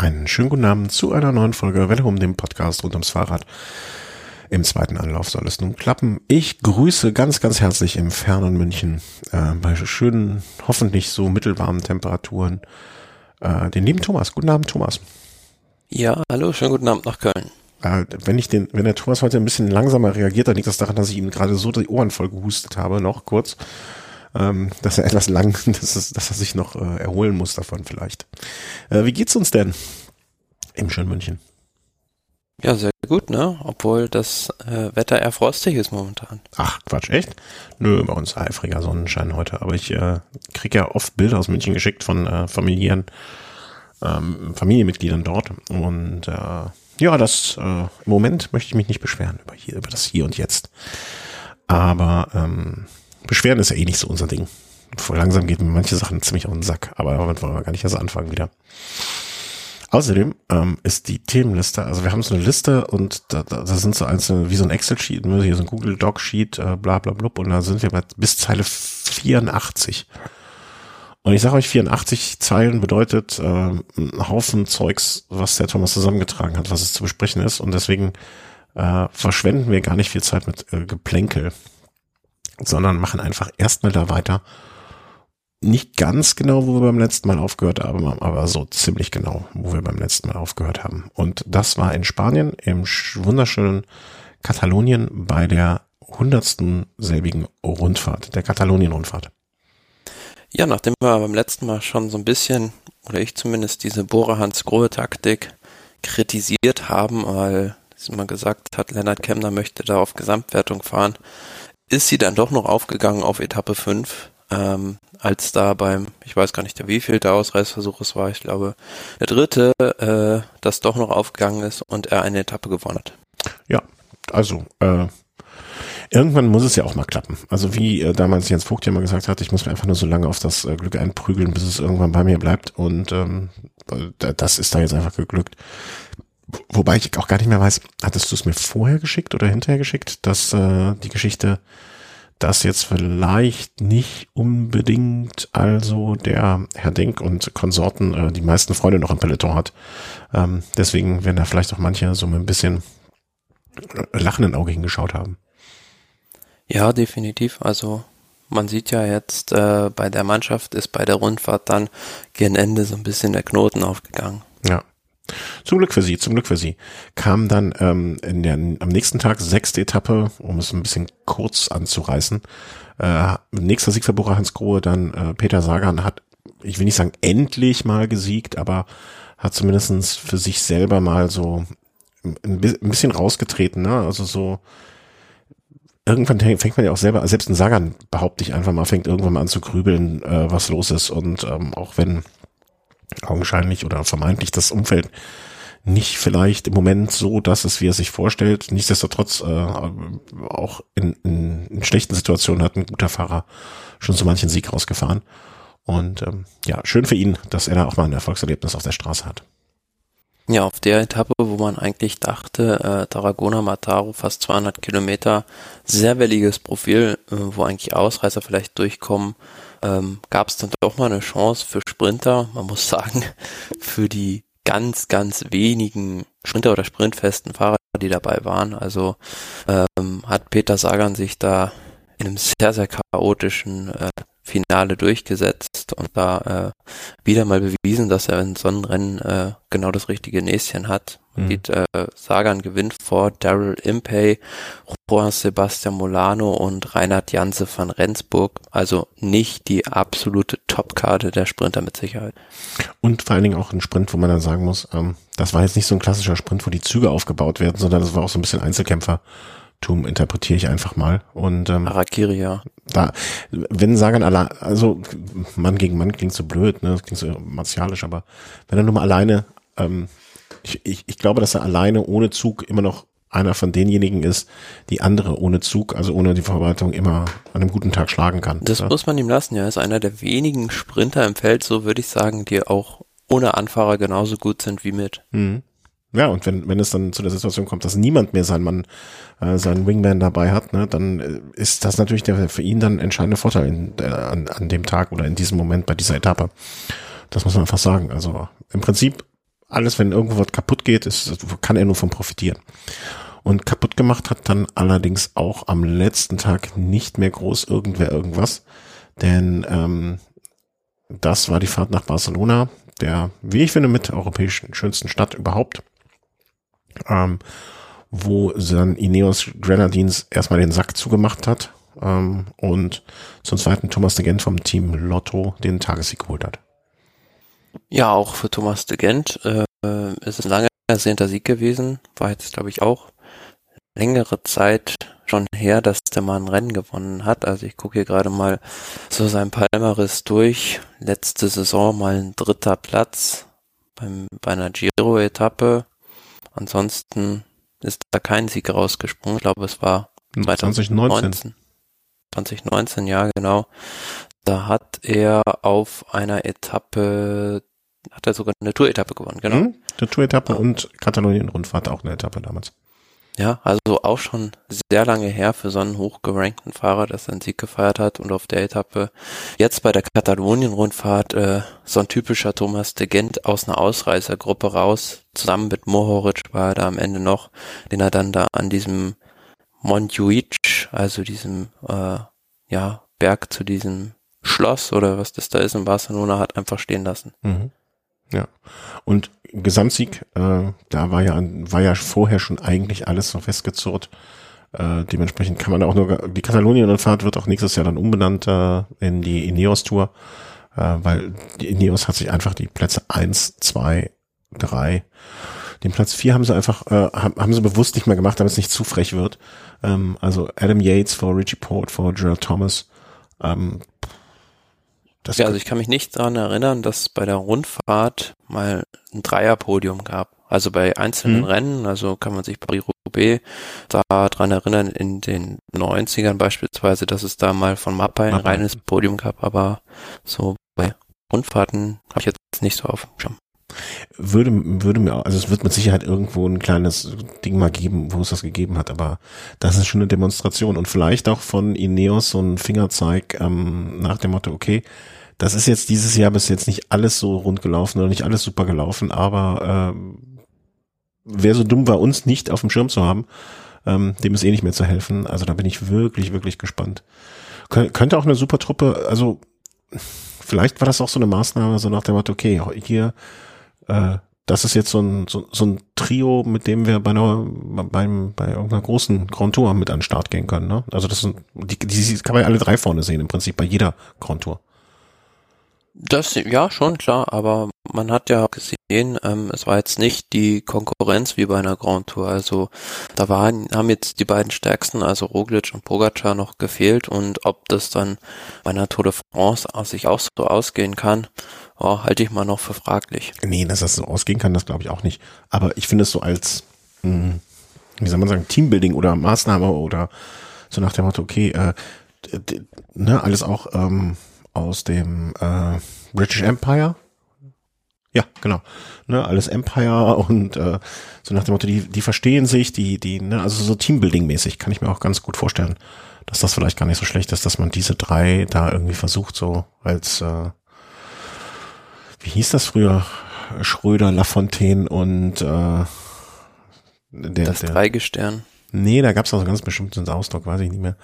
Einen schönen guten Abend zu einer neuen Folge Welle um den Podcast rund ums Fahrrad. Im zweiten Anlauf soll es nun klappen. Ich grüße ganz, ganz herzlich im fernen München äh, bei schönen, hoffentlich so mittelwarmen Temperaturen äh, den lieben Thomas. Guten Abend, Thomas. Ja, hallo, schönen guten Abend nach Köln. Äh, wenn ich den, wenn der Thomas heute ein bisschen langsamer reagiert, dann liegt das daran, dass ich ihm gerade so die Ohren voll gehustet habe, noch kurz ähm, dass er etwas lang, dass, es, dass er sich noch äh, erholen muss davon vielleicht. Äh, wie geht's uns denn im schönen München? Ja, sehr gut, ne? Obwohl das äh, Wetter eher frostig ist momentan. Ach, Quatsch, echt? Nö, bei uns eifriger Sonnenschein heute. Aber ich äh, kriege ja oft Bilder aus München geschickt von äh, familiären ähm, Familienmitgliedern dort. Und äh, ja, das äh, im Moment möchte ich mich nicht beschweren über hier, über das Hier und Jetzt. Aber ähm, Beschweren ist ja eh nicht so unser Ding. Vor langsam geht mir manche Sachen ziemlich auf den Sack, aber damit wollen wir gar nicht erst anfangen wieder. Außerdem ähm, ist die Themenliste, also wir haben so eine Liste und da, da, da sind so einzelne, wie so ein Excel-Sheet, ne, hier so ein Google Doc-Sheet, äh, bla bla blub, und da sind wir bei, bis Zeile 84. Und ich sage euch, 84 Zeilen bedeutet äh, ein Haufen Zeugs, was der Thomas zusammengetragen hat, was es zu besprechen ist. Und deswegen äh, verschwenden wir gar nicht viel Zeit mit äh, Geplänkel sondern machen einfach erstmal da weiter. Nicht ganz genau, wo wir beim letzten Mal aufgehört haben, aber so ziemlich genau, wo wir beim letzten Mal aufgehört haben. Und das war in Spanien, im wunderschönen Katalonien bei der hundertsten selbigen Rundfahrt, der Katalonien-Rundfahrt. Ja, nachdem wir beim letzten Mal schon so ein bisschen, oder ich zumindest, diese Bohrer-Hans-Grohe-Taktik kritisiert haben, weil man gesagt hat, Lennart Kemner möchte da auf Gesamtwertung fahren, ist sie dann doch noch aufgegangen auf Etappe 5, ähm, als da beim, ich weiß gar nicht, der wievielte Ausreißversuch es war, ich glaube, der dritte, äh, das doch noch aufgegangen ist und er eine Etappe gewonnen hat. Ja, also äh, irgendwann muss es ja auch mal klappen. Also wie äh, damals Jens Vogt ja mal gesagt hat, ich muss mir einfach nur so lange auf das äh, Glück einprügeln, bis es irgendwann bei mir bleibt und ähm, das ist da jetzt einfach geglückt. Wobei ich auch gar nicht mehr weiß, hattest du es mir vorher geschickt oder hinterher geschickt, dass äh, die Geschichte, dass jetzt vielleicht nicht unbedingt also der Herr Denk und Konsorten äh, die meisten Freunde noch im Peloton hat. Ähm, deswegen werden da vielleicht auch manche so mit ein bisschen lachenden Auge hingeschaut haben. Ja, definitiv. Also man sieht ja jetzt äh, bei der Mannschaft ist bei der Rundfahrt dann gegen Ende so ein bisschen der Knoten aufgegangen. Ja. Zum Glück für sie, zum Glück für sie. Kam dann ähm, in der, am nächsten Tag sechste Etappe, um es ein bisschen kurz anzureißen. Äh, nächster Sieg für Bora Hans Grohe, dann äh, Peter Sagan hat, ich will nicht sagen endlich mal gesiegt, aber hat zumindestens für sich selber mal so ein bisschen rausgetreten, ne? Also so irgendwann fängt man ja auch selber, selbst ein Sagan behaupte ich einfach mal, fängt irgendwann mal an zu grübeln, äh, was los ist. Und ähm, auch wenn augenscheinlich oder vermeintlich das Umfeld nicht vielleicht im Moment so, dass es, wie er sich vorstellt. Nichtsdestotrotz, äh, auch in, in, in schlechten Situationen hat ein guter Fahrer schon so manchen Sieg rausgefahren. Und ähm, ja, schön für ihn, dass er da auch mal ein Erfolgserlebnis auf der Straße hat. Ja, auf der Etappe, wo man eigentlich dachte, äh, Tarragona Mataro, fast 200 Kilometer, sehr welliges Profil, äh, wo eigentlich Ausreißer vielleicht durchkommen, ähm, gab es dann doch mal eine Chance für Sprinter. Man muss sagen, für die ganz, ganz wenigen Sprinter oder sprintfesten Fahrer, die dabei waren. Also ähm, hat Peter Sagan sich da in einem sehr, sehr chaotischen äh, Finale durchgesetzt und da äh, wieder mal bewiesen, dass er in so einem Rennen äh, genau das richtige Näschen hat. Mhm. Äh, Sagan gewinnt vor Daryl Impey, Juan Sebastian Molano und Reinhard Janse van Rendsburg. Also nicht die absolute Topkarte der Sprinter mit Sicherheit. Und vor allen Dingen auch ein Sprint, wo man dann sagen muss, ähm, das war jetzt nicht so ein klassischer Sprint, wo die Züge aufgebaut werden, sondern das war auch so ein bisschen Einzelkämpfer. Tum interpretiere ich einfach mal. Und ähm, Harakiri, ja. Da, wenn Sagan allein, also Mann gegen Mann klingt so blöd, ne? Das klingt so martialisch, aber wenn er nur mal alleine, ähm, ich, ich, ich glaube, dass er alleine ohne Zug immer noch einer von denjenigen ist, die andere ohne Zug, also ohne die Verwaltung immer an einem guten Tag schlagen kann. Das ja? muss man ihm lassen, ja. Er ist einer der wenigen Sprinter im Feld, so würde ich sagen, die auch ohne Anfahrer genauso gut sind wie mit. Mhm. Ja, und wenn, wenn es dann zu der Situation kommt, dass niemand mehr seinen Mann, äh, seinen Wingman dabei hat, ne, dann äh, ist das natürlich der für ihn dann entscheidende Vorteil in, äh, an, an dem Tag oder in diesem Moment bei dieser Etappe. Das muss man einfach sagen. Also im Prinzip alles, wenn irgendwo was kaputt geht, ist, kann er nur von profitieren. Und kaputt gemacht hat dann allerdings auch am letzten Tag nicht mehr groß irgendwer irgendwas, denn ähm, das war die Fahrt nach Barcelona, der, wie ich finde, mit europäischen schönsten Stadt überhaupt, ähm, wo dann Ineos Grenadines erstmal den Sack zugemacht hat ähm, und zum zweiten Thomas de Gent vom Team Lotto den Tagessieg geholt hat. Ja, auch für Thomas de Gent äh, ist es ein lange ersehnter Sieg gewesen, war jetzt glaube ich auch längere Zeit schon her, dass der mal ein Rennen gewonnen hat. Also ich gucke hier gerade mal so sein Palmaris durch. Letzte Saison mal ein dritter Platz beim, bei einer Giro-Etappe. Ansonsten ist da kein Sieg rausgesprungen. Ich glaube, es war 2019. 2019, ja, genau. Da hat er auf einer Etappe, hat er sogar eine Tour-Etappe gewonnen, genau. Mhm, eine Tour-Etappe ja. und Katalonien-Rundfahrt auch eine Etappe damals. Ja, also auch schon sehr lange her für so einen hochgerankten Fahrer, dass er einen Sieg gefeiert hat und auf der Etappe jetzt bei der Katalonien-Rundfahrt äh, so ein typischer Thomas de Gent aus einer Ausreißergruppe raus, zusammen mit Mohoric war er da am Ende noch, den er dann da an diesem Montjuic, also diesem äh, ja Berg zu diesem Schloss oder was das da ist in Barcelona hat einfach stehen lassen. Mhm. Ja. Und Gesamtsieg, äh, da war ja, war ja vorher schon eigentlich alles so festgezurrt. Äh, dementsprechend kann man auch nur, die Katalonien-Fahrt wird auch nächstes Jahr dann umbenannt äh, in die Ineos-Tour, äh, weil die Ineos hat sich einfach die Plätze eins, zwei, drei, den Platz vier haben sie einfach, äh, haben, haben sie bewusst nicht mehr gemacht, damit es nicht zu frech wird. Ähm, also Adam Yates vor Richie Port vor Gerald Thomas. Ähm, das ja, also ich kann mich nicht daran erinnern, dass bei der Rundfahrt mal ein Dreierpodium gab. Also bei einzelnen hm. Rennen, also kann man sich bei roubaix daran erinnern, in den 90ern beispielsweise, dass es da mal von Mappa ein Mappa. reines Podium gab, aber so bei Rundfahrten habe ich jetzt nicht so auf dem Schirm. Würde, würde mir, also es wird mit Sicherheit irgendwo ein kleines Ding mal geben, wo es das gegeben hat, aber das ist schon eine Demonstration und vielleicht auch von Ineos so ein Fingerzeig ähm, nach dem Motto, okay, das ist jetzt dieses Jahr bis jetzt nicht alles so rund gelaufen oder nicht alles super gelaufen, aber ähm, wer so dumm war, uns nicht auf dem Schirm zu haben, ähm, dem ist eh nicht mehr zu helfen. Also da bin ich wirklich, wirklich gespannt. Kön könnte auch eine super Truppe, also vielleicht war das auch so eine Maßnahme, so nach dem Motto, okay, hier, äh, das ist jetzt so ein, so, so ein Trio, mit dem wir bei einer, beim, bei irgendeiner großen Grand Tour mit an den Start gehen können. Ne? Also das sind, die, die kann man ja alle drei vorne sehen, im Prinzip bei jeder Grand Tour. Das, ja, schon klar, aber man hat ja gesehen, ähm, es war jetzt nicht die Konkurrenz wie bei einer Grand Tour. Also da waren, haben jetzt die beiden stärksten, also Roglic und Pogacar noch gefehlt und ob das dann bei einer Tour de France sich auch so ausgehen kann, oh, halte ich mal noch für fraglich. Nee, dass das so ausgehen kann, das glaube ich auch nicht. Aber ich finde es so als, mh, hm, wie soll man sagen, Teambuilding oder Maßnahme oder so nach dem Motto, okay, äh, ne, alles auch ähm, aus dem äh, British Empire. Ja, genau. Ne, alles Empire und äh, so nach dem Motto, die, die verstehen sich, die, die, ne, also so Teambuilding-mäßig kann ich mir auch ganz gut vorstellen, dass das vielleicht gar nicht so schlecht ist, dass man diese drei da irgendwie versucht, so als äh, wie hieß das früher? Schröder, Lafontaine und äh, der, das der, Dreigestirn. Nee, da gab es auch so ganz bestimmten Ausdruck, weiß ich nicht mehr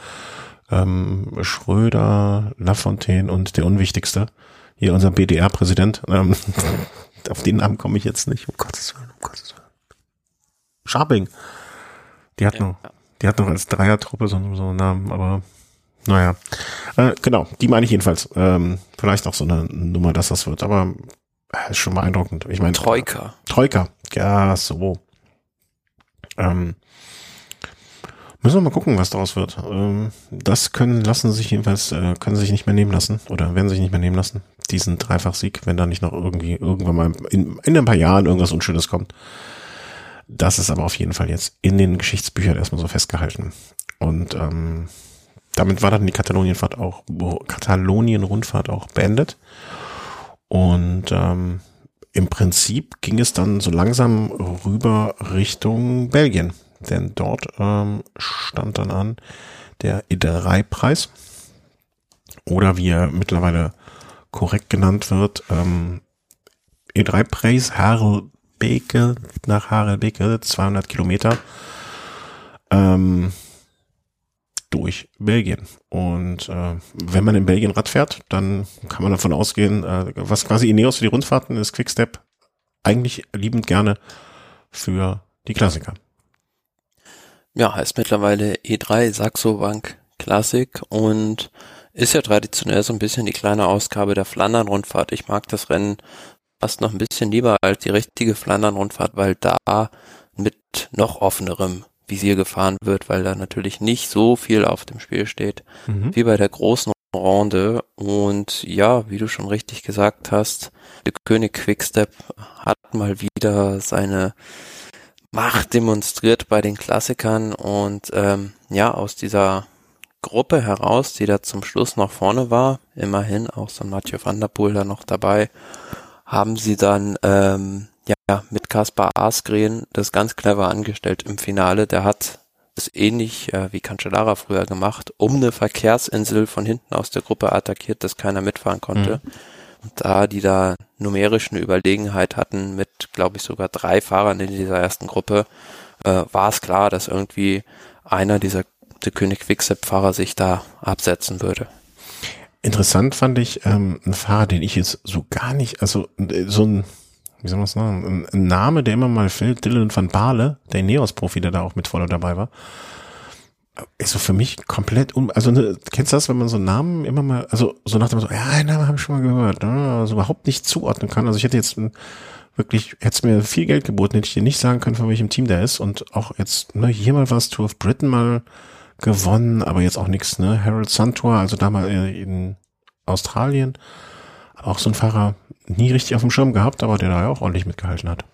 ähm, Schröder, Lafontaine und der Unwichtigste, hier unser BDR-Präsident, ähm, auf den Namen komme ich jetzt nicht, um Gottes Willen, um Gottes Willen. Scharping. Die hat ja, noch, die hat noch als Dreiertruppe so, so einen Namen, aber naja. Äh, genau, die meine ich jedenfalls. Ähm, vielleicht auch so eine Nummer, dass das wird, aber äh, ist schon beeindruckend. Ich meine. Troika. Troika, ja, so. Ähm, Müssen wir mal gucken, was daraus wird. Ähm, das können lassen sich jedenfalls, äh, können sich nicht mehr nehmen lassen oder werden sich nicht mehr nehmen lassen. Diesen Dreifachsieg, wenn da nicht noch irgendwie irgendwann mal in, in ein paar Jahren irgendwas Unschönes kommt. Das ist aber auf jeden Fall jetzt in den Geschichtsbüchern erstmal so festgehalten. Und ähm, damit war dann die Katalonienfahrt auch, Katalonien-Rundfahrt auch beendet. Und ähm, im Prinzip ging es dann so langsam rüber Richtung Belgien denn dort ähm, stand dann an der E3-Preis oder wie er mittlerweile korrekt genannt wird, ähm, E3-Preis Harl Beke nach Harelbeke, 200 Kilometer. Ähm, durch Belgien. Und äh, wenn man in Belgien Rad fährt, dann kann man davon ausgehen, äh, was quasi Ineos für die Rundfahrten ist, Quickstep eigentlich liebend gerne für die Klassiker. Ja, heißt mittlerweile E3 Saxo Bank Classic und ist ja traditionell so ein bisschen die kleine Ausgabe der Flandern-Rundfahrt. Ich mag das Rennen fast noch ein bisschen lieber als die richtige Flandern-Rundfahrt, weil da mit noch offenerem Visier gefahren wird, weil da natürlich nicht so viel auf dem Spiel steht, mhm. wie bei der großen Ronde. Und ja, wie du schon richtig gesagt hast, der König Quickstep hat mal wieder seine Macht demonstriert bei den Klassikern und ähm, ja, aus dieser Gruppe heraus, die da zum Schluss noch vorne war, immerhin auch so ein Mathieu van der Poel da noch dabei, haben sie dann ähm, ja, mit Kaspar Askren das ganz clever angestellt im Finale. Der hat es ähnlich äh, wie Cancellara früher gemacht, um eine Verkehrsinsel von hinten aus der Gruppe attackiert, dass keiner mitfahren konnte. Mhm. Und da die da numerisch eine Überlegenheit hatten mit, glaube ich, sogar drei Fahrern in dieser ersten Gruppe, äh, war es klar, dass irgendwie einer dieser der König Quickstep-Fahrer sich da absetzen würde. Interessant fand ich ähm, ein Fahrer, den ich jetzt so gar nicht, also äh, so ein wie soll man es sagen, ein Name, der immer mal fällt, Dylan van Baale, der Neos-Profi, der da auch mit voll dabei war, ist so für mich komplett un, also ne, kennst du das, wenn man so Namen immer mal, also so nach dem so, ja, einen Namen habe ich schon mal gehört, ne, also überhaupt nicht zuordnen kann. Also ich hätte jetzt wirklich, hätte mir viel Geld geboten, hätte ich dir nicht sagen können, von welchem Team der ist und auch jetzt, ne, hier mal was Tour of Britain mal gewonnen, aber jetzt auch nichts, ne, Harold Santor, also da mal in Australien, auch so ein Fahrer, nie richtig auf dem Schirm gehabt, aber der da ja auch ordentlich mitgehalten hat.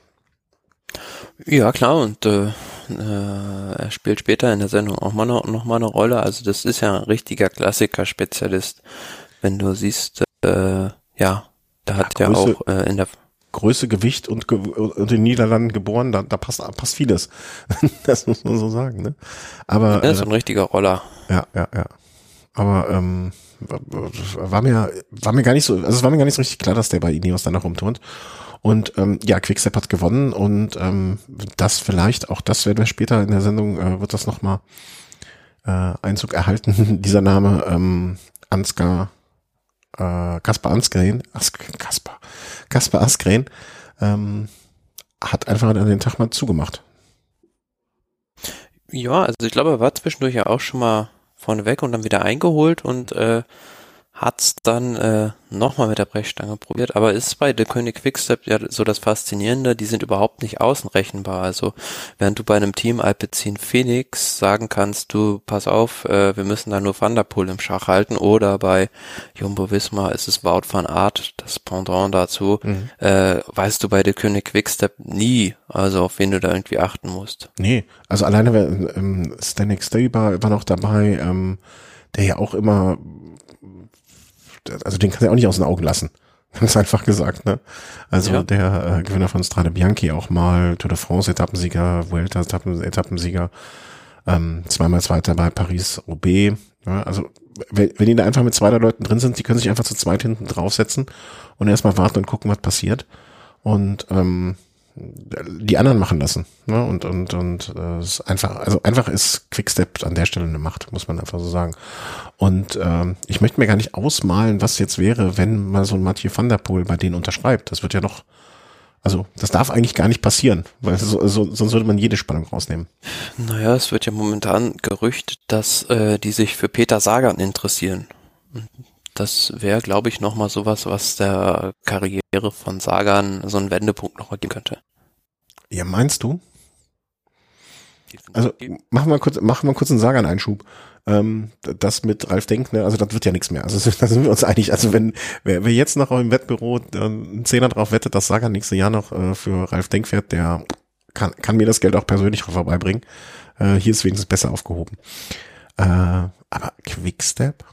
Ja, klar, und äh, äh, er spielt später in der Sendung auch mal noch, noch mal eine Rolle. Also das ist ja ein richtiger Klassiker-Spezialist. Wenn du siehst, äh, ja, da hat ja, Größe, auch äh, in der Größe, Gewicht und, ge und in den Niederlanden geboren, da, da passt, passt vieles. das muss man so sagen, ne? Aber. Er ist äh, ein richtiger Roller. Ja, ja, ja. Aber ähm, war mir, war mir gar nicht so, also es war mir gar nicht so richtig klar, dass der bei Ineos dann noch rumturnt. Und ähm, ja, Quickstep hat gewonnen und ähm, das vielleicht, auch das werden wir später in der Sendung, äh, wird das nochmal äh, Einzug erhalten, dieser Name ähm, Ansgar, äh, Kaspar Ansgren, As Kaspar, Kaspar Asgren, ähm, hat einfach an den Tag mal zugemacht. Ja, also ich glaube, er war zwischendurch ja auch schon mal vorneweg und dann wieder eingeholt und äh, hat's dann äh, nochmal mit der Brechstange probiert, aber ist bei der König Quickstep ja so das Faszinierende, die sind überhaupt nicht außenrechenbar. Also während du bei einem Team Alpecin Phoenix sagen kannst, du pass auf, äh, wir müssen da nur Vanderpool im Schach halten oder bei Jumbo Visma ist es Wout van Art, das Pendant dazu, mhm. äh, weißt du bei der König Quickstep nie, also auf wen du da irgendwie achten musst. Nee, also alleine ähm, Stanek Staber war noch dabei, ähm, der ja auch immer also den kann er auch nicht aus den Augen lassen. Ganz einfach gesagt, ne? Also ja. der äh, Gewinner von Strade Bianchi auch mal Tour de France Etappensieger, Vuelta Etappen, Etappensieger, ähm, zweimal Zweiter bei Paris Roubaix. Ja, also wenn, wenn die da einfach mit zwei der Leuten drin sind, die können sich einfach zu zweit hinten draufsetzen und erstmal warten und gucken, was passiert. Und ähm, die anderen machen lassen. Ne? Und, und, und äh, ist einfach, also einfach ist Quickstep an der Stelle eine Macht, muss man einfach so sagen. Und ähm, ich möchte mir gar nicht ausmalen, was jetzt wäre, wenn mal so ein Mathieu van der Poel bei denen unterschreibt. Das wird ja noch, also das darf eigentlich gar nicht passieren, weil so, so, sonst würde man jede Spannung rausnehmen. Naja, es wird ja momentan gerüchtet, dass äh, die sich für Peter Sagan interessieren. Das wäre, glaube ich, nochmal sowas, was der Karriere von Sagan so einen Wendepunkt nochmal geben könnte. Ja, meinst du? Also machen wir kurz, machen wir kurz einen Sagan-Einschub. Ähm, das mit Ralf Denk, ne, also das wird ja nichts mehr. Also da sind wir uns einig. Also wenn wer, wer jetzt noch im Wettbüro äh, ein Zehner drauf wettet, dass Sagan nächstes Jahr noch äh, für Ralf Denk fährt, der kann, kann mir das Geld auch persönlich vorbeibringen. Äh, hier ist wenigstens besser aufgehoben. Äh, aber Quickstep?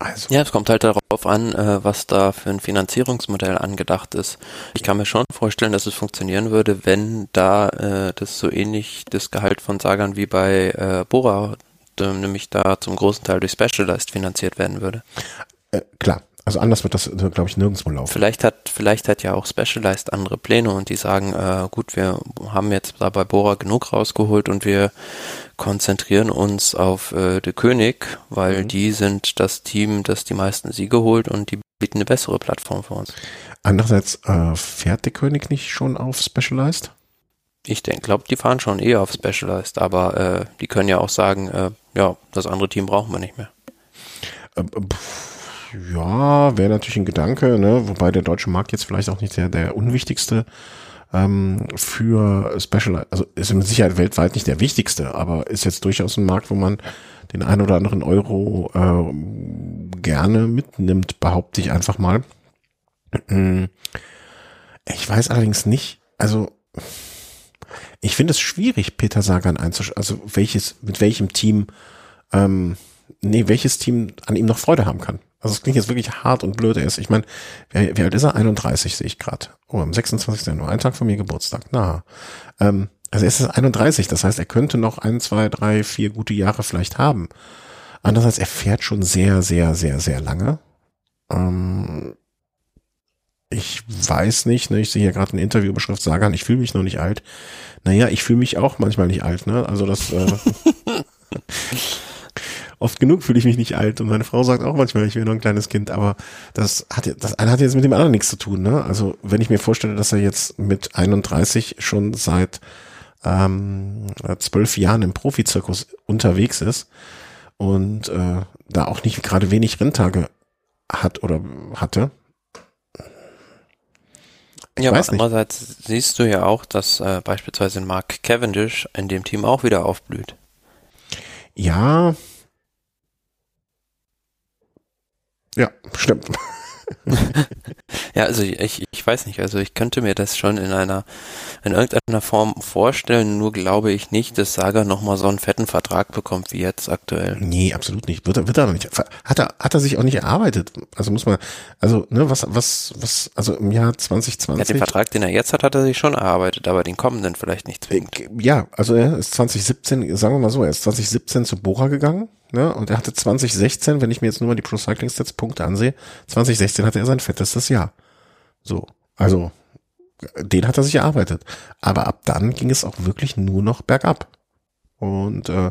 Also. Ja, es kommt halt darauf an, äh, was da für ein Finanzierungsmodell angedacht ist. Ich kann mir schon vorstellen, dass es funktionieren würde, wenn da äh, das so ähnlich das Gehalt von Sagan wie bei äh, Bora, nämlich da zum großen Teil durch Specialized finanziert werden würde. Äh, klar, Also anders wird das, glaube ich, nirgendwo laufen. Vielleicht hat, vielleicht hat ja auch Specialized andere Pläne und die sagen, äh, gut, wir haben jetzt da bei Bora genug rausgeholt und wir konzentrieren uns auf äh, De König, weil mhm. die sind das Team, das die meisten Siege holt und die bieten eine bessere Plattform für uns. Andererseits äh, fährt De König nicht schon auf Specialized? Ich denke, glaube, die fahren schon eher auf Specialized, aber äh, die können ja auch sagen, äh, ja, das andere Team brauchen wir nicht mehr. Äh, ja, wäre natürlich ein Gedanke, ne? wobei der deutsche Markt jetzt vielleicht auch nicht der, der unwichtigste ähm, für Special, also ist mit Sicherheit weltweit nicht der wichtigste, aber ist jetzt durchaus ein Markt, wo man den ein oder anderen Euro äh, gerne mitnimmt, behaupte ich einfach mal. Mm. Ich weiß allerdings nicht, also ich finde es schwierig, Peter Sagan einzuschätzen, also welches, mit welchem Team, ähm, nee, welches Team an ihm noch Freude haben kann. Also es klingt jetzt wirklich hart und blöd. Er ist, ich meine, wie, wie alt ist er? 31 sehe ich gerade. Oh, am 26. Januar, ein Tag von mir Geburtstag. Na, ähm, also er ist 31. Das heißt, er könnte noch ein, zwei, drei, vier gute Jahre vielleicht haben. Andererseits, er fährt schon sehr, sehr, sehr, sehr lange. Ähm, ich weiß nicht, ne, ich sehe hier gerade eine Interviewbeschrift Sagan, ich fühle mich noch nicht alt. Naja, ich fühle mich auch manchmal nicht alt, ne? Also das äh, oft genug fühle ich mich nicht alt und meine Frau sagt auch manchmal, ich wäre nur ein kleines Kind, aber das hat das eine hat jetzt mit dem anderen nichts zu tun. Ne? Also wenn ich mir vorstelle, dass er jetzt mit 31 schon seit ähm, zwölf Jahren im Profizirkus unterwegs ist und äh, da auch nicht gerade wenig Renntage hat oder hatte. Ich ja, aber andererseits siehst du ja auch, dass äh, beispielsweise Mark Cavendish in dem Team auch wieder aufblüht. Ja, Ja, stimmt. ja, also ich, ich weiß nicht, also ich könnte mir das schon in einer, in irgendeiner Form vorstellen, nur glaube ich nicht, dass Saga nochmal so einen fetten Vertrag bekommt wie jetzt aktuell. Nee, absolut nicht. Wird er, wird er noch nicht. Hat er, hat er sich auch nicht erarbeitet. Also muss man, also, ne, was, was, was, also im Jahr 2020. Ja, den Vertrag, den er jetzt hat, hat er sich schon erarbeitet, aber den kommenden vielleicht nicht zwingend. Ja, also er ist 2017, sagen wir mal so, er ist 2017 zu Bora gegangen Ne? Und er hatte 2016, wenn ich mir jetzt nur mal die Pro Cycling Stats Punkte ansehe, 2016 hatte er sein fettestes Jahr. So. Also, den hat er sich erarbeitet. Aber ab dann ging es auch wirklich nur noch bergab. Und äh,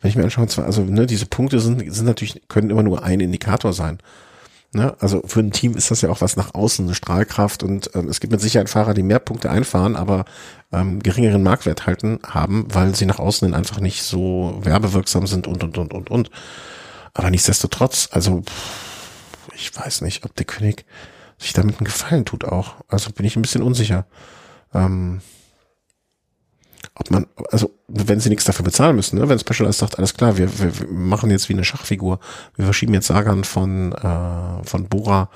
wenn ich mir anschaue, also ne, diese Punkte sind, sind natürlich, können immer nur ein Indikator sein. Ne? Also für ein Team ist das ja auch was nach außen, eine Strahlkraft und ähm, es gibt mit Sicherheit Fahrer, die mehr Punkte einfahren, aber ähm, geringeren Marktwert halten haben, weil sie nach außen einfach nicht so werbewirksam sind und und und und und. Aber nichtsdestotrotz, also ich weiß nicht, ob der König sich damit einen Gefallen tut auch. Also bin ich ein bisschen unsicher. Ähm, ob man, also wenn sie nichts dafür bezahlen müssen, ne? wenn Specialized sagt, alles klar, wir, wir, wir machen jetzt wie eine Schachfigur, wir verschieben jetzt Sagan von, äh, von Bora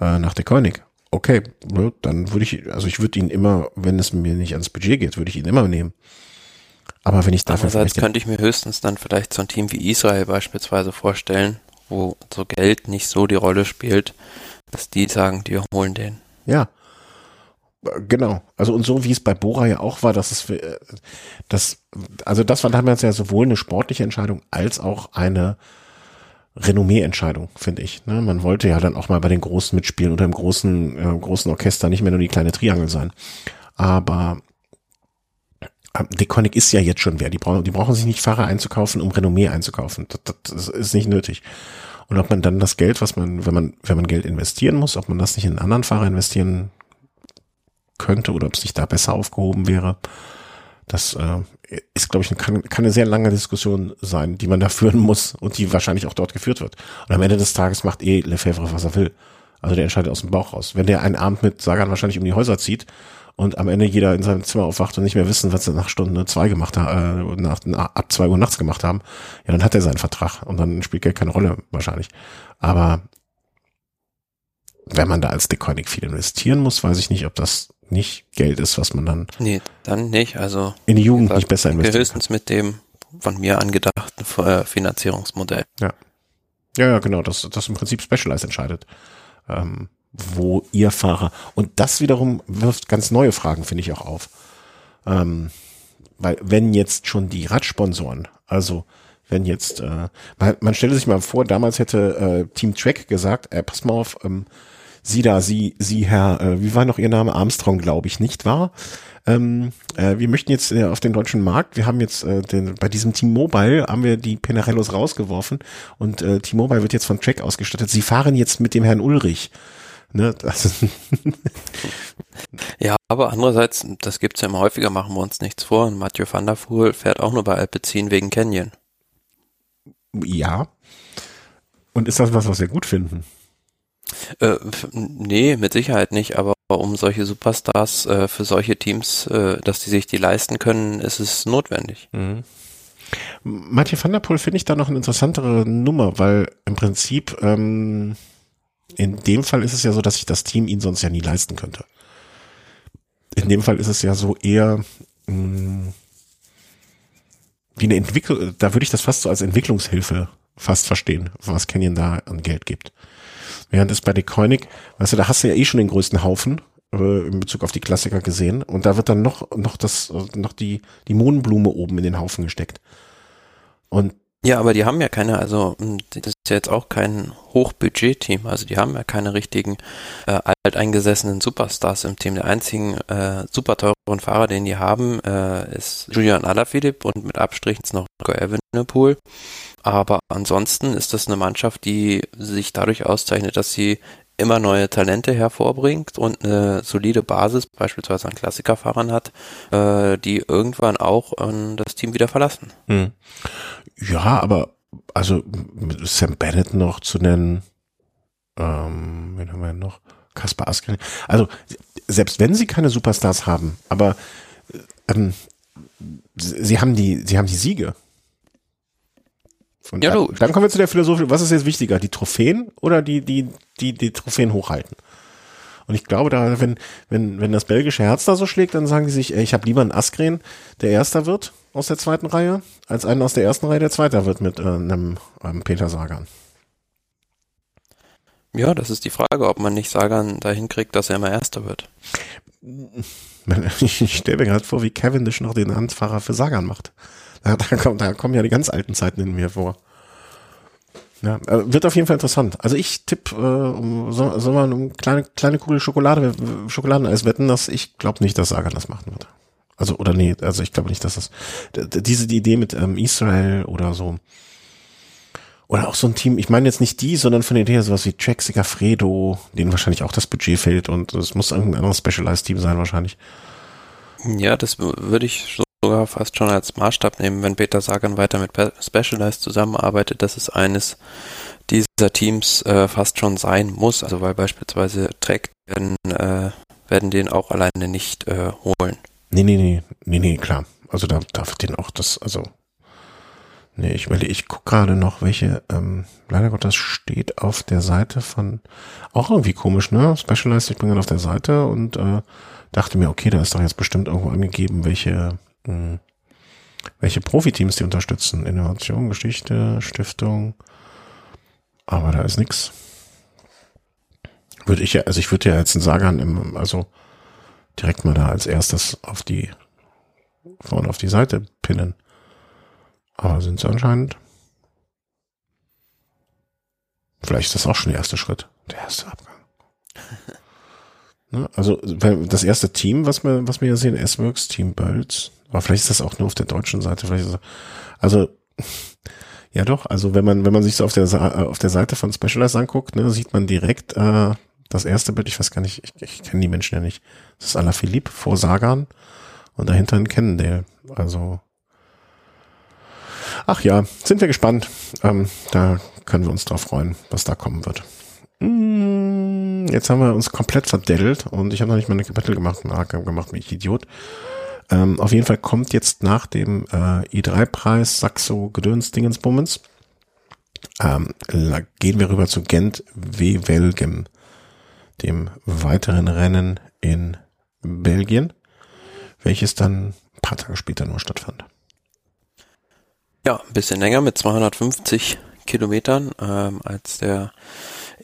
äh, nach der König. Okay, ne? dann würde ich, also ich würde ihn immer, wenn es mir nicht ans Budget geht, würde ich ihn immer nehmen. Aber wenn ich dafür Andererseits könnte ich mir höchstens dann vielleicht so ein Team wie Israel beispielsweise vorstellen, wo so Geld nicht so die Rolle spielt, dass die sagen, die holen den. Ja, Genau. Also und so wie es bei Bora ja auch war, dass es äh, das, also das war damals ja sowohl eine sportliche Entscheidung als auch eine Renommee-Entscheidung, finde ich. Ne? Man wollte ja dann auch mal bei den Großen mitspielen oder im großen, äh, großen Orchester nicht mehr nur die kleine Triangel sein. Aber äh, Deconic ist ja jetzt schon wer. Die brauchen, die brauchen sich nicht Fahrer einzukaufen, um Renommee einzukaufen. Das, das ist nicht nötig. Und ob man dann das Geld, was man, wenn man, wenn man Geld investieren muss, ob man das nicht in einen anderen Fahrer investieren könnte oder ob es nicht da besser aufgehoben wäre. Das äh, ist, glaube ich, kann, kann eine sehr lange Diskussion sein, die man da führen muss und die wahrscheinlich auch dort geführt wird. Und am Ende des Tages macht eh Lefebvre, was er will. Also der entscheidet aus dem Bauch raus. Wenn der einen Abend mit Sagan wahrscheinlich um die Häuser zieht und am Ende jeder in seinem Zimmer aufwacht und nicht mehr wissen, was sie nach Stunde zwei gemacht haben, äh, nach, nach, ab zwei Uhr nachts gemacht haben, ja, dann hat er seinen Vertrag und dann spielt Geld keine Rolle wahrscheinlich. Aber wenn man da als Deconic viel investieren muss, weiß ich nicht, ob das nicht Geld ist, was man dann. Nee, dann nicht. Also in die Jugend gesagt, nicht besser investiert. Höchstens mit dem von mir angedachten äh, Finanzierungsmodell. Ja. Ja, ja, genau, das, das im Prinzip Specialized entscheidet. Ähm, wo ihr Fahrer. Und das wiederum wirft ganz neue Fragen, finde ich, auch auf. Ähm, weil wenn jetzt schon die Radsponsoren, also wenn jetzt, äh, man, man stelle sich mal vor, damals hätte äh, Team Track gesagt, äh, pass mal auf, ähm, Sie da, Sie, Sie Herr, äh, wie war noch Ihr Name? Armstrong, glaube ich, nicht wahr? Ähm, äh, wir möchten jetzt äh, auf den deutschen Markt, wir haben jetzt äh, den, bei diesem T-Mobile haben wir die Penarellos rausgeworfen und äh, T-Mobile wird jetzt von Track ausgestattet. Sie fahren jetzt mit dem Herrn Ulrich. Ne, das ja, aber andererseits, das gibt's ja immer häufiger, machen wir uns nichts vor. Und Mathieu van der Poel fährt auch nur bei Alpecin wegen Canyon. Ja. Und ist das was, was wir gut finden? Äh, nee, mit Sicherheit nicht, aber um solche Superstars äh, für solche Teams, äh, dass die sich die leisten können, ist es notwendig. Mhm. Mathieu van der Poel finde ich da noch eine interessantere Nummer, weil im Prinzip ähm, in dem Fall ist es ja so, dass sich das Team ihn sonst ja nie leisten könnte. In dem Fall ist es ja so eher mh, mm, wie eine Entwicklung, da würde ich das fast so als Entwicklungshilfe fast verstehen, was Canyon da an Geld gibt. Während es bei Koenig, weißt du, da hast du ja eh schon den größten Haufen äh, in Bezug auf die Klassiker gesehen und da wird dann noch noch das noch die die Mohnblume oben in den Haufen gesteckt. Und ja, aber die haben ja keine, also hm, das ist ja jetzt auch kein Hochbudget-Team, also die haben ja keine richtigen äh, alteingesessenen Superstars im Team. Der einzigen äh, super teuren Fahrer, den die haben, äh, ist Julian Alaphilippe und mit Abstrichen noch Evenepoel. Aber ansonsten ist das eine Mannschaft, die sich dadurch auszeichnet, dass sie immer neue Talente hervorbringt und eine solide Basis beispielsweise an Klassikerfahrern hat, äh, die irgendwann auch äh, das Team wieder verlassen. Hm. Ja, aber also Sam Bennett noch zu nennen, ähm, wen haben wir noch? Kaspar Asken. Also selbst wenn sie keine Superstars haben, aber ähm, sie haben die, sie haben die Siege. Und ja, dann, dann kommen wir zu der Philosophie, was ist jetzt wichtiger, die Trophäen oder die, die, die, die Trophäen hochhalten? Und ich glaube, da, wenn, wenn, wenn das belgische Herz da so schlägt, dann sagen die sich, ey, ich habe lieber einen Askren, der Erster wird aus der zweiten Reihe, als einen aus der ersten Reihe, der Zweiter wird mit äh, einem, einem Peter Sagan. Ja, das ist die Frage, ob man nicht Sagan dahin kriegt, dass er immer Erster wird. Ich stelle mir gerade vor, wie Cavendish noch den Handfahrer für Sagan macht. Da, da, kommen, da kommen ja die ganz alten Zeiten in mir vor. Ja, äh, wird auf jeden Fall interessant. Also ich tippe, äh, um, soll, soll man um kleine, kleine Kugel Schokolade, Schokoladeneis wetten, dass ich glaube nicht, dass Sagan das machen wird. Also, oder nee, also ich glaube nicht, dass das, diese die Idee mit ähm, Israel oder so, oder auch so ein Team, ich meine jetzt nicht die, sondern von der Idee sowas wie Jack Sigafredo, denen wahrscheinlich auch das Budget fehlt und es muss irgendein anderes Specialized Team sein wahrscheinlich. Ja, das würde ich so sogar fast schon als Maßstab nehmen, wenn Peter Sagan weiter mit Specialized zusammenarbeitet, dass es eines dieser Teams äh, fast schon sein muss. Also weil beispielsweise Trek werden, äh, werden den auch alleine nicht äh, holen. Nee, nee, nee, nee, nee, klar. Also da darf den auch das, also nee, ich will, ich guck gerade noch, welche, ähm, leider Gottes steht auf der Seite von, auch irgendwie komisch, ne? Specialized, ich bin dann auf der Seite und äh, dachte mir, okay, da ist doch jetzt bestimmt irgendwo angegeben, welche welche Profiteams die unterstützen. Innovation, Geschichte, Stiftung. Aber da ist nix. Würde ich ja, also ich würde ja jetzt einen Sagan im, also direkt mal da als erstes auf die, vorne auf die Seite pinnen. Aber sind sie anscheinend. Vielleicht ist das auch schon der erste Schritt. Der erste Abgang. Ne? Also das erste Team, was wir, was wir hier sehen, S-Works, Team Bölz. Aber vielleicht ist das auch nur auf der deutschen Seite. Vielleicht ist das, also ja doch, also wenn man, wenn man sich so auf der, auf der Seite von Specialized anguckt, ne, sieht man direkt äh, das erste Bild, ich weiß gar nicht, ich, ich kenne die Menschen ja nicht. Das ist Ala Philippe vor Sagan und dahinter ein Cannondale. Also ach ja, sind wir gespannt. Ähm, da können wir uns drauf freuen, was da kommen wird. Mm, jetzt haben wir uns komplett verdettelt und ich habe noch nicht mal eine Kapitel gemacht, gemacht, wie ich Idiot. Ähm, auf jeden Fall kommt jetzt nach dem äh, i3-Preis Saxo Gedöns Dingensbummens, ähm, gehen wir rüber zu Gent W. Welgem, dem weiteren Rennen in Belgien, welches dann ein paar Tage später nur stattfand. Ja, ein bisschen länger mit 250 Kilometern ähm, als der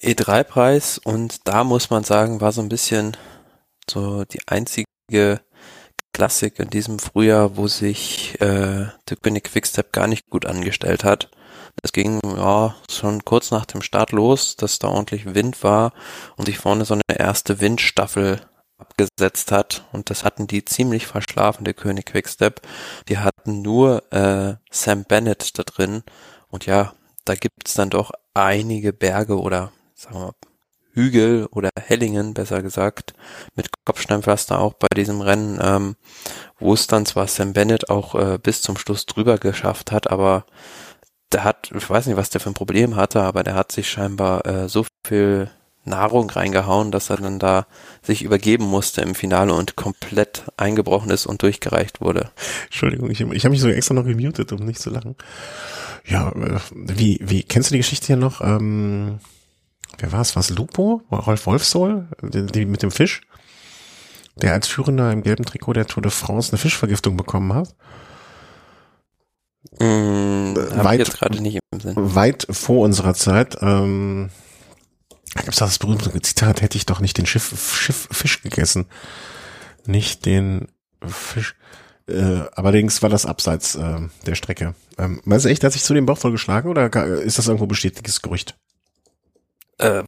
E3-Preis und da muss man sagen, war so ein bisschen so die einzige Classic in diesem Frühjahr, wo sich äh, der König Quickstep gar nicht gut angestellt hat. Es ging ja schon kurz nach dem Start los, dass da ordentlich Wind war und sich vorne so eine erste Windstaffel abgesetzt hat und das hatten die ziemlich verschlafen, der König Quickstep. Die hatten nur äh, Sam Bennett da drin und ja, da gibt's dann doch einige Berge oder sagen wir mal, Hügel oder Hellingen, besser gesagt, mit Kopfsteinpflaster auch bei diesem Rennen, ähm, wo es dann zwar Sam Bennett auch äh, bis zum Schluss drüber geschafft hat, aber der hat, ich weiß nicht, was der für ein Problem hatte, aber der hat sich scheinbar äh, so viel Nahrung reingehauen, dass er dann da sich übergeben musste im Finale und komplett eingebrochen ist und durchgereicht wurde. Entschuldigung, ich, ich habe mich so extra noch gemutet, um nicht zu lachen. Ja, äh, wie, wie, kennst du die Geschichte hier noch? Ähm, wer war es? Was Lupo? Rolf Wolfsohl? Die, die mit dem Fisch? Der als Führender im gelben Trikot der Tour de France eine Fischvergiftung bekommen hat? Mm, weit, jetzt gerade nicht im Sinn. Weit vor unserer Zeit. Ähm, da gibt es das berühmte Zitat, hätte ich doch nicht den Schiff, Schiff Fisch gegessen. Nicht den Fisch. Äh, allerdings war das abseits äh, der Strecke. Ähm, meinst du echt, hat sich zu dem Bauch voll geschlagen oder ist das irgendwo bestätigtes Gerücht? Äh,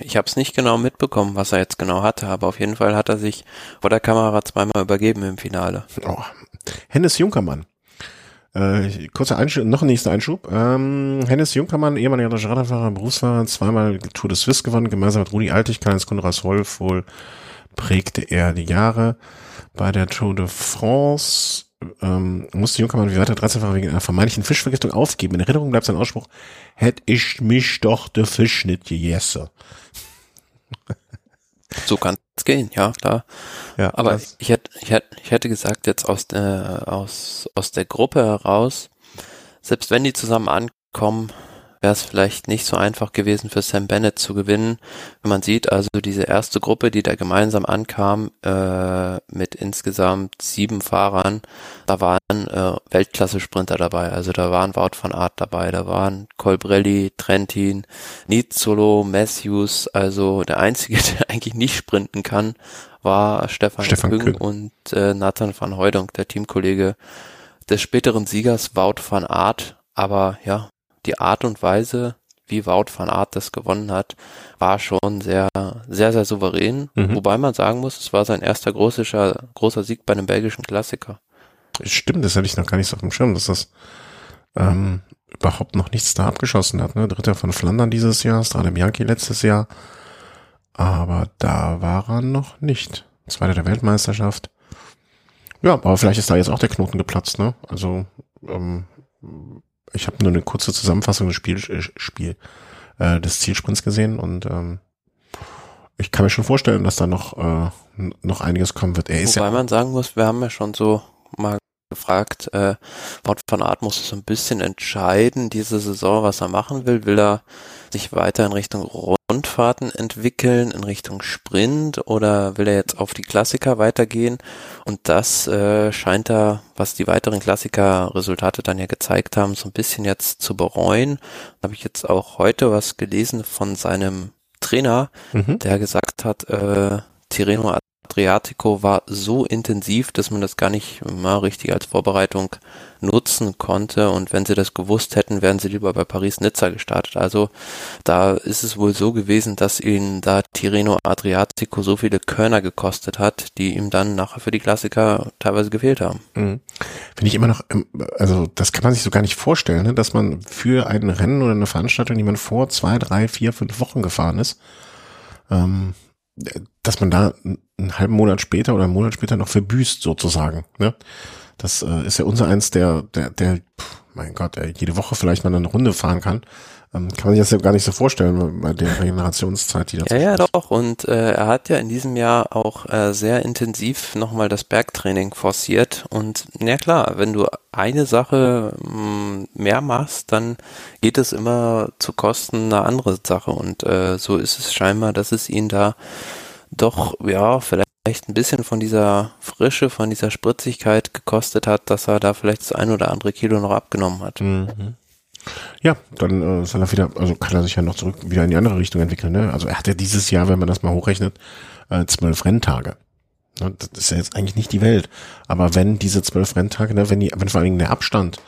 ich habe es nicht genau mitbekommen, was er jetzt genau hatte, aber auf jeden Fall hat er sich vor der Kamera zweimal übergeben im Finale. Oh. Hennes Junkermann. Äh, kurzer Einschub, noch ein nächster Einschub. Ähm, Hennes Junkermann, ehemaliger Radfahrer, Berufsfahrer, zweimal Tour de Suisse gewonnen, gemeinsam mit Rudi Altig, Karl-Heinz Konrads Wolf, wohl prägte er die Jahre. Bei der Tour de France ähm, musste Junkermann wie weiter 13-fach wegen einer vermeintlichen Fischvergiftung aufgeben. In Erinnerung bleibt sein Ausspruch, hätte ich mich doch der Fisch nicht gegessen. So kann es gehen, ja, klar. Ja, Aber ich hätte, ich hätte, ich hätte gesagt, jetzt aus der, aus, aus der Gruppe heraus, selbst wenn die zusammen ankommen, wäre es vielleicht nicht so einfach gewesen für Sam Bennett zu gewinnen. Wenn man sieht, also diese erste Gruppe, die da gemeinsam ankam, äh, mit insgesamt sieben Fahrern, da waren äh, Weltklasse-Sprinter dabei. Also da waren Wout van Aert dabei, da waren Colbrelli, Trentin, Nizzolo, Matthews. Also der einzige, der eigentlich nicht sprinten kann, war Stefan, Stefan Küng, Küng und äh, Nathan van Heudonk, der Teamkollege des späteren Siegers Wout van Aert. Aber ja, die Art und Weise, wie Wout van Aert das gewonnen hat, war schon sehr, sehr, sehr souverän. Mhm. Wobei man sagen muss, es war sein erster großer, großer Sieg bei einem belgischen Klassiker. Stimmt, das hätte ich noch gar nicht so auf dem Schirm, dass das ähm, überhaupt noch nichts da abgeschossen hat. Ne? Dritter von Flandern dieses Jahr, Strade Bianchi letztes Jahr. Aber da war er noch nicht. Zweiter der Weltmeisterschaft. Ja, aber vielleicht ist da jetzt auch der Knoten geplatzt, ne? Also ähm, ich habe nur eine kurze Zusammenfassung des Spiel, äh, Spiel äh, des Zielsprints gesehen und ähm, ich kann mir schon vorstellen, dass da noch äh, noch einiges kommen wird. Er ist Wobei ja man sagen muss, wir haben ja schon so mal gefragt, äh, Wout van Art muss so ein bisschen entscheiden, diese Saison, was er machen will. Will er sich weiter in Richtung Rundfahrten entwickeln, in Richtung Sprint oder will er jetzt auf die Klassiker weitergehen? Und das äh, scheint er, was die weiteren Klassiker-Resultate dann ja gezeigt haben, so ein bisschen jetzt zu bereuen. Da habe ich jetzt auch heute was gelesen von seinem Trainer, mhm. der gesagt hat, äh, Tirreno Adriatico war so intensiv, dass man das gar nicht mal richtig als Vorbereitung nutzen konnte. Und wenn sie das gewusst hätten, wären sie lieber bei Paris-Nizza gestartet. Also da ist es wohl so gewesen, dass ihn da Tirreno Adriatico so viele Körner gekostet hat, die ihm dann nachher für die Klassiker teilweise gefehlt haben. Mhm. Finde ich immer noch, ähm, also das kann man sich so gar nicht vorstellen, ne? dass man für ein Rennen oder eine Veranstaltung, die man vor zwei, drei, vier, fünf Wochen gefahren ist, ähm, dass man da einen halben Monat später oder einen Monat später noch verbüßt sozusagen. Ne? Das äh, ist ja unser eins, der, der, der, pff, mein Gott, der jede Woche vielleicht mal eine Runde fahren kann. Ähm, kann man sich das ja gar nicht so vorstellen bei der Regenerationszeit, die da Ja, ja, doch. Und äh, er hat ja in diesem Jahr auch äh, sehr intensiv nochmal das Bergtraining forciert. Und ja klar, wenn du eine Sache mh, mm, mehr machst, dann geht es immer zu Kosten einer anderen Sache. Und äh, so ist es scheinbar, dass es ihn da doch, ja, vielleicht ein bisschen von dieser Frische, von dieser Spritzigkeit gekostet hat, dass er da vielleicht das ein oder andere Kilo noch abgenommen hat. Mhm. Ja, dann äh, soll er wieder, also kann er sich ja noch zurück wieder in die andere Richtung entwickeln. Ne? Also er hat ja dieses Jahr, wenn man das mal hochrechnet, äh, zwölf Renntage. Das ist ja jetzt eigentlich nicht die Welt. Aber wenn diese zwölf Renntage, ne, wenn die, wenn vor allen Dingen der Abstand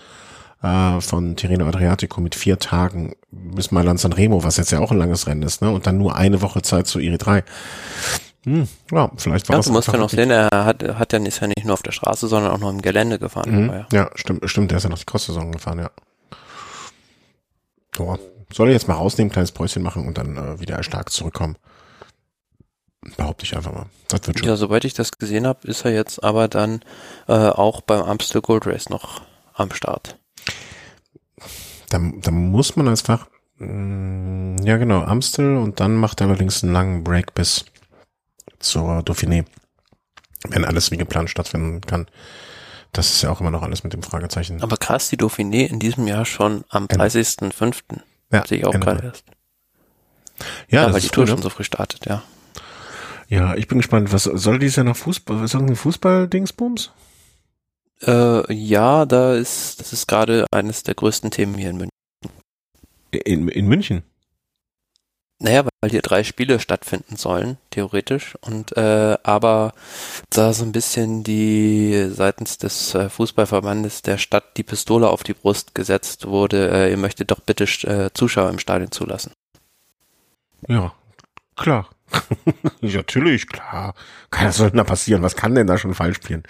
äh, von Tirreno Adriatico mit vier Tagen bis Mailand San Remo, was jetzt ja auch ein langes Rennen ist, ne, und dann nur eine Woche Zeit zu Iri 3. Hm, ja, vielleicht war Ja, das du musst ja noch sehen, er hat, hat ja ist ja nicht nur auf der Straße, sondern auch noch im Gelände gefahren. Mhm. Ja. Ja, stimmt, stimmt, der ist ja noch die Cross-Saison gefahren, ja. So, soll er jetzt mal rausnehmen, kleines Päuschen machen und dann äh, wieder stark zurückkommen. Behaupte ich einfach mal. Das wird schon. Ja, soweit ich das gesehen habe, ist er jetzt aber dann äh, auch beim Amstel Gold Race noch am Start. Da, da muss man als Fach, mh, ja genau, Amstel und dann macht er allerdings einen langen Break bis zur Dauphiné. Wenn alles wie geplant stattfinden kann. Das ist ja auch immer noch alles mit dem Fragezeichen. Aber krass, die Dauphiné in diesem Jahr schon am Ende. 30.05. Ja, Sehe ich auch gerade erst. Ja, Ja, das weil die Tour früh, schon ne? so früh startet, ja. Ja, ich bin gespannt. Was soll dieses Jahr noch Fußball? Ist irgendein Fußball-Dingsbums? Äh, ja, da ist, das ist gerade eines der größten Themen hier in München. In, in München. Naja, weil hier drei Spiele stattfinden sollen, theoretisch. Und äh, aber da so ein bisschen die seitens des äh, Fußballverbandes der Stadt die Pistole auf die Brust gesetzt wurde, äh, ihr möchtet doch bitte äh, Zuschauer im Stadion zulassen. Ja, klar. ja, natürlich, klar. Kann, was soll denn da passieren? Was kann denn da schon falsch spielen?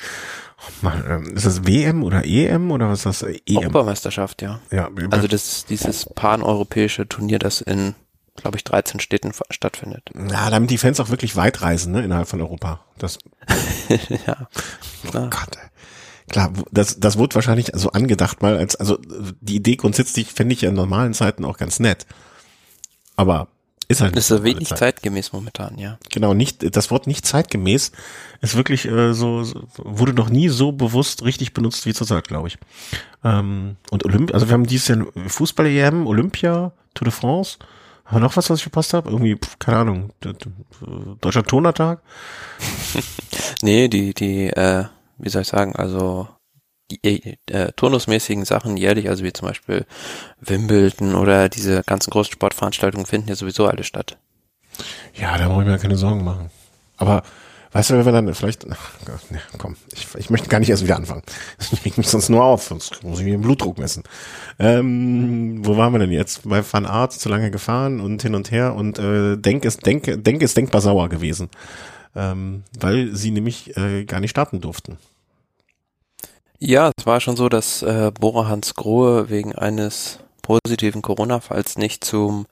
Oh Mann, ähm, ist das WM oder EM oder was ist das? EM. Europameisterschaft, ja. Ja, Also das dieses paneuropäische Turnier, das in, glaube ich, 13 Städten stattfindet. ja, damit die Fans auch wirklich weit reisen, ne, innerhalb von Europa. Das, ja. oh Klar. Gott. Klar, das, das wurde wahrscheinlich so angedacht mal als, also die Idee grundsätzlich fände ich ja in normalen Zeiten auch ganz nett. Aber ist halt Das ist wenig Zeit. zeitgemäß momentan, ja. Genau, nicht, das Wort nicht zeitgemäß ist wirklich äh, so, so, wurde noch nie so bewusst richtig benutzt wie zurzeit, glaube ich. Ähm, und Olymp, also wir haben dieses Jahr Fußball-EM, Olympia, Tour de France. Haben wir noch was, was ich verpasst habe? Irgendwie, pf, keine Ahnung, Deutscher Tonertag? Nee, die, die, äh, wie soll ich sagen, also äh, turnusmäßigen Sachen jährlich, also wie zum Beispiel Wimbledon oder diese ganzen großen Sportveranstaltungen finden ja sowieso alle statt. Ja, da brauche ich mir keine Sorgen machen. Aber weißt du, wenn wir dann vielleicht, ach nee, komm, ich, ich möchte gar nicht erst wieder anfangen. Ich reg mich sonst nur auf, sonst muss ich mir den Blutdruck messen. Ähm, wo waren wir denn jetzt? Bei Van Art zu lange gefahren und hin und her und äh, Denk ist Denk, Denk ist denkbar sauer gewesen. Ähm, weil sie nämlich äh, gar nicht starten durften. Ja, es war schon so, dass äh, Bora Hans Grohe wegen eines positiven Corona-Falls nicht zum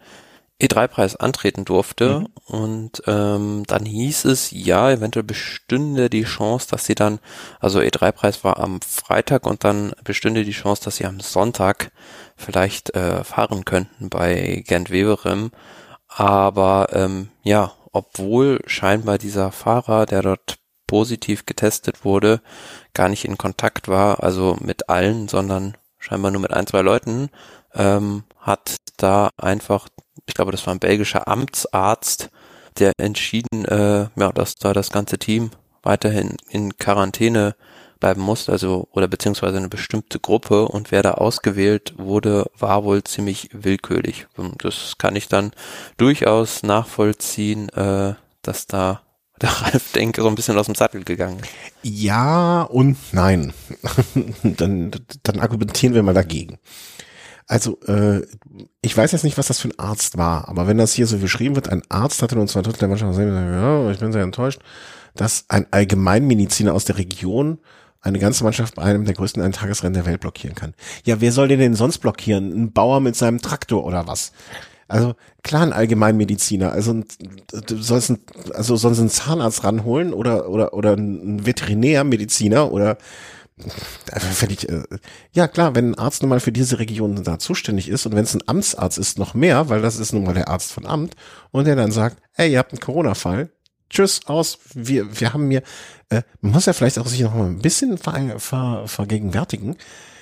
E3-Preis antreten durfte. Mhm. Und ähm, dann hieß es, ja, eventuell bestünde die Chance, dass sie dann, also E3-Preis war am Freitag und dann bestünde die Chance, dass sie am Sonntag vielleicht äh, fahren könnten bei Gent Weverem. Aber ähm, ja, obwohl scheinbar dieser Fahrer, der dort positiv getestet wurde, gar nicht in Kontakt war, also mit allen, sondern scheinbar nur mit ein, zwei Leuten, ähm, hat da einfach, ich glaube, das war ein belgischer Amtsarzt, der entschieden, äh, ja, dass da das ganze Team weiterhin in Quarantäne bleiben muss, also oder beziehungsweise eine bestimmte Gruppe und wer da ausgewählt wurde, war wohl ziemlich willkürlich. Und das kann ich dann durchaus nachvollziehen, äh, dass da der Ralf Denke so ein bisschen aus dem Sattel gegangen. Ja und nein. dann, dann argumentieren wir mal dagegen. Also, äh, ich weiß jetzt nicht, was das für ein Arzt war, aber wenn das hier so beschrieben wird, ein Arzt hatte uns zwei Drittel der Mannschaft gesehen, ja, ich bin sehr enttäuscht, dass ein Allgemeinmediziner aus der Region eine ganze Mannschaft bei einem der größten Eintagesrennen der Welt blockieren kann. Ja, wer soll den denn sonst blockieren? Ein Bauer mit seinem Traktor oder was? Also klar, ein Allgemeinmediziner. Also du sollst ein, also sonst einen Zahnarzt ranholen oder oder oder ein Veterinärmediziner oder also ich, äh, ja klar, wenn ein Arzt nun mal für diese Region da zuständig ist und wenn es ein Amtsarzt ist, noch mehr, weil das ist nun mal der Arzt von Amt und der dann sagt, ey, ihr habt einen Corona-Fall, tschüss, aus, wir, wir haben mir, äh, man muss ja vielleicht auch sich noch mal ein bisschen ver, ver, vergegenwärtigen,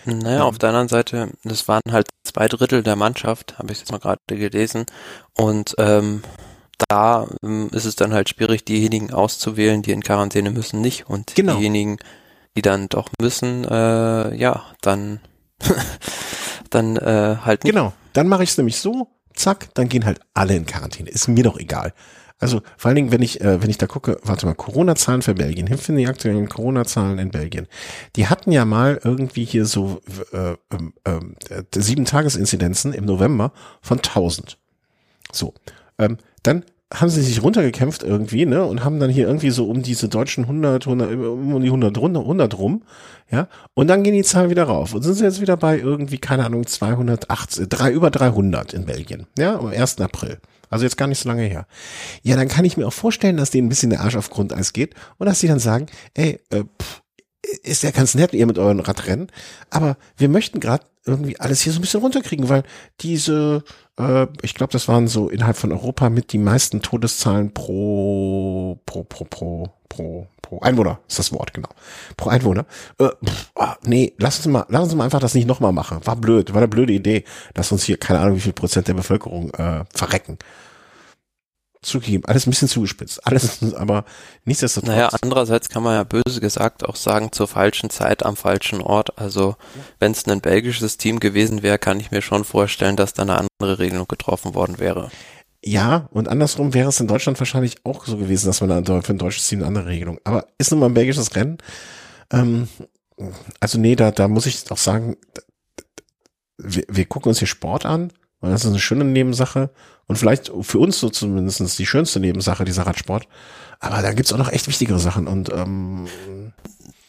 Naja, auf der anderen Seite, das waren halt zwei Drittel der Mannschaft, habe ich jetzt mal gerade gelesen. Und ähm, da ähm, ist es dann halt schwierig, diejenigen auszuwählen, die in Quarantäne müssen, nicht. Und Genau. diejenigen, die dann doch müssen, äh, ja, dann, dann äh, halt nicht. Genau, dann mache ich es nämlich so, zack, dann gehen halt alle in Quarantäne. Ist mir doch egal. Also vor allen Dingen, wenn ich, äh, wenn ich da gucke, warte mal, Corona-Zahlen für Belgien, hilft die aktuellen Corona-Zahlen in Belgien. Die hatten ja mal irgendwie hier so äh, ähm, äh, sieben Tagesinzidenzen im November von 1000. So, ähm, dann haben sie sich runtergekämpft irgendwie, ne, und haben dann hier irgendwie so um diese deutschen 100, 100 um die 100, 100 rum, ja, und dann gehen die Zahlen wieder rauf und sind sie jetzt wieder bei irgendwie, keine Ahnung, 280, drei, über 300 in Belgien, ja, am 1. April. Also jetzt gar nicht so lange her. Ja, dann kann ich mir auch vorstellen, dass denen ein bisschen der Arsch auf Grundeis geht und dass sie dann sagen, ey, äh, pff, ist ja ganz nett, ihr mit euren Radrennen, aber wir möchten gerade irgendwie alles hier so ein bisschen runterkriegen, weil diese, äh, ich glaube, das waren so innerhalb von Europa mit die meisten Todeszahlen pro, pro, pro, pro, pro, pro Einwohner, ist das Wort, genau. Pro Einwohner. Äh, pff, ah, nee, lass uns mal, lass uns mal einfach das nicht nochmal machen. War blöd, war eine blöde Idee, dass uns hier, keine Ahnung, wie viel Prozent der Bevölkerung äh, verrecken zugegeben, alles ein bisschen zugespitzt, alles, aber nichtsdestotrotz. Naja, andererseits kann man ja böse gesagt auch sagen, zur falschen Zeit am falschen Ort. Also, wenn es ein belgisches Team gewesen wäre, kann ich mir schon vorstellen, dass da eine andere Regelung getroffen worden wäre. Ja, und andersrum wäre es in Deutschland wahrscheinlich auch so gewesen, dass man da für ein deutsches Team eine andere Regelung. Aber ist nun mal ein belgisches Rennen. Ähm, also nee, da, da muss ich auch sagen, wir, wir gucken uns hier Sport an und das ist eine schöne Nebensache und vielleicht für uns so zumindest die schönste Nebensache, dieser Radsport. Aber da gibt's auch noch echt wichtigere Sachen und ähm,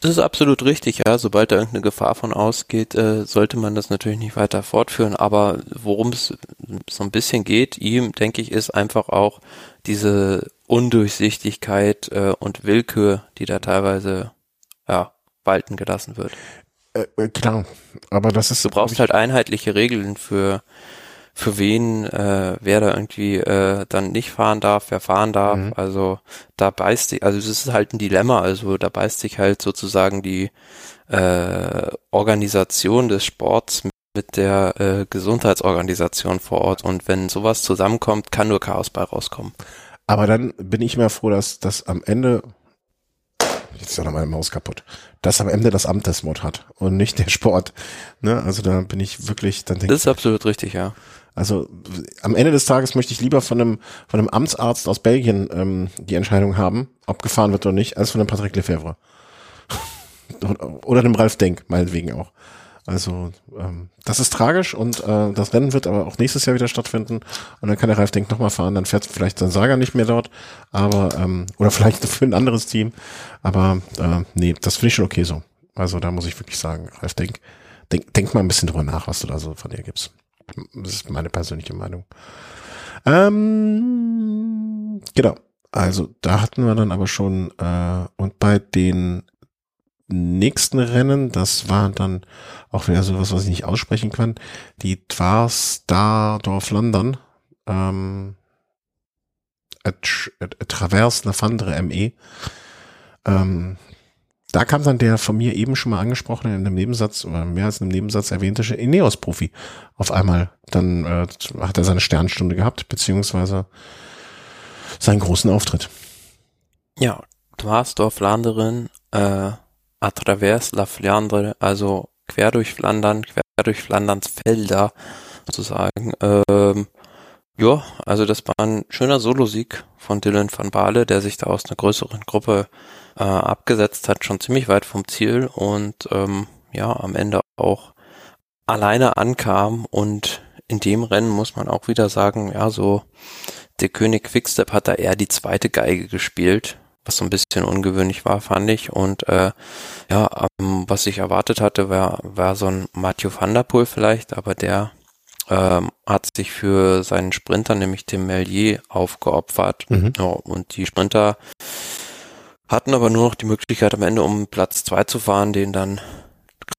das ist absolut richtig, ja. Sobald da irgendeine Gefahr von ausgeht, äh, sollte man das natürlich nicht weiter fortführen. Aber worum es so ein bisschen geht, ihm, denke ich, ist einfach auch diese Undurchsichtigkeit äh, und Willkür, die da teilweise ja, walten gelassen wird. Äh, äh klar, aber das ist. Du brauchst halt einheitliche Regeln für für wen äh, wer da irgendwie äh, dann nicht fahren darf, wer fahren darf. Mhm. Also da beißt sich, also es ist halt ein Dilemma, also da beißt sich halt sozusagen die äh, Organisation des Sports mit der äh, Gesundheitsorganisation vor Ort und wenn sowas zusammenkommt, kann nur Chaos bei rauskommen. Aber dann bin ich mir froh, dass das am Ende jetzt ist ja noch meine Maus kaputt, dass am Ende das Amt das Mod hat und nicht der Sport. Ne? Also da bin ich wirklich, dann denke Das ist absolut richtig, ja. Also am Ende des Tages möchte ich lieber von einem, von einem Amtsarzt aus Belgien ähm, die Entscheidung haben, ob gefahren wird oder nicht, als von einem Patrick Lefebvre. oder einem Ralf Denk, meinetwegen auch. Also ähm, das ist tragisch und äh, das Rennen wird aber auch nächstes Jahr wieder stattfinden und dann kann der Ralf Denk nochmal fahren, dann fährt vielleicht sein Saga nicht mehr dort, aber ähm, oder vielleicht für ein anderes Team, aber äh, nee, das finde ich schon okay so. Also da muss ich wirklich sagen, Ralf Denk, denk, denk mal ein bisschen drüber nach, was du da so von dir gibst. Das ist meine persönliche Meinung. Ähm, genau. Also da hatten wir dann aber schon äh, und bei den nächsten Rennen, das war dann auch wieder sowas, was ich nicht aussprechen kann, die Dwars-Dardorf London, ähm, Traverse Nafandre ME, ähm, da kam dann der von mir eben schon mal angesprochen in einem Nebensatz oder mehr als in einem Nebensatz erwähnte Ineos-Profi auf einmal. Dann äh, hat er seine Sternstunde gehabt, beziehungsweise seinen großen Auftritt. Ja, Dwarsdorf Landerin, äh, à travers la Flandre, also quer durch Flandern, quer durch Flanderns Felder sozusagen. Ähm, ja, also das war ein schöner Solosieg von Dylan van Baale, der sich da aus einer größeren Gruppe äh, abgesetzt hat, schon ziemlich weit vom Ziel und ähm, ja, am Ende auch alleine ankam und in dem Rennen muss man auch wieder sagen, ja, so der König Quickstep hat da eher die zweite Geige gespielt, was so ein bisschen ungewöhnlich war, fand ich. Und äh, ja, ähm, was ich erwartet hatte, war, war so ein Mathieu van der Poel vielleicht, aber der ähm, hat sich für seinen Sprinter, nämlich dem Melier, aufgeopfert. Mhm. Ja, und die Sprinter hatten aber nur noch die Möglichkeit am Ende, um Platz zwei zu fahren, den dann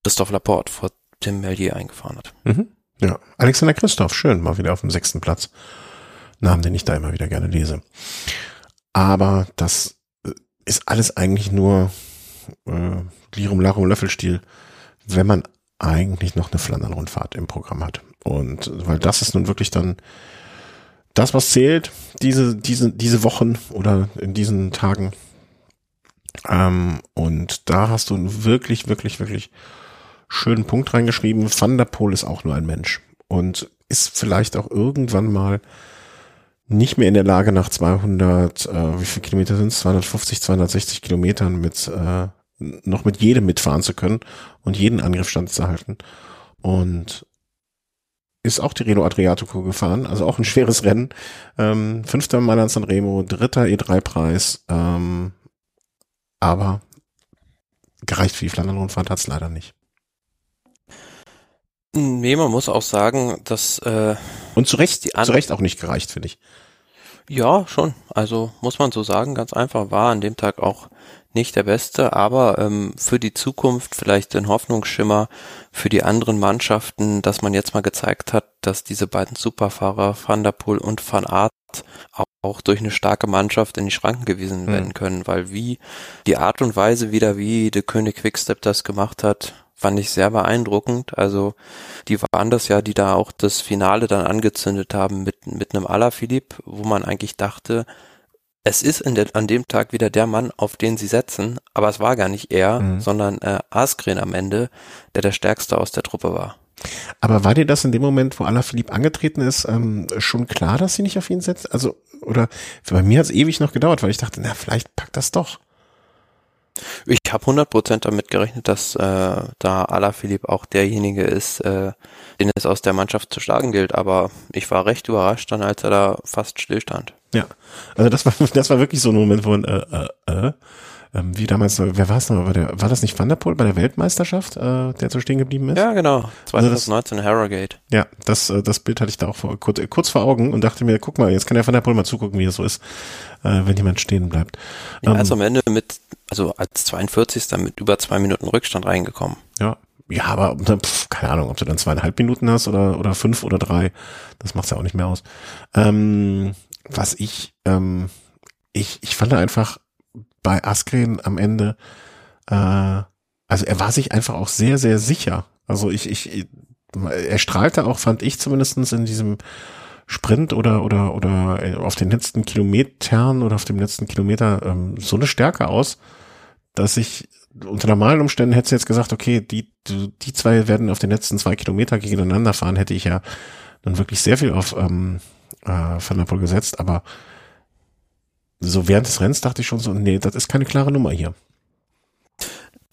Christoph Laporte vor Tim Melier eingefahren hat. Mhm. Ja, Alexander Christoph, schön, mal wieder auf dem sechsten Platz. Namen, den ich da immer wieder gerne lese. Aber das äh, ist alles eigentlich nur äh, Lirum Larum Löffelstiel, wenn man eigentlich noch eine Flandern-Rundfahrt im Programm hat. Und weil das ist nun wirklich dann das, was zählt, diese, diese, diese Wochen oder in diesen Tagen. Ähm, und da hast du einen wirklich, wirklich, wirklich schönen Punkt reingeschrieben. Van der Poel ist auch nur ein Mensch und ist vielleicht auch irgendwann mal nicht mehr in der Lage, nach 200, äh, wie viele Kilometer sind es? 250, 260 Kilometern mit, äh, noch mit jedem mitfahren zu können und jeden Angriff standzuhalten. Und ist auch die Reno Adriatico gefahren, also auch ein schweres Rennen. Ähm, fünfter Mailand San Remo, dritter E3-Preis, ähm, aber gereicht für die Flandern-Rundfahrt hat's leider nicht. Nee, man muss auch sagen, dass äh, und zu Recht, die zu Recht auch nicht gereicht, finde ich. Ja, schon. Also muss man so sagen, ganz einfach war an dem Tag auch nicht der beste, aber ähm, für die Zukunft vielleicht ein Hoffnungsschimmer für die anderen Mannschaften, dass man jetzt mal gezeigt hat, dass diese beiden Superfahrer Van der Poel und Van Aert auch, durch eine starke Mannschaft in die Schranken gewiesen mhm. werden können, weil wie die Art und Weise wieder, wie der König Quickstep das gemacht hat, fand ich sehr beeindruckend. Also die waren das ja, die da auch das Finale dann angezündet haben mit, mit einem Alaphilippe, wo man eigentlich dachte, es ist in der, an dem Tag wieder der Mann, auf den sie setzen, aber es war gar nicht er, mhm. sondern äh, Askren am Ende, der der stärkste aus der Truppe war. Aber war dir das in dem Moment, wo Alaphilippe angetreten ist, ähm, schon klar, dass sie nicht auf ihn setzt? Also, oder bei mir hat es ewig noch gedauert, weil ich dachte, na, vielleicht packt das doch. Ich habe 100% damit gerechnet, dass äh, da Alaphilippe auch derjenige ist, äh, den es aus der Mannschaft zu schlagen gilt. Aber ich war recht überrascht dann, als er da fast stillstand. Ja, also das war das war wirklich so ein Moment, wo man, äh, äh, äh, ähm, wie damals, wer war es noch, war, der, war das nicht Van der Poel bei der Weltmeisterschaft, äh, der so stehen geblieben ist? Ja, genau, 2019 also Harrogate. Ja, das, äh, das Bild hatte ich da auch vor, kurz, kurz vor Augen und dachte mir, guck mal, jetzt kann der Van der Poel mal zugucken, wie es so ist, äh, wenn jemand stehen bleibt. Ja, ähm, also am Ende mit, also als 42. mit über zwei Minuten Rückstand reingekommen. Ja, ja, aber pf, keine Ahnung, ob du dann zweieinhalb Minuten hast oder oder fünf oder drei, das macht's ja auch nicht mehr aus. Ähm, was ich, ähm, ich, ich fand einfach bei Askren am Ende, äh, also er war sich einfach auch sehr, sehr sicher. Also ich, ich, er strahlte auch, fand ich zumindestens in diesem Sprint oder oder oder auf den letzten Kilometern oder auf dem letzten Kilometer ähm, so eine Stärke aus, dass ich unter normalen Umständen hätte jetzt gesagt, okay, die die zwei werden auf den letzten zwei Kilometer gegeneinander fahren, hätte ich ja dann wirklich sehr viel auf ähm, äh, Van der Poel gesetzt, aber so während des Rennens dachte ich schon so, nee, das ist keine klare Nummer hier.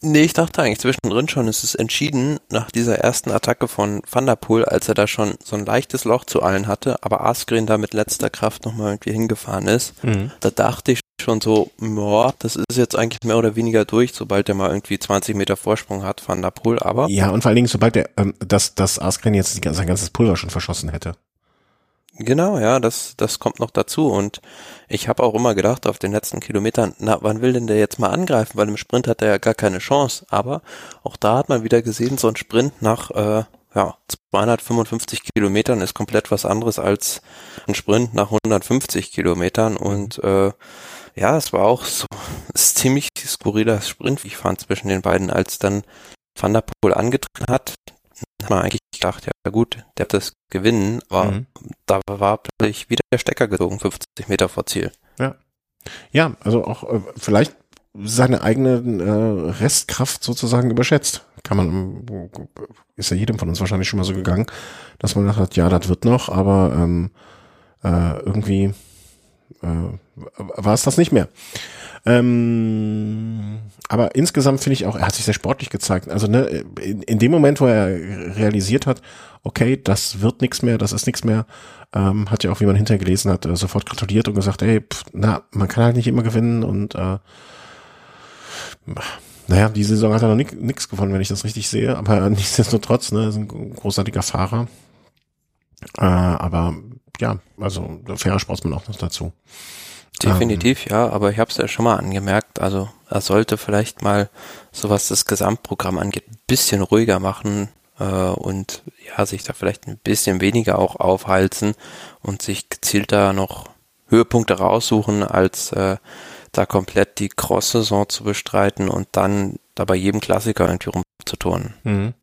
Nee, ich dachte eigentlich zwischendrin schon, es ist entschieden nach dieser ersten Attacke von Van der Poel, als er da schon so ein leichtes Loch zu allen hatte, aber Askren da mit letzter Kraft nochmal irgendwie hingefahren ist. Mhm. Da dachte ich schon so, boah, das ist jetzt eigentlich mehr oder weniger durch, sobald er mal irgendwie 20 Meter Vorsprung hat, Van der Poel, aber. Ja, und vor allen Dingen, sobald er, ähm, dass, dass Askren jetzt sein ganzes Pulver schon verschossen hätte. Genau, ja, das, das kommt noch dazu. Und ich habe auch immer gedacht, auf den letzten Kilometern, na, wann will denn der jetzt mal angreifen? Weil im Sprint hat er ja gar keine Chance. Aber auch da hat man wieder gesehen, so ein Sprint nach äh, ja, 255 Kilometern ist komplett was anderes als ein Sprint nach 150 Kilometern. Und äh, ja, es war auch so ist ziemlich skurriler Sprint, wie ich fand, zwischen den beiden, als dann Van der Poel angetreten hat hat man eigentlich gedacht, ja gut, der wird das gewinnen, aber mhm. da war plötzlich wieder der Stecker gezogen, 50 Meter vor Ziel. Ja. Ja, also auch äh, vielleicht seine eigene äh, Restkraft sozusagen überschätzt. Kann man, ist ja jedem von uns wahrscheinlich schon mal so gegangen, dass man gedacht hat, ja, das wird noch, aber ähm, äh, irgendwie äh, war es das nicht mehr. Ähm, aber insgesamt finde ich auch, er hat sich sehr sportlich gezeigt. Also ne, in, in dem Moment, wo er realisiert hat, okay, das wird nichts mehr, das ist nichts mehr, ähm, hat ja auch, wie man hinterher gelesen hat, äh, sofort gratuliert und gesagt, ey, pff, na, man kann halt nicht immer gewinnen und äh, naja, die Saison hat er noch nichts gewonnen, wenn ich das richtig sehe, aber nichtsdestotrotz, ne, ist ein großartiger Fahrer. Äh, aber ja, also fairer Sportsmann auch noch dazu. Definitiv, ähm. ja, aber ich habe es ja schon mal angemerkt, also er sollte vielleicht mal, so was das Gesamtprogramm angeht, ein bisschen ruhiger machen äh, und ja, sich da vielleicht ein bisschen weniger auch aufhalten und sich gezielter noch Höhepunkte raussuchen, als äh, da komplett die Cross-Saison zu bestreiten und dann da bei jedem Klassiker irgendwie rumzuturnen. Mhm.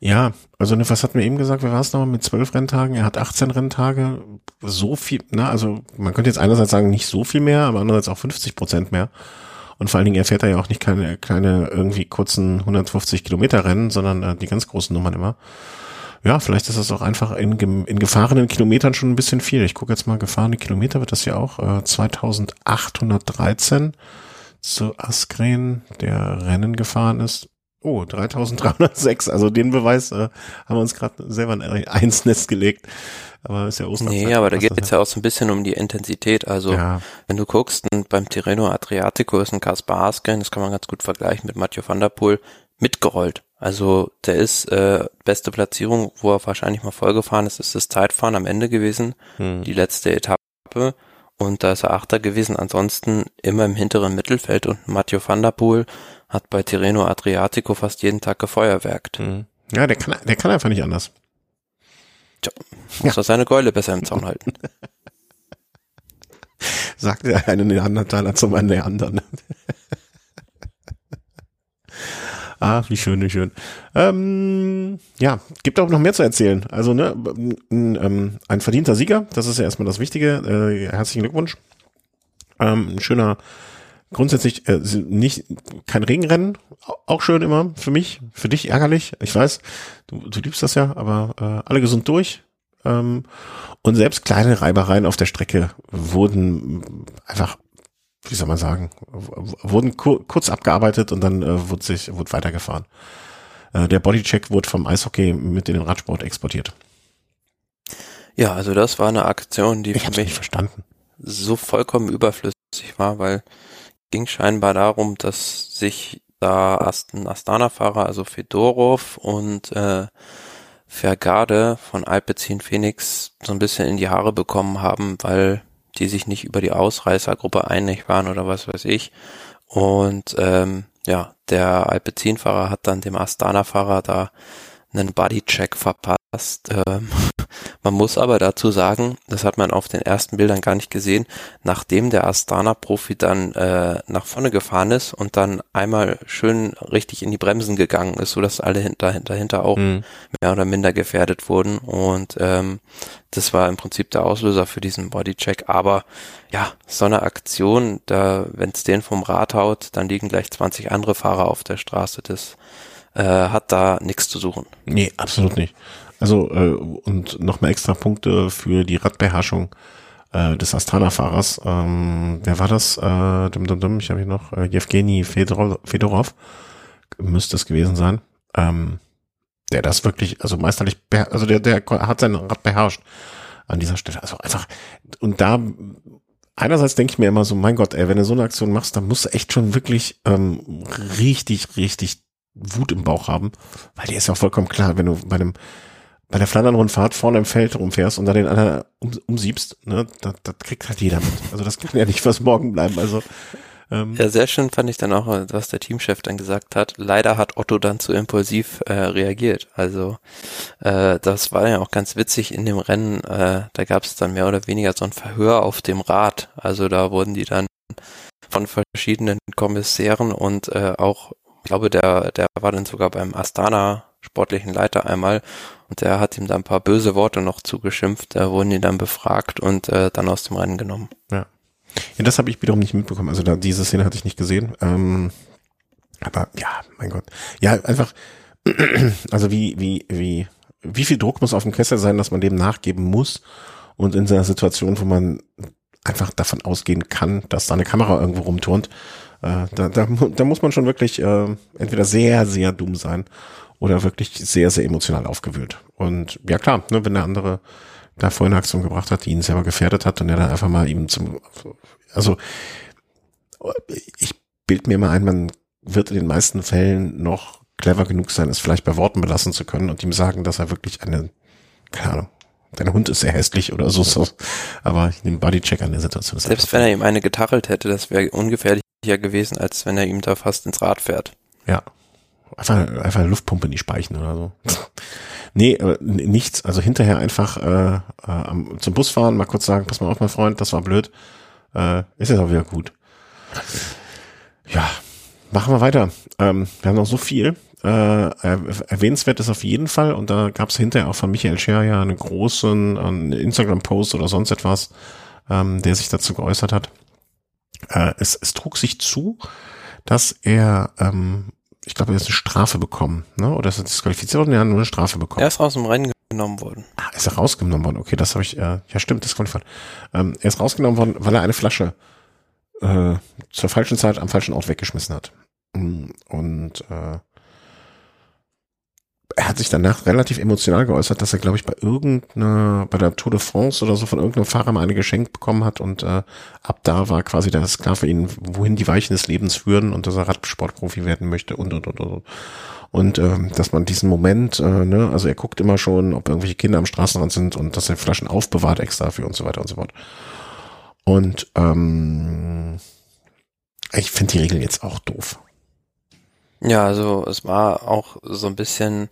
Ja, also ne, was hat mir eben gesagt, wer war es nochmal mit zwölf Renntagen? Er hat 18 Renntage, so viel, na, also man könnte jetzt einerseits sagen, nicht so viel mehr, aber andererseits auch 50 Prozent mehr. Und vor allen Dingen, er fährt da ja auch nicht keine kleine, irgendwie kurzen 150 Kilometer Rennen, sondern äh, die ganz großen Nummern immer. Ja, vielleicht ist das auch einfach in, in gefahrenen Kilometern schon ein bisschen viel. Ich gucke jetzt mal, gefahrene Kilometer wird das ja auch. Äh, 2813 zu Askren, der Rennen gefahren ist. Oh, 3306. Also den Beweis äh, haben wir uns gerade selber ins Nest gelegt. Aber ist ja Ostern. Nee, aber da geht es ja auch so ein bisschen um die Intensität. Also ja. wenn du guckst, beim Tirreno Adriatico ist ein Kaspar Askren, das kann man ganz gut vergleichen mit Mathieu van der Poel, mitgerollt. Also der ist äh, beste Platzierung, wo er wahrscheinlich mal vollgefahren ist, ist das Zeitfahren am Ende gewesen, hm. die letzte Etappe. Und da ist er Achter gewesen, ansonsten immer im hinteren Mittelfeld und Matteo van der Poel hat bei Tirreno Adriatico fast jeden Tag gefeuerwerkt. Hm. Ja, der kann, der kann einfach nicht anders. Tja, muss ja. er seine Keule besser im Zaun halten. Sagt der eine Neandertaler zum anderen. Ah, wie schön, wie schön. Ähm, ja, gibt auch noch mehr zu erzählen. Also, ne, ein, ähm, ein verdienter Sieger, das ist ja erstmal das Wichtige. Äh, herzlichen Glückwunsch. Ähm, ein schöner, grundsätzlich äh, nicht kein Regenrennen, auch schön immer für mich, für dich ärgerlich. Ich weiß, du, du liebst das ja, aber äh, alle gesund durch. Ähm, und selbst kleine Reibereien auf der Strecke wurden einfach wie soll man sagen, wurden kur kurz abgearbeitet und dann äh, wurde sich wurde weitergefahren. Äh, der Bodycheck wurde vom Eishockey mit in den Radsport exportiert. Ja, also das war eine Aktion, die ich für mich verstanden. so vollkommen überflüssig war, weil ging scheinbar darum, dass sich da Astana-Fahrer, also Fedorov und äh, Vergade von Alpecin Phoenix so ein bisschen in die Haare bekommen haben, weil die sich nicht über die Ausreißergruppe einig waren oder was weiß ich. Und ähm, ja, der Alpecin-Fahrer hat dann dem Astana-Fahrer da einen Bodycheck verpasst. Ähm, man muss aber dazu sagen, das hat man auf den ersten Bildern gar nicht gesehen, nachdem der Astana-Profi dann äh, nach vorne gefahren ist und dann einmal schön richtig in die Bremsen gegangen ist, so dass alle hinter, dahinter auch mhm. mehr oder minder gefährdet wurden. Und ähm, das war im Prinzip der Auslöser für diesen Bodycheck. Aber ja, so eine Aktion, da, wenn es den vom Rad haut, dann liegen gleich 20 andere Fahrer auf der Straße. Das äh, hat da nichts zu suchen. Nee, absolut nicht. Also äh, und nochmal extra Punkte für die Radbeherrschung äh, des Astana-Fahrers. Ähm, wer war das? Äh, dum, dum, dum, ich habe hier noch äh, Jewgeni Fedorov, Fedorov müsste es gewesen sein. Ähm, der das wirklich, also meisterlich, also der, der hat sein Rad beherrscht an dieser Stelle. Also einfach, und da, einerseits denke ich mir immer so, mein Gott, ey, wenn du so eine Aktion machst, dann musst du echt schon wirklich ähm, richtig, richtig Wut im Bauch haben, weil dir ist ja vollkommen klar, wenn du bei einem bei der Flandern-Rundfahrt vorne im Feld rumfährst und dann den anderen um, umsiebst, ne, das, das kriegt halt jeder mit. Also das kann ja nicht fürs Morgen bleiben. Also ähm, ja, sehr schön fand ich dann auch, was der Teamchef dann gesagt hat. Leider hat Otto dann zu impulsiv äh, reagiert. Also äh, das war ja auch ganz witzig in dem Rennen. Äh, da gab es dann mehr oder weniger so ein Verhör auf dem Rad. Also da wurden die dann von verschiedenen Kommissären und äh, auch, ich glaube, der, der war dann sogar beim Astana sportlichen Leiter einmal und der hat ihm da ein paar böse Worte noch zugeschimpft. Da wurden die dann befragt und äh, dann aus dem Rennen genommen. Ja. Ja, das habe ich wiederum nicht mitbekommen. Also da, diese Szene hatte ich nicht gesehen. Ähm, aber ja, mein Gott. Ja, einfach, also wie, wie, wie, wie viel Druck muss auf dem Kessel sein, dass man dem nachgeben muss und in einer Situation, wo man einfach davon ausgehen kann, dass da eine Kamera irgendwo rumturnt, äh, da, da, da muss man schon wirklich äh, entweder sehr, sehr dumm sein oder wirklich sehr, sehr emotional aufgewühlt. Und ja klar, ne, wenn der andere da vorhin eine Aktion gebracht hat, die ihn selber gefährdet hat und er dann einfach mal ihm zum, also ich bild mir mal ein, man wird in den meisten Fällen noch clever genug sein, es vielleicht bei Worten belassen zu können und ihm sagen, dass er wirklich eine, keine Ahnung, dein Hund ist sehr hässlich oder so, so. aber ich nehme Bodycheck an der Situation. Selbst wenn er ihm eine getarrelt hätte, das wäre ungefährlicher gewesen, als wenn er ihm da fast ins Rad fährt. Ja. Einfach, einfach eine Luftpumpe in die Speichen oder so. Nee, nichts. Also hinterher einfach äh, äh, zum Bus fahren, mal kurz sagen, pass mal auf, mein Freund, das war blöd. Äh, ist jetzt auch wieder gut. Ja, machen wir weiter. Ähm, wir haben noch so viel. Äh, erwähnenswert ist auf jeden Fall, und da gab es hinterher auch von Michael Scher ja einen großen Instagram-Post oder sonst etwas, ähm, der sich dazu geäußert hat. Äh, es, es trug sich zu, dass er ähm, ich glaube, er hat eine Strafe bekommen, ne? Oder ist er disqualifiziert worden? Er hat nur eine Strafe bekommen. Er ist aus dem Rennen genommen worden. Ah, ist er rausgenommen worden? Okay, das habe ich, äh, ja stimmt, disqualifiziert. Ähm, er ist rausgenommen worden, weil er eine Flasche äh, zur falschen Zeit am falschen Ort weggeschmissen hat. Mm, und äh, er hat sich danach relativ emotional geäußert, dass er, glaube ich, bei irgendeiner, bei der Tour de France oder so von irgendeinem Fahrer mal eine geschenkt bekommen hat und äh, ab da war quasi das klar für ihn, wohin die Weichen des Lebens führen und dass er Radsportprofi werden möchte und und und und. Und äh, dass man diesen Moment, äh, ne, also er guckt immer schon, ob irgendwelche Kinder am Straßenrand sind und dass er Flaschen aufbewahrt extra dafür und so weiter und so fort. Und ähm, ich finde die Regeln jetzt auch doof. Ja, also es war auch so ein bisschen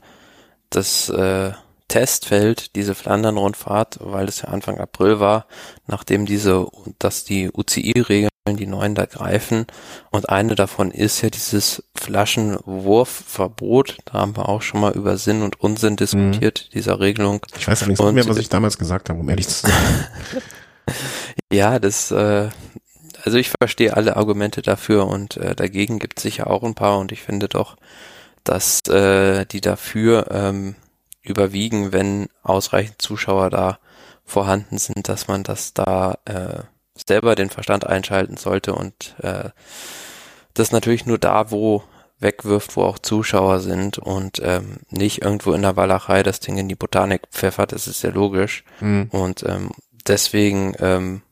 das äh, Testfeld, diese Flandern-Rundfahrt, weil es ja Anfang April war, nachdem diese, dass die UCI-Regeln, die neuen da greifen. Und eine davon ist ja dieses Flaschenwurfverbot. Da haben wir auch schon mal über Sinn und Unsinn diskutiert, mhm. dieser Regelung. Ich weiß allerdings nicht mehr, was ich damals gesagt habe, um ehrlich zu sein. ja, das, äh, also ich verstehe alle Argumente dafür und äh, dagegen gibt es sicher auch ein paar und ich finde doch, dass äh, die dafür ähm, überwiegen, wenn ausreichend Zuschauer da vorhanden sind, dass man das da äh, selber den Verstand einschalten sollte und äh, das natürlich nur da, wo wegwirft, wo auch Zuschauer sind und ähm, nicht irgendwo in der Walachei das Ding in die Botanik pfeffert, das ist ja logisch. Mhm. Und ähm, deswegen ähm,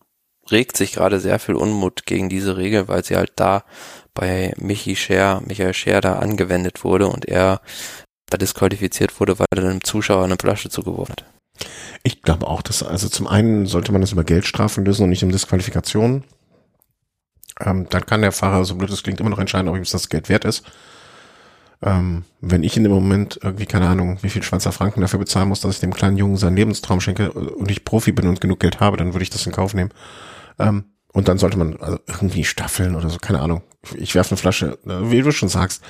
regt sich gerade sehr viel Unmut gegen diese Regel, weil sie halt da bei Michi Scher, Michael Scher da angewendet wurde und er da disqualifiziert wurde, weil er einem Zuschauer eine Flasche zugeworfen hat. Ich glaube auch, dass, also zum einen sollte man das über Geldstrafen lösen und nicht um Disqualifikation. Ähm, dann kann der Fahrer, so blöd es klingt, immer noch entscheiden, ob ihm das Geld wert ist. Ähm, wenn ich in dem Moment irgendwie, keine Ahnung, wie viel Schweizer Franken dafür bezahlen muss, dass ich dem kleinen Jungen seinen Lebenstraum schenke und ich Profi bin und genug Geld habe, dann würde ich das in Kauf nehmen. Ähm, und dann sollte man also irgendwie staffeln oder so, keine Ahnung. Ich werfe eine Flasche, äh, wie du schon sagst,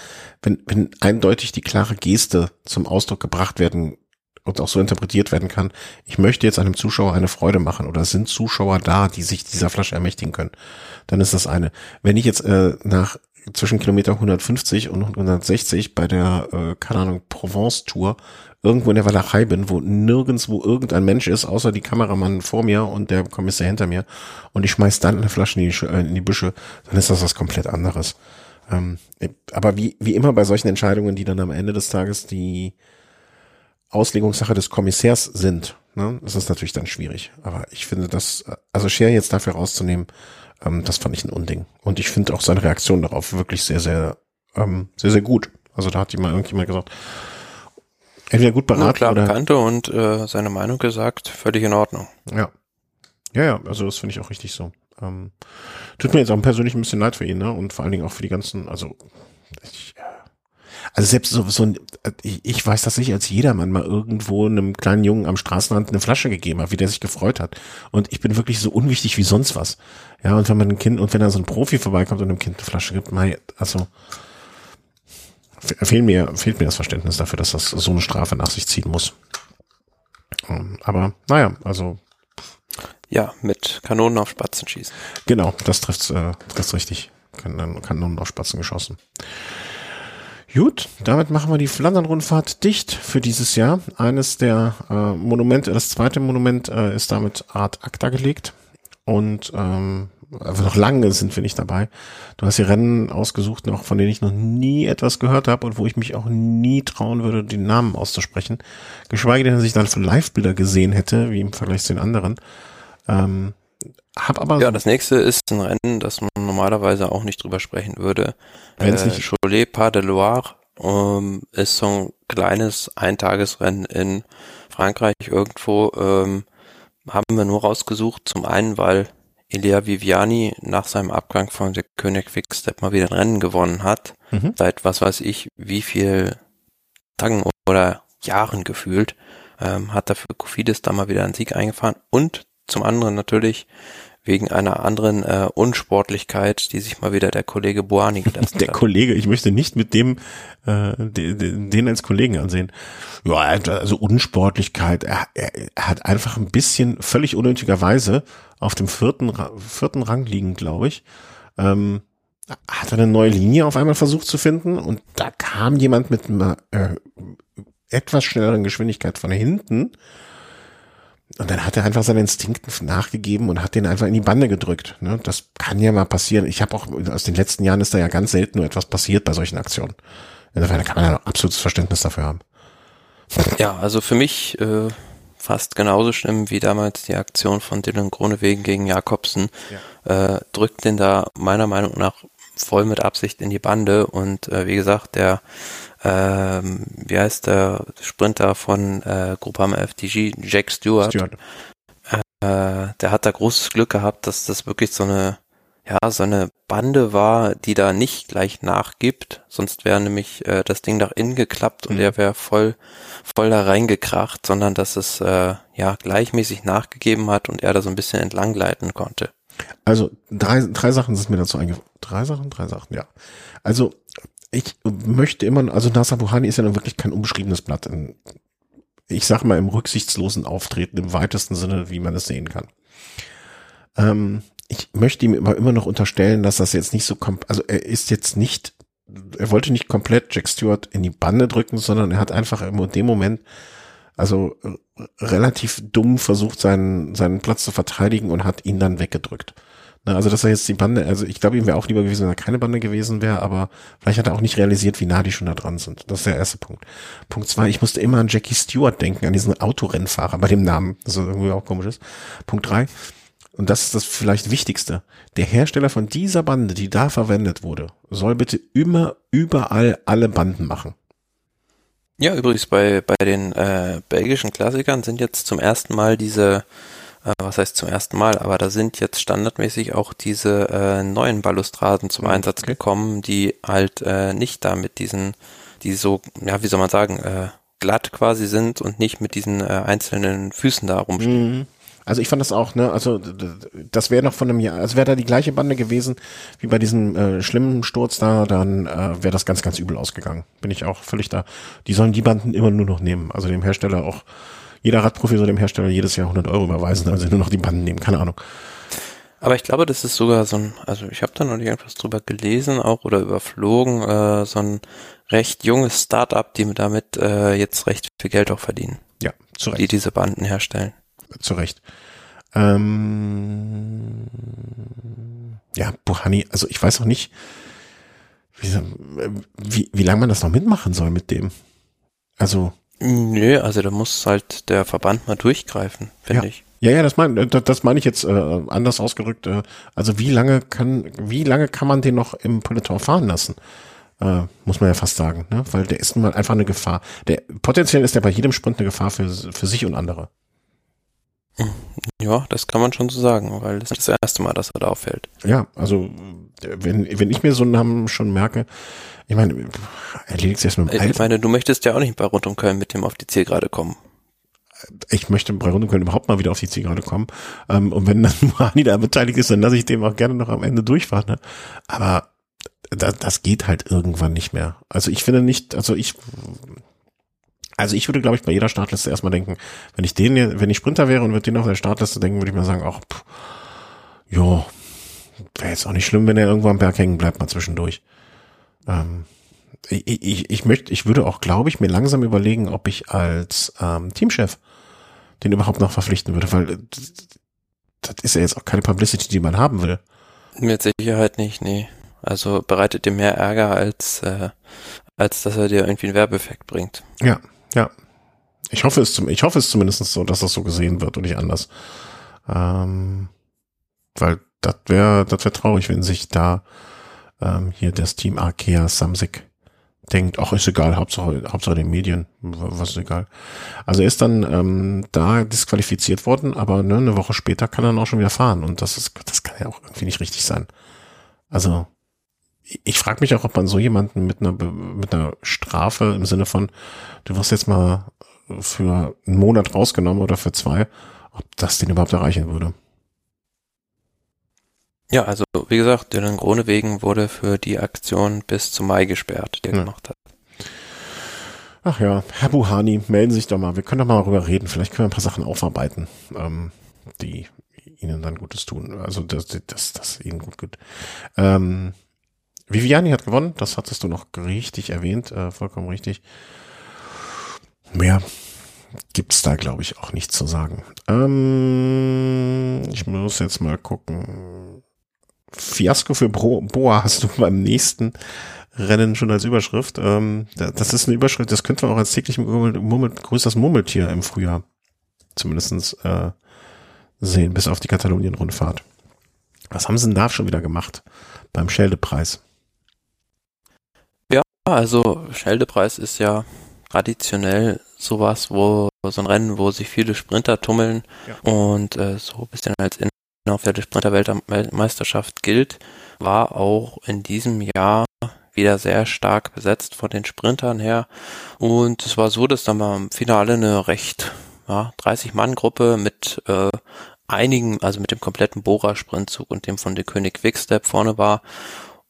wenn, wenn eindeutig die klare Geste zum Ausdruck gebracht werden und auch so interpretiert werden kann, ich möchte jetzt einem Zuschauer eine Freude machen oder sind Zuschauer da, die sich dieser Flasche ermächtigen können, dann ist das eine. Wenn ich jetzt äh, nach zwischen Kilometer 150 und 160 bei der, äh, keine Ahnung, Provence-Tour irgendwo in der Walachei bin, wo nirgendswo irgendein Mensch ist, außer die Kameramann vor mir und der Kommissar hinter mir und ich schmeiß dann eine Flasche in die, äh, in die Büsche, dann ist das was komplett anderes. Ähm, aber wie, wie immer bei solchen Entscheidungen, die dann am Ende des Tages die Auslegungssache des Kommissärs sind, ne, das ist natürlich dann schwierig. Aber ich finde das, also Scher jetzt dafür rauszunehmen, ähm, das fand ich ein Unding. Und ich finde auch seine Reaktion darauf wirklich sehr, sehr, ähm, sehr, sehr gut. Also da hat jemand irgendjemand gesagt, entweder gut beraten klar oder Kante und äh, seine Meinung gesagt, völlig in Ordnung. Ja. Ja, ja, also das finde ich auch richtig so. Ähm, tut mir jetzt auch persönlich ein bisschen leid für ihn, ne? Und vor allen Dingen auch für die ganzen, also ich, also selbst so, so ein, ich, ich weiß, dass ich als jedermann mal irgendwo einem kleinen Jungen am Straßenrand eine Flasche gegeben habe, wie der sich gefreut hat. Und ich bin wirklich so unwichtig wie sonst was. Ja, und wenn man ein Kind, und wenn da so ein Profi vorbeikommt und einem Kind eine Flasche gibt, mal, also fehlt mir, fehlt mir das Verständnis dafür, dass das so eine Strafe nach sich ziehen muss. Ähm, aber naja, also. Ja, mit Kanonen auf Spatzen schießen. Genau, das trifft äh, trifft's richtig. Kanonen auf Spatzen geschossen. Gut, damit machen wir die Flandern-Rundfahrt dicht für dieses Jahr. Eines der äh, Monumente, das zweite Monument äh, ist damit Art Acta gelegt. Und ähm, aber noch lange sind wir nicht dabei. Du hast die Rennen ausgesucht, noch von denen ich noch nie etwas gehört habe und wo ich mich auch nie trauen würde, die Namen auszusprechen. Geschweige denn, dass ich dann Live-Bilder gesehen hätte, wie im Vergleich zu den anderen. Ähm, hab aber ja, das nächste ist ein Rennen, das man normalerweise auch nicht drüber sprechen würde. Wenn's äh, nicht Cholet Pas de Loire ähm, ist so ein kleines Eintagesrennen in Frankreich irgendwo. Ähm, haben wir nur rausgesucht. Zum einen, weil Elia Viviani nach seinem Abgang von der König Quickstep mal wieder ein Rennen gewonnen hat. Mhm. Seit was weiß ich, wie viel Tagen oder Jahren gefühlt, ähm, hat dafür Kofidis da mal wieder einen Sieg eingefahren. Und zum anderen natürlich wegen einer anderen äh, Unsportlichkeit, die sich mal wieder der Kollege Boani Der hat. Kollege, ich möchte nicht mit dem äh, den, den als Kollegen ansehen. Ja, also Unsportlichkeit. Er, er, er hat einfach ein bisschen völlig unnötigerweise auf dem vierten vierten Rang liegen, glaube ich. Ähm, hat er eine neue Linie auf einmal versucht zu finden und da kam jemand mit einer äh, etwas schnelleren Geschwindigkeit von hinten und dann hat er einfach seinen Instinkten nachgegeben und hat den einfach in die Bande gedrückt. Ne? Das kann ja mal passieren. Ich habe auch aus den letzten Jahren ist da ja ganz selten nur etwas passiert bei solchen Aktionen. Insofern kann man ja absolutes Verständnis dafür haben. Ja, also für mich äh, fast genauso schlimm wie damals die Aktion von Dylan Gronewegen gegen Jakobsen. Ja. Äh, drückt den da meiner Meinung nach voll mit Absicht in die Bande und äh, wie gesagt, der ähm, wie heißt der Sprinter von äh, Groupama FDG, Jack Stewart, Stewart. Äh, der hat da großes Glück gehabt, dass das wirklich so eine ja, so eine Bande war, die da nicht gleich nachgibt, sonst wäre nämlich äh, das Ding nach innen geklappt und mhm. er wäre voll, voll da reingekracht, sondern dass es äh, ja gleichmäßig nachgegeben hat und er da so ein bisschen entlang gleiten konnte. Also drei, drei Sachen sind mir dazu eingefallen. Drei Sachen, drei Sachen, ja. Also ich möchte immer, also Nasa Buhani ist ja nun wirklich kein unbeschriebenes Blatt. In, ich sag mal im rücksichtslosen Auftreten im weitesten Sinne, wie man es sehen kann. Ähm, ich möchte ihm aber immer noch unterstellen, dass das jetzt nicht so kommt, also er ist jetzt nicht, er wollte nicht komplett Jack Stewart in die Bande drücken, sondern er hat einfach in dem Moment also relativ dumm versucht, seinen, seinen Platz zu verteidigen und hat ihn dann weggedrückt. Ne, also, dass er jetzt die Bande, also ich glaube, ihm wäre auch lieber gewesen, wenn er keine Bande gewesen wäre, aber vielleicht hat er auch nicht realisiert, wie nah die schon da dran sind. Das ist der erste Punkt. Punkt zwei, ich musste immer an Jackie Stewart denken, an diesen Autorennfahrer bei dem Namen, das irgendwie auch komisch ist. Punkt drei, und das ist das vielleicht Wichtigste, der Hersteller von dieser Bande, die da verwendet wurde, soll bitte immer überall alle Banden machen. Ja, übrigens bei, bei den äh, belgischen Klassikern sind jetzt zum ersten Mal diese, was heißt zum ersten Mal, aber da sind jetzt standardmäßig auch diese äh, neuen Balustraden zum okay. Einsatz gekommen, die halt äh, nicht da mit diesen, die so, ja, wie soll man sagen, äh, glatt quasi sind und nicht mit diesen äh, einzelnen Füßen da rumstehen. Mhm. Also ich fand das auch, ne, also das wäre noch von einem Jahr, also wäre da die gleiche Bande gewesen wie bei diesem äh, schlimmen Sturz da, dann äh, wäre das ganz, ganz übel ausgegangen. Bin ich auch völlig da. Die sollen die Banden immer nur noch nehmen. Also dem Hersteller auch, jeder Radprofi soll dem Hersteller jedes Jahr 100 Euro überweisen, also nur noch die Banden nehmen, keine Ahnung. Aber ich glaube, das ist sogar so ein, also ich habe da noch nicht etwas drüber gelesen auch oder überflogen, äh, so ein recht junges Start-up, die damit äh, jetzt recht viel Geld auch verdienen. Ja, zu Recht. Die diese Banden herstellen zu Recht. Ähm, ja, Buhani, also ich weiß auch nicht, wie, wie, wie lange man das noch mitmachen soll mit dem. Also. Nö, also da muss halt der Verband mal durchgreifen, finde ja. ich. Ja, ja, das meine das meine ich jetzt äh, anders ausgerückt. Äh, also wie lange kann, wie lange kann man den noch im Peloton fahren lassen? Äh, muss man ja fast sagen, ne? Weil der ist nun mal einfach eine Gefahr. Der potenziell ist der bei jedem Sprint eine Gefahr für, für sich und andere. Ja, das kann man schon so sagen, weil das ist das erste Mal, dass er da auffällt. Ja, also wenn, wenn ich mir so einen Namen schon merke, ich meine, erledigt es erst mit dem Alter. Ich meine, du möchtest ja auch nicht bei Rund um Köln mit dem auf die Zielgerade kommen. Ich möchte bei Rund um Köln überhaupt mal wieder auf die Zielgerade kommen. Ähm, und wenn dann Mani da beteiligt ist, dann lasse ich dem auch gerne noch am Ende durchfahren. Ne? Aber das, das geht halt irgendwann nicht mehr. Also ich finde nicht, also ich also ich würde, glaube ich, bei jeder Startliste erstmal denken, wenn ich den, wenn ich Sprinter wäre und würde den auf der Startliste denken, würde ich mir sagen, ach, pff, jo, wäre jetzt auch nicht schlimm, wenn er irgendwo am Berg hängen bleibt, mal zwischendurch. Ähm, ich, ich, ich möchte, ich würde auch, glaube ich, mir langsam überlegen, ob ich als ähm, Teamchef den überhaupt noch verpflichten würde, weil das, das ist ja jetzt auch keine Publicity, die man haben will. Mit Sicherheit nicht, nee. Also bereitet dir mehr Ärger, als, äh, als dass er dir irgendwie einen Werbeeffekt bringt. Ja, ja. Ich hoffe es, zum, ich hoffe es zumindest so, dass das so gesehen wird und nicht anders. Ähm, weil das wäre, das wäre traurig, wenn sich da ähm, hier das Team Arkea Samsic denkt, ach, ist egal, Hauptsache, Hauptsache den Medien, was ist egal. Also er ist dann ähm, da disqualifiziert worden, aber ne, eine Woche später kann er dann auch schon wieder fahren und das ist, das kann ja auch irgendwie nicht richtig sein. Also ich frage mich auch, ob man so jemanden mit einer, mit einer Strafe im Sinne von, du wirst jetzt mal für einen Monat rausgenommen oder für zwei, ob das den überhaupt erreichen würde. Ja, also wie gesagt, Dylan Gronewegen wurde für die Aktion bis zum Mai gesperrt, die er ja. gemacht hat. Ach ja, Herr Buhani, melden Sie sich doch mal. Wir können doch mal darüber reden. Vielleicht können wir ein paar Sachen aufarbeiten, ähm, die Ihnen dann Gutes tun. Also das, das, das Ihnen gut gut. Ähm, Viviani hat gewonnen, das hattest du noch richtig erwähnt, äh, vollkommen richtig. Mehr gibt's da, glaube ich, auch nichts zu sagen. Ähm, ich muss jetzt mal gucken. Fiasko für Boa hast du beim nächsten Rennen schon als Überschrift. Ähm, das ist eine Überschrift, das könnte man auch als täglich Murmel, größtes Murmeltier im Frühjahr zumindestens äh, sehen, bis auf die Katalonien-Rundfahrt. Was haben sie denn da schon wieder gemacht beim Scheldepreis? Ja, also Scheldepreis ist ja traditionell sowas, wo so ein Rennen, wo sich viele Sprinter tummeln ja. und äh, so ein bisschen als inoffizielle Sprinterweltmeisterschaft gilt, war auch in diesem Jahr wieder sehr stark besetzt von den Sprintern her. Und es war so, dass dann mal im Finale eine recht ja, 30-Mann-Gruppe mit äh, einigen, also mit dem kompletten Bora-Sprintzug und dem von der König Quickstep vorne war.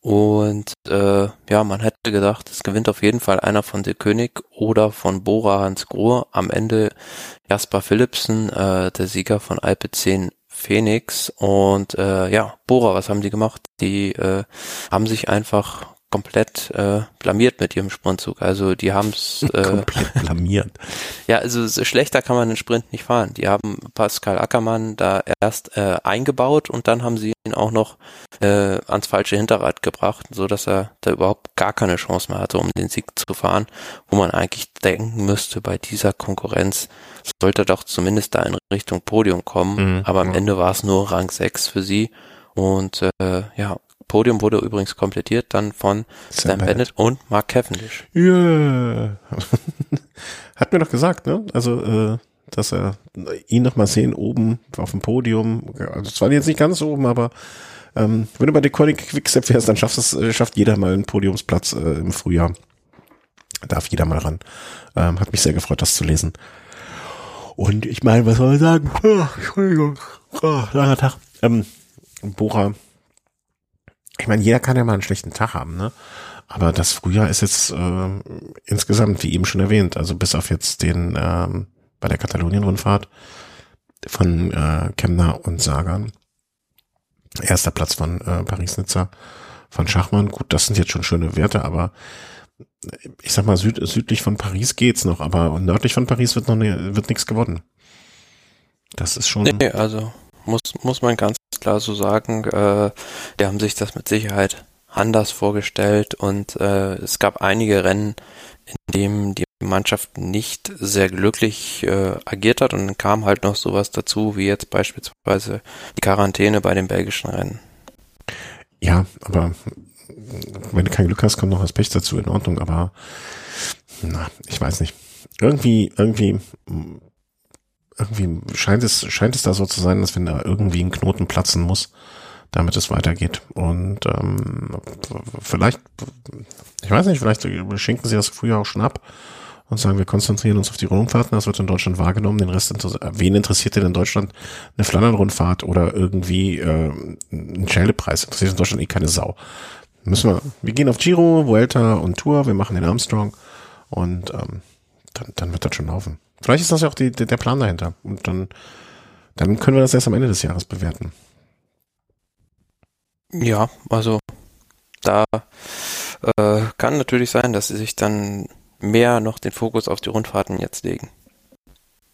Und äh, ja, man hätte gedacht, es gewinnt auf jeden Fall einer von der König oder von Bora Hans Grohe. Am Ende Jasper Philipsen, äh, der Sieger von Alpe 10 Phoenix. Und äh, ja, Bora, was haben die gemacht? Die äh, haben sich einfach komplett äh, blamiert mit ihrem Sprintzug. Also die haben es äh, komplett blamiert. ja, also schlechter kann man den Sprint nicht fahren. Die haben Pascal Ackermann da erst äh, eingebaut und dann haben sie ihn auch noch äh, ans falsche Hinterrad gebracht, so dass er da überhaupt gar keine Chance mehr hatte, um den Sieg zu fahren, wo man eigentlich denken müsste, bei dieser Konkurrenz sollte er doch zumindest da in Richtung Podium kommen, mhm, aber am. Ende war es nur Rang 6 für sie und äh, ja, Podium wurde übrigens komplettiert dann von Sam, Sam Bennett. Bennett und Mark Cavendish. Ja. Yeah. Hat mir doch gesagt, ne? Also, äh, dass er ihn noch mal sehen oben auf dem Podium. Also zwar jetzt nicht ganz oben, aber ähm, wenn du bei der Quickstep fährst, dann schafft es, äh, schafft jeder mal einen Podiumsplatz äh, im Frühjahr. Darf jeder mal ran. Ähm, hat mich sehr gefreut, das zu lesen. Und ich meine, was soll ich sagen? Oh, Entschuldigung. Oh, langer Tag. Ähm, Bora ich meine, jeder kann ja mal einen schlechten Tag haben, ne? Aber das Frühjahr ist jetzt äh, insgesamt, wie eben schon erwähnt, also bis auf jetzt den ähm, bei der Katalonien-Rundfahrt von äh, Kemner und Sagan. Erster Platz von äh, Paris-Nizza von Schachmann. Gut, das sind jetzt schon schöne Werte, aber ich sag mal, süd, südlich von Paris geht's noch, aber nördlich von Paris wird noch ne, wird nichts gewonnen. Das ist schon. Nee, also muss, muss man ganz klar so sagen. Äh, die haben sich das mit Sicherheit anders vorgestellt und äh, es gab einige Rennen, in denen die Mannschaft nicht sehr glücklich äh, agiert hat und dann kam halt noch sowas dazu, wie jetzt beispielsweise die Quarantäne bei den belgischen Rennen. Ja, aber wenn du kein Glück hast, kommt noch das Pech dazu, in Ordnung, aber na, ich weiß nicht. Irgendwie, irgendwie irgendwie scheint es, scheint es da so zu sein, dass wenn da irgendwie ein Knoten platzen muss, damit es weitergeht. Und ähm, vielleicht, ich weiß nicht, vielleicht schenken sie das früher auch schon ab und sagen, wir konzentrieren uns auf die Rundfahrten, das wird in Deutschland wahrgenommen, den Rest interessiert, wen interessiert denn in Deutschland eine Flandern-Rundfahrt oder irgendwie äh, ein Schelde-Preis? Interessiert in Deutschland eh keine Sau. Müssen wir, wir gehen auf Giro, Vuelta und Tour, wir machen den Armstrong und ähm, dann, dann wird das schon laufen. Vielleicht ist das ja auch die, der Plan dahinter. Und dann, dann können wir das erst am Ende des Jahres bewerten. Ja, also da äh, kann natürlich sein, dass sie sich dann mehr noch den Fokus auf die Rundfahrten jetzt legen.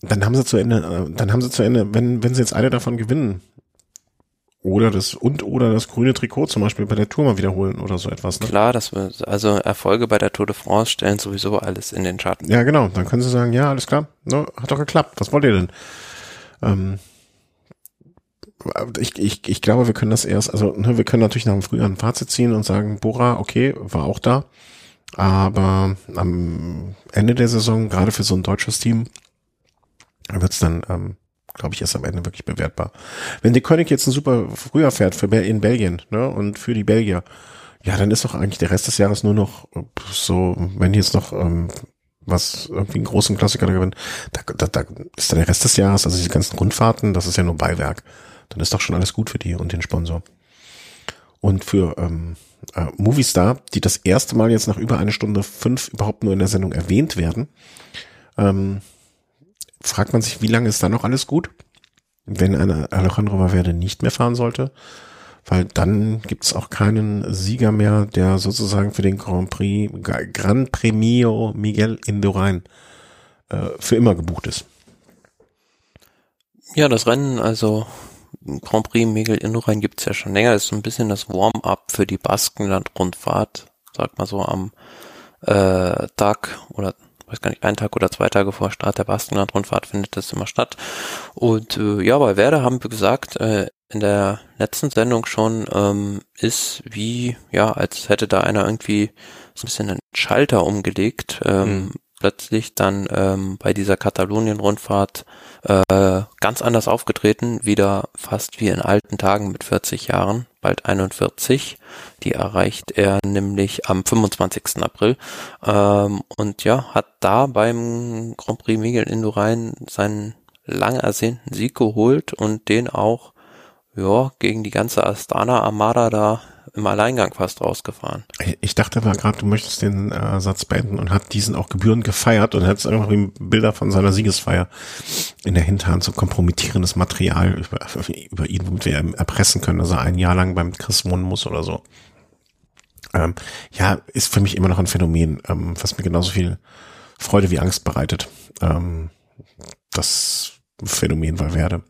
Dann haben sie zu Ende, äh, dann haben sie zu Ende, wenn, wenn sie jetzt eine davon gewinnen, oder das und oder das grüne Trikot zum Beispiel bei der Tour mal wiederholen oder so etwas. Ne? Klar, dass wir, also Erfolge bei der Tour de France stellen sowieso alles in den Schatten. Ja, genau. Dann können sie sagen, ja, alles klar, no, hat doch geklappt. Was wollt ihr denn? Ähm, ich, ich, ich glaube, wir können das erst, also ne, wir können natürlich nach dem Frühjahr ein Fazit ziehen und sagen, Bora, okay, war auch da. Aber am Ende der Saison, gerade für so ein deutsches Team, wird's dann ähm, glaube ich, erst am Ende wirklich bewertbar. Wenn die König jetzt ein super früher fährt für in Belgien, ne, und für die Belgier, ja, dann ist doch eigentlich der Rest des Jahres nur noch so, wenn jetzt noch ähm, was irgendwie einen großen Klassiker gewinnen, da, da, da ist dann der Rest des Jahres, also diese ganzen Rundfahrten, das ist ja nur Beiwerk. Dann ist doch schon alles gut für die und den Sponsor. Und für ähm, äh, Movistar, die das erste Mal jetzt nach über eine Stunde fünf überhaupt nur in der Sendung erwähnt werden, ähm, fragt man sich, wie lange ist da noch alles gut? Wenn eine Alejandro Valverde nicht mehr fahren sollte, weil dann gibt's auch keinen Sieger mehr, der sozusagen für den Grand Prix, Gran Premio Miguel Indurain äh, für immer gebucht ist. Ja, das Rennen, also Grand Prix Miguel Indurain gibt's ja schon länger, ist so ein bisschen das Warm-up für die Baskenland-Rundfahrt, sag mal so am äh, Tag oder weiß gar nicht, einen Tag oder zwei Tage vor Start der Baskenland-Rundfahrt findet das immer statt. Und äh, ja, bei Werder haben wir gesagt, äh, in der letzten Sendung schon, ähm, ist wie, ja, als hätte da einer irgendwie so ein bisschen einen Schalter umgelegt. Ähm, mhm. Plötzlich dann ähm, bei dieser Katalonien-Rundfahrt äh, ganz anders aufgetreten, wieder fast wie in alten Tagen mit 40 Jahren, bald 41. Die erreicht er nämlich am 25. April ähm, und ja, hat da beim Grand Prix Miguel Indurain seinen lang ersehnten Sieg geholt und den auch ja, gegen die ganze Astana Armada da im Alleingang fast rausgefahren. Ich dachte mal gerade, du möchtest den äh, Satz beenden und hat diesen auch gebührend gefeiert und hättest einfach Bilder von seiner Siegesfeier in der Hinterhand, so kompromittierendes Material über, über ihn, womit wir erpressen können, dass er ein Jahr lang beim Chris wohnen muss oder so. Ähm, ja, ist für mich immer noch ein Phänomen, ähm, was mir genauso viel Freude wie Angst bereitet. Ähm, das Phänomen Valverde.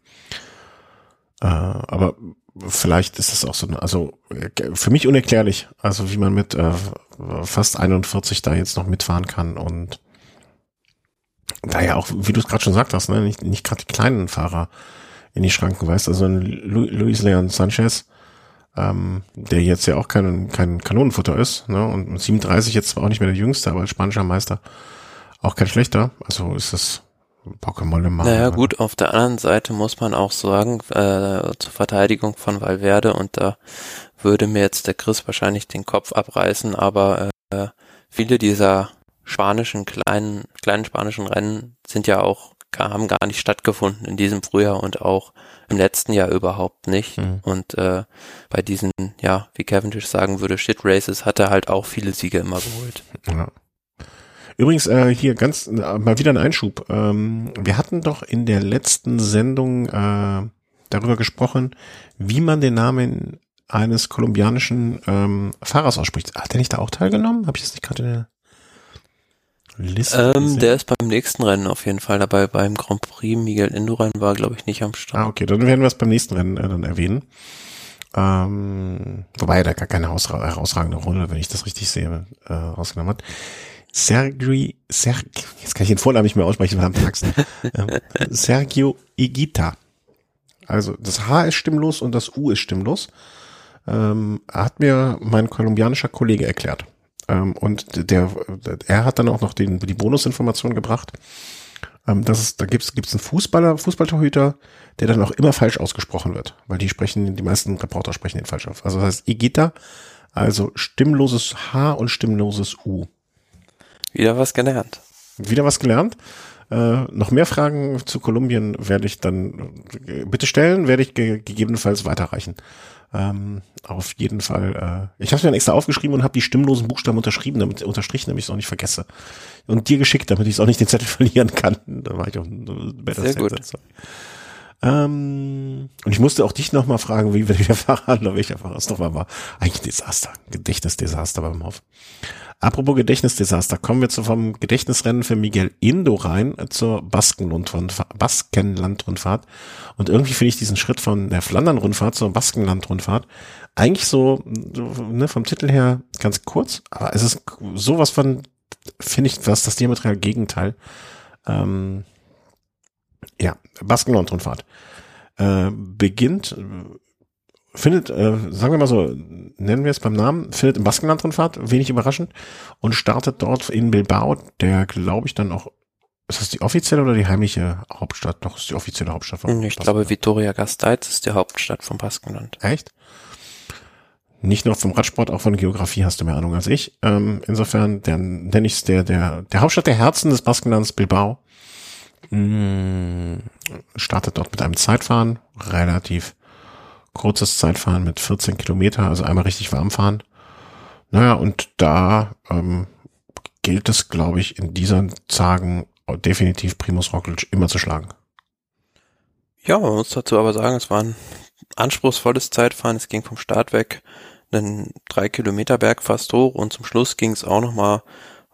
Äh, aber vielleicht ist es auch so, also für mich unerklärlich, also wie man mit äh, fast 41 da jetzt noch mitfahren kann und daher auch, wie du es gerade schon sagt hast, ne, nicht, nicht gerade die kleinen Fahrer in die Schranken weist, also Lu Luis Leon Sanchez, ähm, der jetzt ja auch kein, kein Kanonenfutter ist, ne, und mit 37 jetzt zwar auch nicht mehr der Jüngste, aber als spanischer Meister auch kein schlechter, also ist es Pokémon machen. Naja gut, auf der anderen Seite muss man auch sagen, äh, zur Verteidigung von Valverde und da würde mir jetzt der Chris wahrscheinlich den Kopf abreißen, aber äh, viele dieser spanischen kleinen, kleinen spanischen Rennen sind ja auch, haben gar nicht stattgefunden in diesem Frühjahr und auch im letzten Jahr überhaupt nicht. Mhm. Und äh, bei diesen, ja, wie Cavendish sagen würde, Shit Races hat er halt auch viele Siege immer geholt. Ja. Übrigens, äh, hier ganz äh, mal wieder ein Einschub. Ähm, wir hatten doch in der letzten Sendung äh, darüber gesprochen, wie man den Namen eines kolumbianischen ähm, Fahrers ausspricht. Hat der nicht da auch teilgenommen? Habe ich das nicht gerade in der Liste? Ähm, der ist beim nächsten Rennen auf jeden Fall dabei. Beim Grand Prix Miguel Indurain war, glaube ich, nicht am Start. Ah, okay, dann werden wir es beim nächsten Rennen äh, dann erwähnen. Ähm, wobei er da gar keine herausragende Rolle, wenn ich das richtig sehe, äh, rausgenommen hat. Sergio, Ser, jetzt kann ich den Vornamen nicht mehr aussprechen, wir haben Faxen. ähm, Sergio Igita. Also das H ist stimmlos und das U ist stimmlos. Ähm, hat mir mein kolumbianischer Kollege erklärt. Ähm, und der, er hat dann auch noch den, die Bonusinformation gebracht. Ähm, dass es, da gibt's gibt's einen Fußballer, Fußballtorhüter, der dann auch immer falsch ausgesprochen wird, weil die sprechen, die meisten Reporter sprechen den falsch auf. Also das heißt Igita, also stimmloses H und stimmloses U. Wieder was gelernt. Wieder was gelernt. Äh, noch mehr Fragen zu Kolumbien werde ich dann äh, bitte stellen, werde ich ge gegebenenfalls weiterreichen. Ähm, auf jeden Fall. Äh, ich habe es mir dann extra aufgeschrieben und habe die stimmlosen Buchstaben unterschrieben, damit unterstrichen, damit ich es auch nicht vergesse. Und dir geschickt, damit ich auch nicht den Zettel verlieren kann. Da war ich auch ein better Sehr gut. Ähm, und ich musste auch dich nochmal fragen, wie der Fahrer, welcher Fahrer es nochmal war. Eigentlich ein Desaster, Gedächtnisdesaster beim Hof. Apropos Gedächtnisdesaster, kommen wir zu vom Gedächtnisrennen für Miguel Indo rein zur Baskenlandrundfahrt. Und irgendwie finde ich diesen Schritt von der Flandern-Rundfahrt zur Baskenlandrundfahrt eigentlich so, ne, vom Titel her ganz kurz, aber es ist sowas von, finde ich, was das diametral Gegenteil. Ähm, ja, Baskenlandrundfahrt. Äh, beginnt findet, äh, sagen wir mal so, nennen wir es beim Namen, findet im Baskenland-Rundfahrt, wenig überraschend, und startet dort in Bilbao, der glaube ich dann auch, ist das die offizielle oder die heimliche Hauptstadt? Doch, ist die offizielle Hauptstadt von Ich glaube, Vitoria Gasteiz ist die Hauptstadt vom Baskenland. Echt? Nicht nur vom Radsport, auch von Geografie hast du mehr Ahnung als ich. Ähm, insofern, der nenne ich es der, der, der Hauptstadt der Herzen des Baskenlands, Bilbao. Mm, startet dort mit einem Zeitfahren, relativ kurzes Zeitfahren mit 14 Kilometer, also einmal richtig warm fahren. Naja, und da ähm, gilt es, glaube ich, in diesen Tagen definitiv Primus Roglic immer zu schlagen. Ja, man muss dazu aber sagen, es waren anspruchsvolles Zeitfahren. Es ging vom Start weg einen drei Kilometer Berg fast hoch und zum Schluss ging es auch nochmal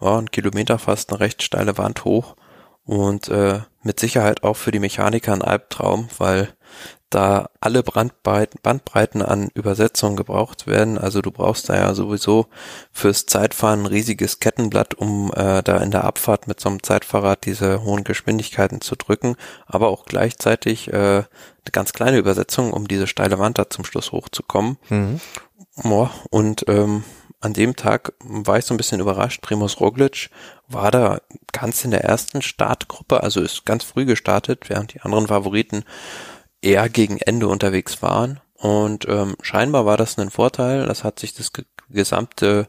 ja, einen Kilometer fast eine recht steile Wand hoch und äh, mit Sicherheit auch für die Mechaniker ein Albtraum, weil da alle Bandbreiten, Bandbreiten an Übersetzungen gebraucht werden. Also du brauchst da ja sowieso fürs Zeitfahren ein riesiges Kettenblatt, um äh, da in der Abfahrt mit so einem Zeitfahrrad diese hohen Geschwindigkeiten zu drücken, aber auch gleichzeitig äh, eine ganz kleine Übersetzung, um diese steile Wand da zum Schluss hochzukommen. Mhm. Ja, und ähm, an dem Tag war ich so ein bisschen überrascht. Primus Roglic war da ganz in der ersten Startgruppe, also ist ganz früh gestartet, während die anderen Favoriten eher gegen Ende unterwegs waren. Und ähm, scheinbar war das ein Vorteil. Das hat sich das gesamte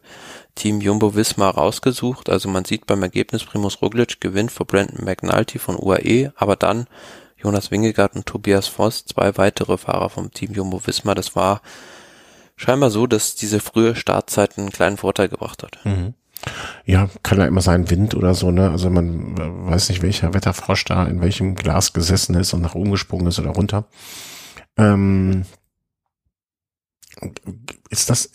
Team Jumbo Visma rausgesucht. Also man sieht beim Ergebnis Primus Roglic gewinnt vor Brandon McNulty von UAE, aber dann Jonas Wingegaard und Tobias Voss, zwei weitere Fahrer vom Team Jumbo Visma. Das war scheinbar so, dass diese frühe Startzeit einen kleinen Vorteil gebracht hat. Mhm. Ja, kann ja immer sein Wind oder so, ne? Also man weiß nicht, welcher Wetterfrosch da in welchem Glas gesessen ist und nach oben gesprungen ist oder runter. Ähm, ist das,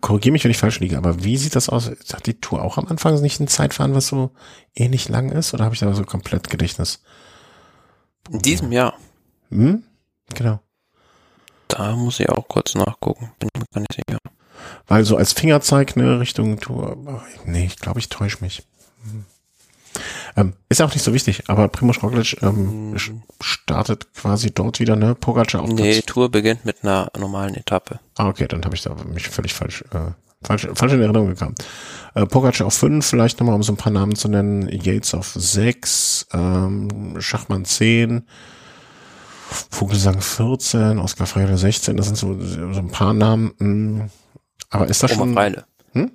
korrigiere mich, wenn ich falsch liege, aber wie sieht das aus? Hat die Tour auch am Anfang nicht ein Zeitfahren, was so ähnlich lang ist? Oder habe ich da so komplett Gedächtnis? In diesem Jahr. Hm? Genau. Da muss ich auch kurz nachgucken. Bin mir gar nicht sicher. Weil so als Fingerzeig, ne, Richtung Tour, nee, ich glaube, ich täusche mich. Hm. Ähm, ist auch nicht so wichtig, aber Primoz Roglic ähm, hm. startet quasi dort wieder, ne? Pogacar auf Nee, Platz. Tour beginnt mit einer normalen Etappe. Ah, okay, dann habe ich da mich völlig falsch, äh, falsch, falsch in Erinnerung gekommen. Äh, Pogacar auf fünf, vielleicht nochmal, um so ein paar Namen zu nennen. Yates auf sechs, ähm, Schachmann zehn, Vogelsang 14, Oskar Freire 16, das sind so, so ein paar Namen. Mh. Hm. Aber ist das Oma schon... Freile. Hm?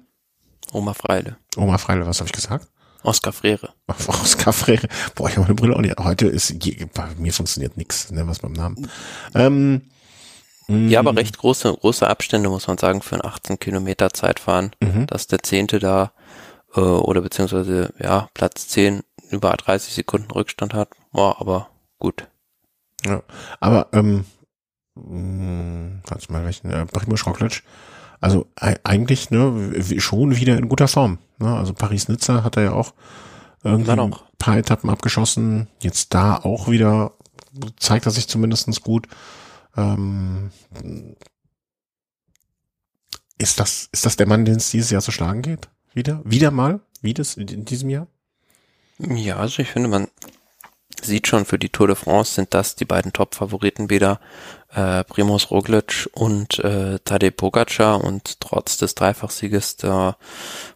Oma Freile. Oma Freile, was habe ich gesagt? Oskar Frere. Oskar Frere. Boah, ich habe meine Brille auch nicht. Heute ist, bei mir funktioniert nichts, ne, was beim Namen. Ähm, ja, aber recht große, große Abstände, muss man sagen, für ein 18 Kilometer Zeitfahren, mhm. dass der Zehnte da, äh, oder beziehungsweise, ja, Platz 10 über 30 Sekunden Rückstand hat. Boah, aber gut. Ja, aber, ähm, hm, warte mal, welchen, äh, Primoz Roglic, also eigentlich ne, schon wieder in guter Form. Ne? Also Paris-Nizza hat er ja auch irgendwie ein paar Etappen abgeschossen. Jetzt da auch wieder zeigt er sich zumindestens gut. Ähm, ist das, ist das der Mann, den es dieses Jahr zu schlagen geht? Wieder? Wieder mal? Wie das in diesem Jahr? Ja, also ich finde, man sieht schon, für die Tour de France sind das die beiden Top-Favoriten wieder äh, Primoz Roglic und äh, Tadej Pogacar und trotz des Dreifachsieges der,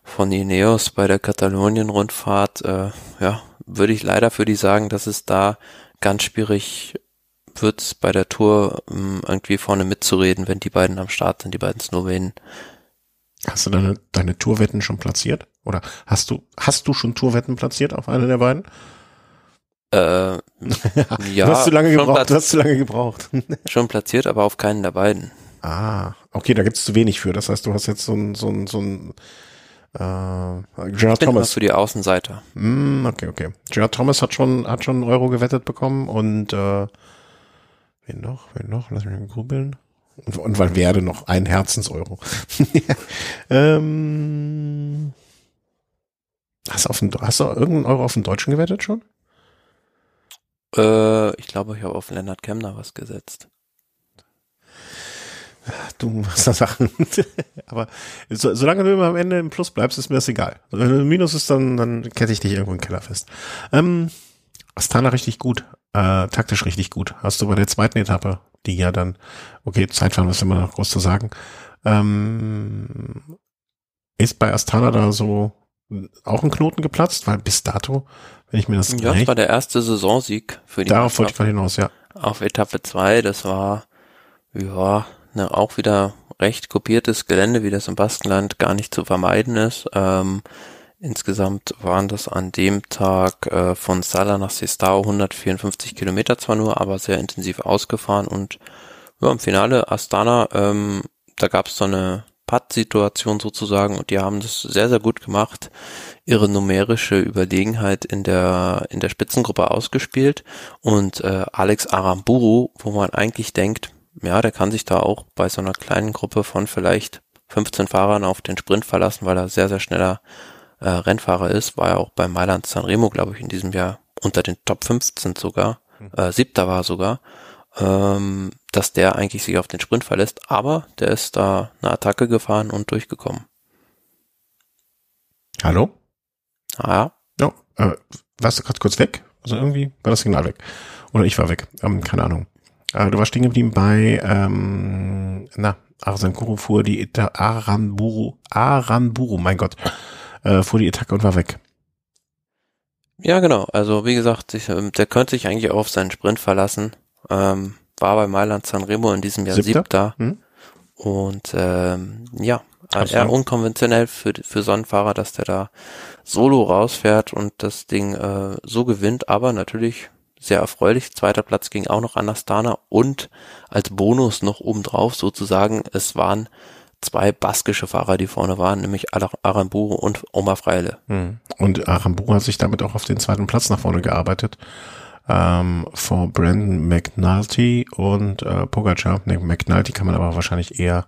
von Ineos bei der Katalonien-Rundfahrt, äh, ja, würde ich leider für die sagen, dass es da ganz schwierig wird, bei der Tour ähm, irgendwie vorne mitzureden, wenn die beiden am Start sind, die beiden Slowenen. Hast du deine, deine Tourwetten schon platziert? Oder hast du, hast du schon Tourwetten platziert auf eine der beiden? Äh, ja, du hast zu lange gebraucht. Du hast zu lange gebraucht. schon platziert, aber auf keinen der beiden. Ah, okay, da gibt's zu wenig für. Das heißt, du hast jetzt so ein, so ein, so ein äh, Gerard ich Thomas. für die Außenseiter. Mm, okay, okay. Gerard Thomas hat schon, hat schon einen Euro gewettet bekommen und äh, wen noch? Wen noch? Lass mich mal grübeln. Und, und Valverde noch ein Herzenseuro. ähm, hast, du auf den, hast du irgendeinen Euro auf den Deutschen gewettet schon? Äh, ich glaube, ich habe auf Lennart Kemner was gesetzt. Du machst da Sachen. Aber so, solange du immer am Ende im Plus bleibst, ist mir das egal. Wenn du im Minus ist, dann, dann kette ich dich irgendwo im Keller fest. Ähm, Astana richtig gut. Äh, taktisch richtig gut. Hast du bei der zweiten Etappe, die ja dann, okay, Zeitfahren ist immer noch groß zu sagen. Ähm, ist bei Astana da so auch ein Knoten geplatzt? Weil bis dato wenn ich mir das Ja, das war der erste Saisonsieg für die Darauf wollte ich mal hinaus, ja. Auf Etappe 2, das war, ja, ne, auch wieder recht kopiertes Gelände, wie das im Baskenland gar nicht zu vermeiden ist. Ähm, insgesamt waren das an dem Tag äh, von Sala nach Sestao 154 Kilometer zwar nur, aber sehr intensiv ausgefahren und ja, im Finale Astana, ähm, da gab es so eine Putt-Situation sozusagen und die haben das sehr, sehr gut gemacht, ihre numerische Überlegenheit in der, in der Spitzengruppe ausgespielt. Und äh, Alex Aramburu, wo man eigentlich denkt, ja, der kann sich da auch bei so einer kleinen Gruppe von vielleicht 15 Fahrern auf den Sprint verlassen, weil er sehr, sehr schneller äh, Rennfahrer ist, war ja auch bei Mailand Sanremo, glaube ich, in diesem Jahr unter den Top 15 sogar, hm. äh, siebter war sogar ähm, dass der eigentlich sich auf den Sprint verlässt, aber der ist da eine Attacke gefahren und durchgekommen. Hallo? Ah, ja. Ja, äh, warst du gerade kurz weg? Also irgendwie war das Signal weg. Oder ich war weg. Ähm, keine Ahnung. Äh, du warst stehen geblieben bei, ähm, na, Arsen Kuro fuhr die Eta Aranburu, Aranburu, mein Gott, äh, fuhr die Attacke und war weg. Ja, genau. Also wie gesagt, ich, ähm, der könnte sich eigentlich auch auf seinen Sprint verlassen. Ähm, war bei Mailand Sanremo in diesem Jahr Siebter. Siebter. Hm? Und ähm, ja, Absolut. eher unkonventionell für, für so einen Fahrer, dass der da solo rausfährt und das Ding äh, so gewinnt, aber natürlich sehr erfreulich. Zweiter Platz ging auch noch an Astana und als Bonus noch obendrauf sozusagen, es waren zwei baskische Fahrer, die vorne waren, nämlich Aramburu und Omar Freile. Hm. Und Aramburu hat sich damit auch auf den zweiten Platz nach vorne gearbeitet ähm, vor Brandon McNulty und äh, Pogacar. Ne, McNulty kann man aber wahrscheinlich eher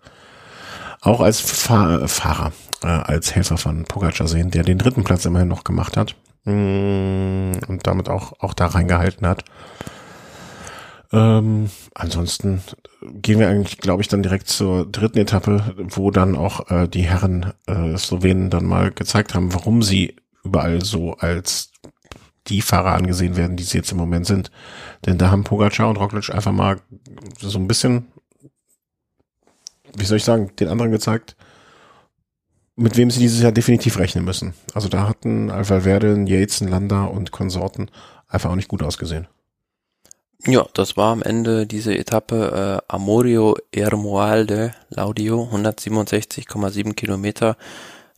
auch als Fahr Fahrer, äh, als Helfer von Pogacar sehen, der den dritten Platz immerhin noch gemacht hat mm, und damit auch, auch da reingehalten hat. Ähm, ansonsten gehen wir eigentlich, glaube ich, dann direkt zur dritten Etappe, wo dann auch äh, die Herren äh, Slowenen dann mal gezeigt haben, warum sie überall so als die Fahrer angesehen werden, die sie jetzt im Moment sind. Denn da haben Pogacar und Roglic einfach mal so ein bisschen, wie soll ich sagen, den anderen gezeigt, mit wem sie dieses Jahr definitiv rechnen müssen. Also da hatten Valverde, Yates, Landa und Konsorten einfach auch nicht gut ausgesehen. Ja, das war am Ende diese Etappe äh, Amorio Ermualde Laudio, 167,7 Kilometer,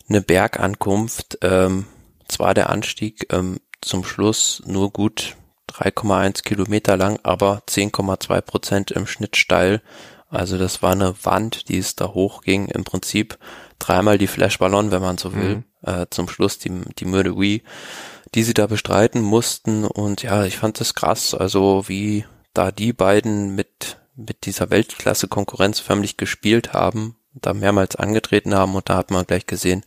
eine Bergankunft. Ähm, zwar der Anstieg ähm, zum Schluss nur gut 3,1 Kilometer lang, aber 10,2 Prozent im Schnitt steil. Also das war eine Wand, die es da hochging. Im Prinzip dreimal die Flashballon, wenn man so will. Mhm. Äh, zum Schluss die, die Mürde Wii, die sie da bestreiten mussten. Und ja, ich fand das krass. Also wie da die beiden mit, mit dieser Weltklasse-Konkurrenz förmlich gespielt haben, da mehrmals angetreten haben. Und da hat man gleich gesehen,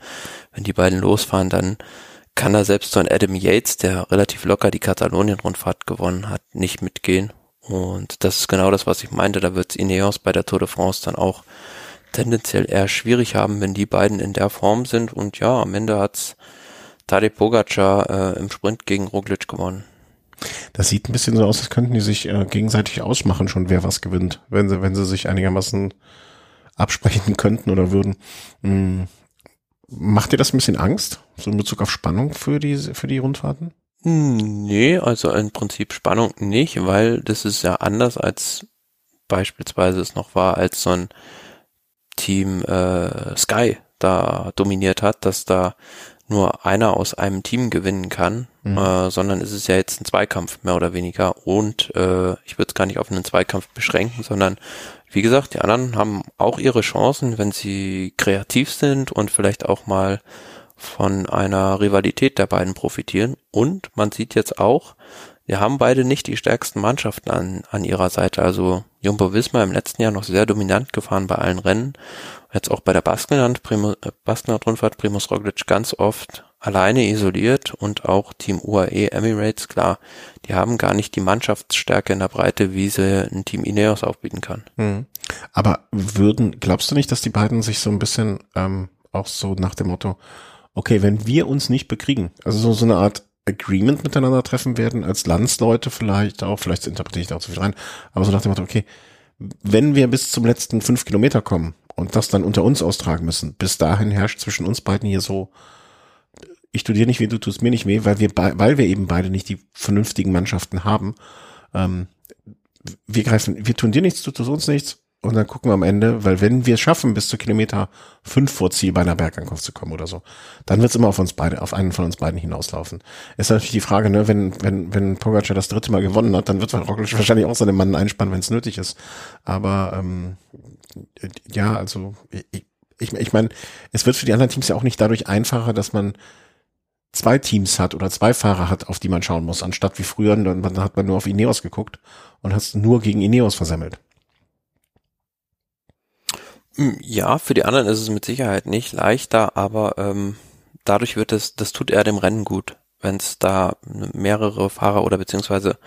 wenn die beiden losfahren, dann kann da selbst so ein Adam Yates, der relativ locker die Katalonien-Rundfahrt gewonnen hat, nicht mitgehen. Und das ist genau das, was ich meinte. Da wird Ineos bei der Tour de France dann auch tendenziell eher schwierig haben, wenn die beiden in der Form sind. Und ja, am Ende hat's Tadej Pogacar äh, im Sprint gegen Roglic gewonnen. Das sieht ein bisschen so aus, als könnten die sich äh, gegenseitig ausmachen, schon wer was gewinnt, wenn sie, wenn sie sich einigermaßen absprechen könnten oder würden. Hm. Macht dir das ein bisschen Angst, so in Bezug auf Spannung für die, für die Rundfahrten? Hm, nee, also im Prinzip Spannung nicht, weil das ist ja anders als beispielsweise es noch war, als so ein Team äh, Sky da dominiert hat, dass da nur einer aus einem Team gewinnen kann, mhm. äh, sondern es ist ja jetzt ein Zweikampf mehr oder weniger und äh, ich würde es gar nicht auf einen Zweikampf beschränken, sondern wie gesagt, die anderen haben auch ihre Chancen, wenn sie kreativ sind und vielleicht auch mal von einer Rivalität der beiden profitieren. Und man sieht jetzt auch, wir haben beide nicht die stärksten Mannschaften an, an ihrer Seite. Also Jumbo Wismar im letzten Jahr noch sehr dominant gefahren bei allen Rennen. Jetzt auch bei der Baskenland, Primo, äh, Baskenland-Rundfahrt Primus Roglic ganz oft alleine isoliert und auch Team UAE Emirates, klar, die haben gar nicht die Mannschaftsstärke in der Breite, wie sie ein Team Ineos aufbieten kann. Mhm. Aber würden, glaubst du nicht, dass die beiden sich so ein bisschen ähm, auch so nach dem Motto, okay, wenn wir uns nicht bekriegen, also so, so eine Art Agreement miteinander treffen werden, als Landsleute vielleicht auch, vielleicht interpretiere ich da auch zu viel rein, aber so nach dem Motto, okay, wenn wir bis zum letzten fünf Kilometer kommen und das dann unter uns austragen müssen, bis dahin herrscht zwischen uns beiden hier so ich tue dir nicht weh, du tust mir nicht weh, weil wir, weil wir eben beide nicht die vernünftigen Mannschaften haben. Ähm, wir greifen, wir tun dir nichts, du tust uns nichts. Und dann gucken wir am Ende, weil wenn wir es schaffen, bis zu Kilometer fünf vor Ziel bei einer Bergankunft zu kommen oder so, dann wird es immer auf uns beide, auf einen von uns beiden hinauslaufen. Ist natürlich die Frage, ne, wenn, wenn, wenn Pogacar das dritte Mal gewonnen hat, dann wird Roglic wahrscheinlich auch seine Mann einspannen, wenn es nötig ist. Aber ähm, ja, also ich, ich, ich meine, es wird für die anderen Teams ja auch nicht dadurch einfacher, dass man zwei Teams hat oder zwei Fahrer hat, auf die man schauen muss, anstatt wie früher, dann hat man nur auf Ineos geguckt und hat nur gegen Ineos versemmelt. Hm, ja, für die anderen ist es mit Sicherheit nicht leichter, aber ähm, dadurch wird es, das tut eher dem Rennen gut, wenn es da mehrere Fahrer oder beziehungsweise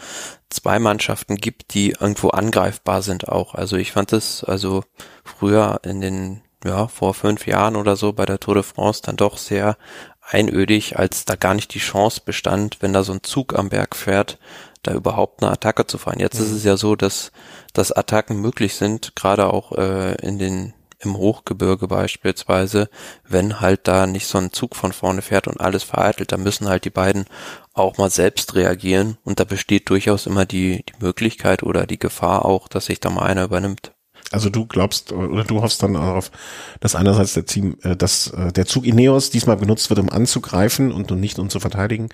zwei Mannschaften gibt, die irgendwo angreifbar sind auch. Also ich fand es also früher in den ja, vor fünf Jahren oder so bei der Tour de France dann doch sehr einödig, als da gar nicht die Chance bestand, wenn da so ein Zug am Berg fährt, da überhaupt eine Attacke zu fahren. Jetzt mhm. ist es ja so, dass, dass Attacken möglich sind, gerade auch äh, in den im Hochgebirge beispielsweise, wenn halt da nicht so ein Zug von vorne fährt und alles vereitelt, da müssen halt die beiden auch mal selbst reagieren und da besteht durchaus immer die, die Möglichkeit oder die Gefahr auch, dass sich da mal einer übernimmt. Also du glaubst oder du hoffst dann darauf, dass einerseits der Team, äh, dass äh, der Zug Ineos diesmal benutzt wird, um anzugreifen und nicht um zu verteidigen.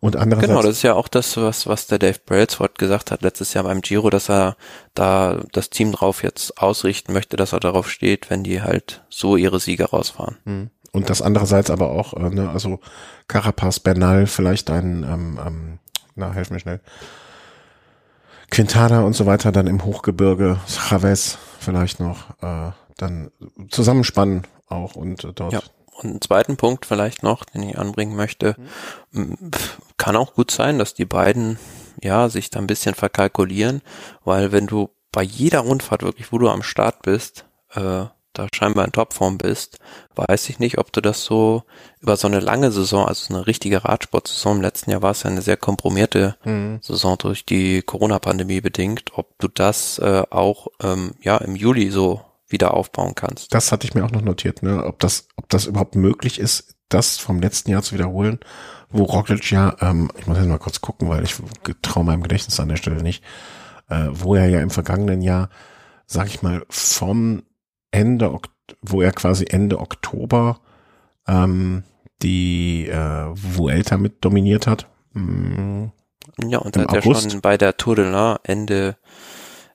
Und andererseits genau, das ist ja auch das, was, was der Dave Brailsford gesagt hat letztes Jahr beim Giro, dass er da das Team drauf jetzt ausrichten möchte, dass er darauf steht, wenn die halt so ihre Siege rausfahren. Hm. Und das andererseits aber auch, äh, ne, also Carapaz, Bernal, vielleicht ein, ähm, ähm, na, helf mir schnell, Quintana und so weiter dann im Hochgebirge, Chavez vielleicht noch, äh, dann zusammenspannen auch und äh, dort. Ja. Und einen zweiten Punkt vielleicht noch, den ich anbringen möchte, mhm. kann auch gut sein, dass die beiden ja sich da ein bisschen verkalkulieren, weil wenn du bei jeder Rundfahrt wirklich, wo du am Start bist, äh, da scheinbar in Topform bist, weiß ich nicht, ob du das so über so eine lange Saison, also eine richtige Radsportsaison, im letzten Jahr war es ja eine sehr kompromierte mhm. Saison durch die Corona-Pandemie bedingt, ob du das äh, auch ähm, ja im Juli so wieder aufbauen kannst. Das hatte ich mir auch noch notiert, ne? ob das, ob das überhaupt möglich ist, das vom letzten Jahr zu wiederholen, wo Roglic ja, ähm, ich muss jetzt mal kurz gucken, weil ich traue meinem Gedächtnis an der Stelle nicht, äh, wo er ja im vergangenen Jahr, sag ich mal, vom Ende, wo er quasi Ende Oktober ähm, die äh, Vuelta mit dominiert hat. Mhm. Ja, und er hat August. ja schon bei der Tour de l'Ain Ende,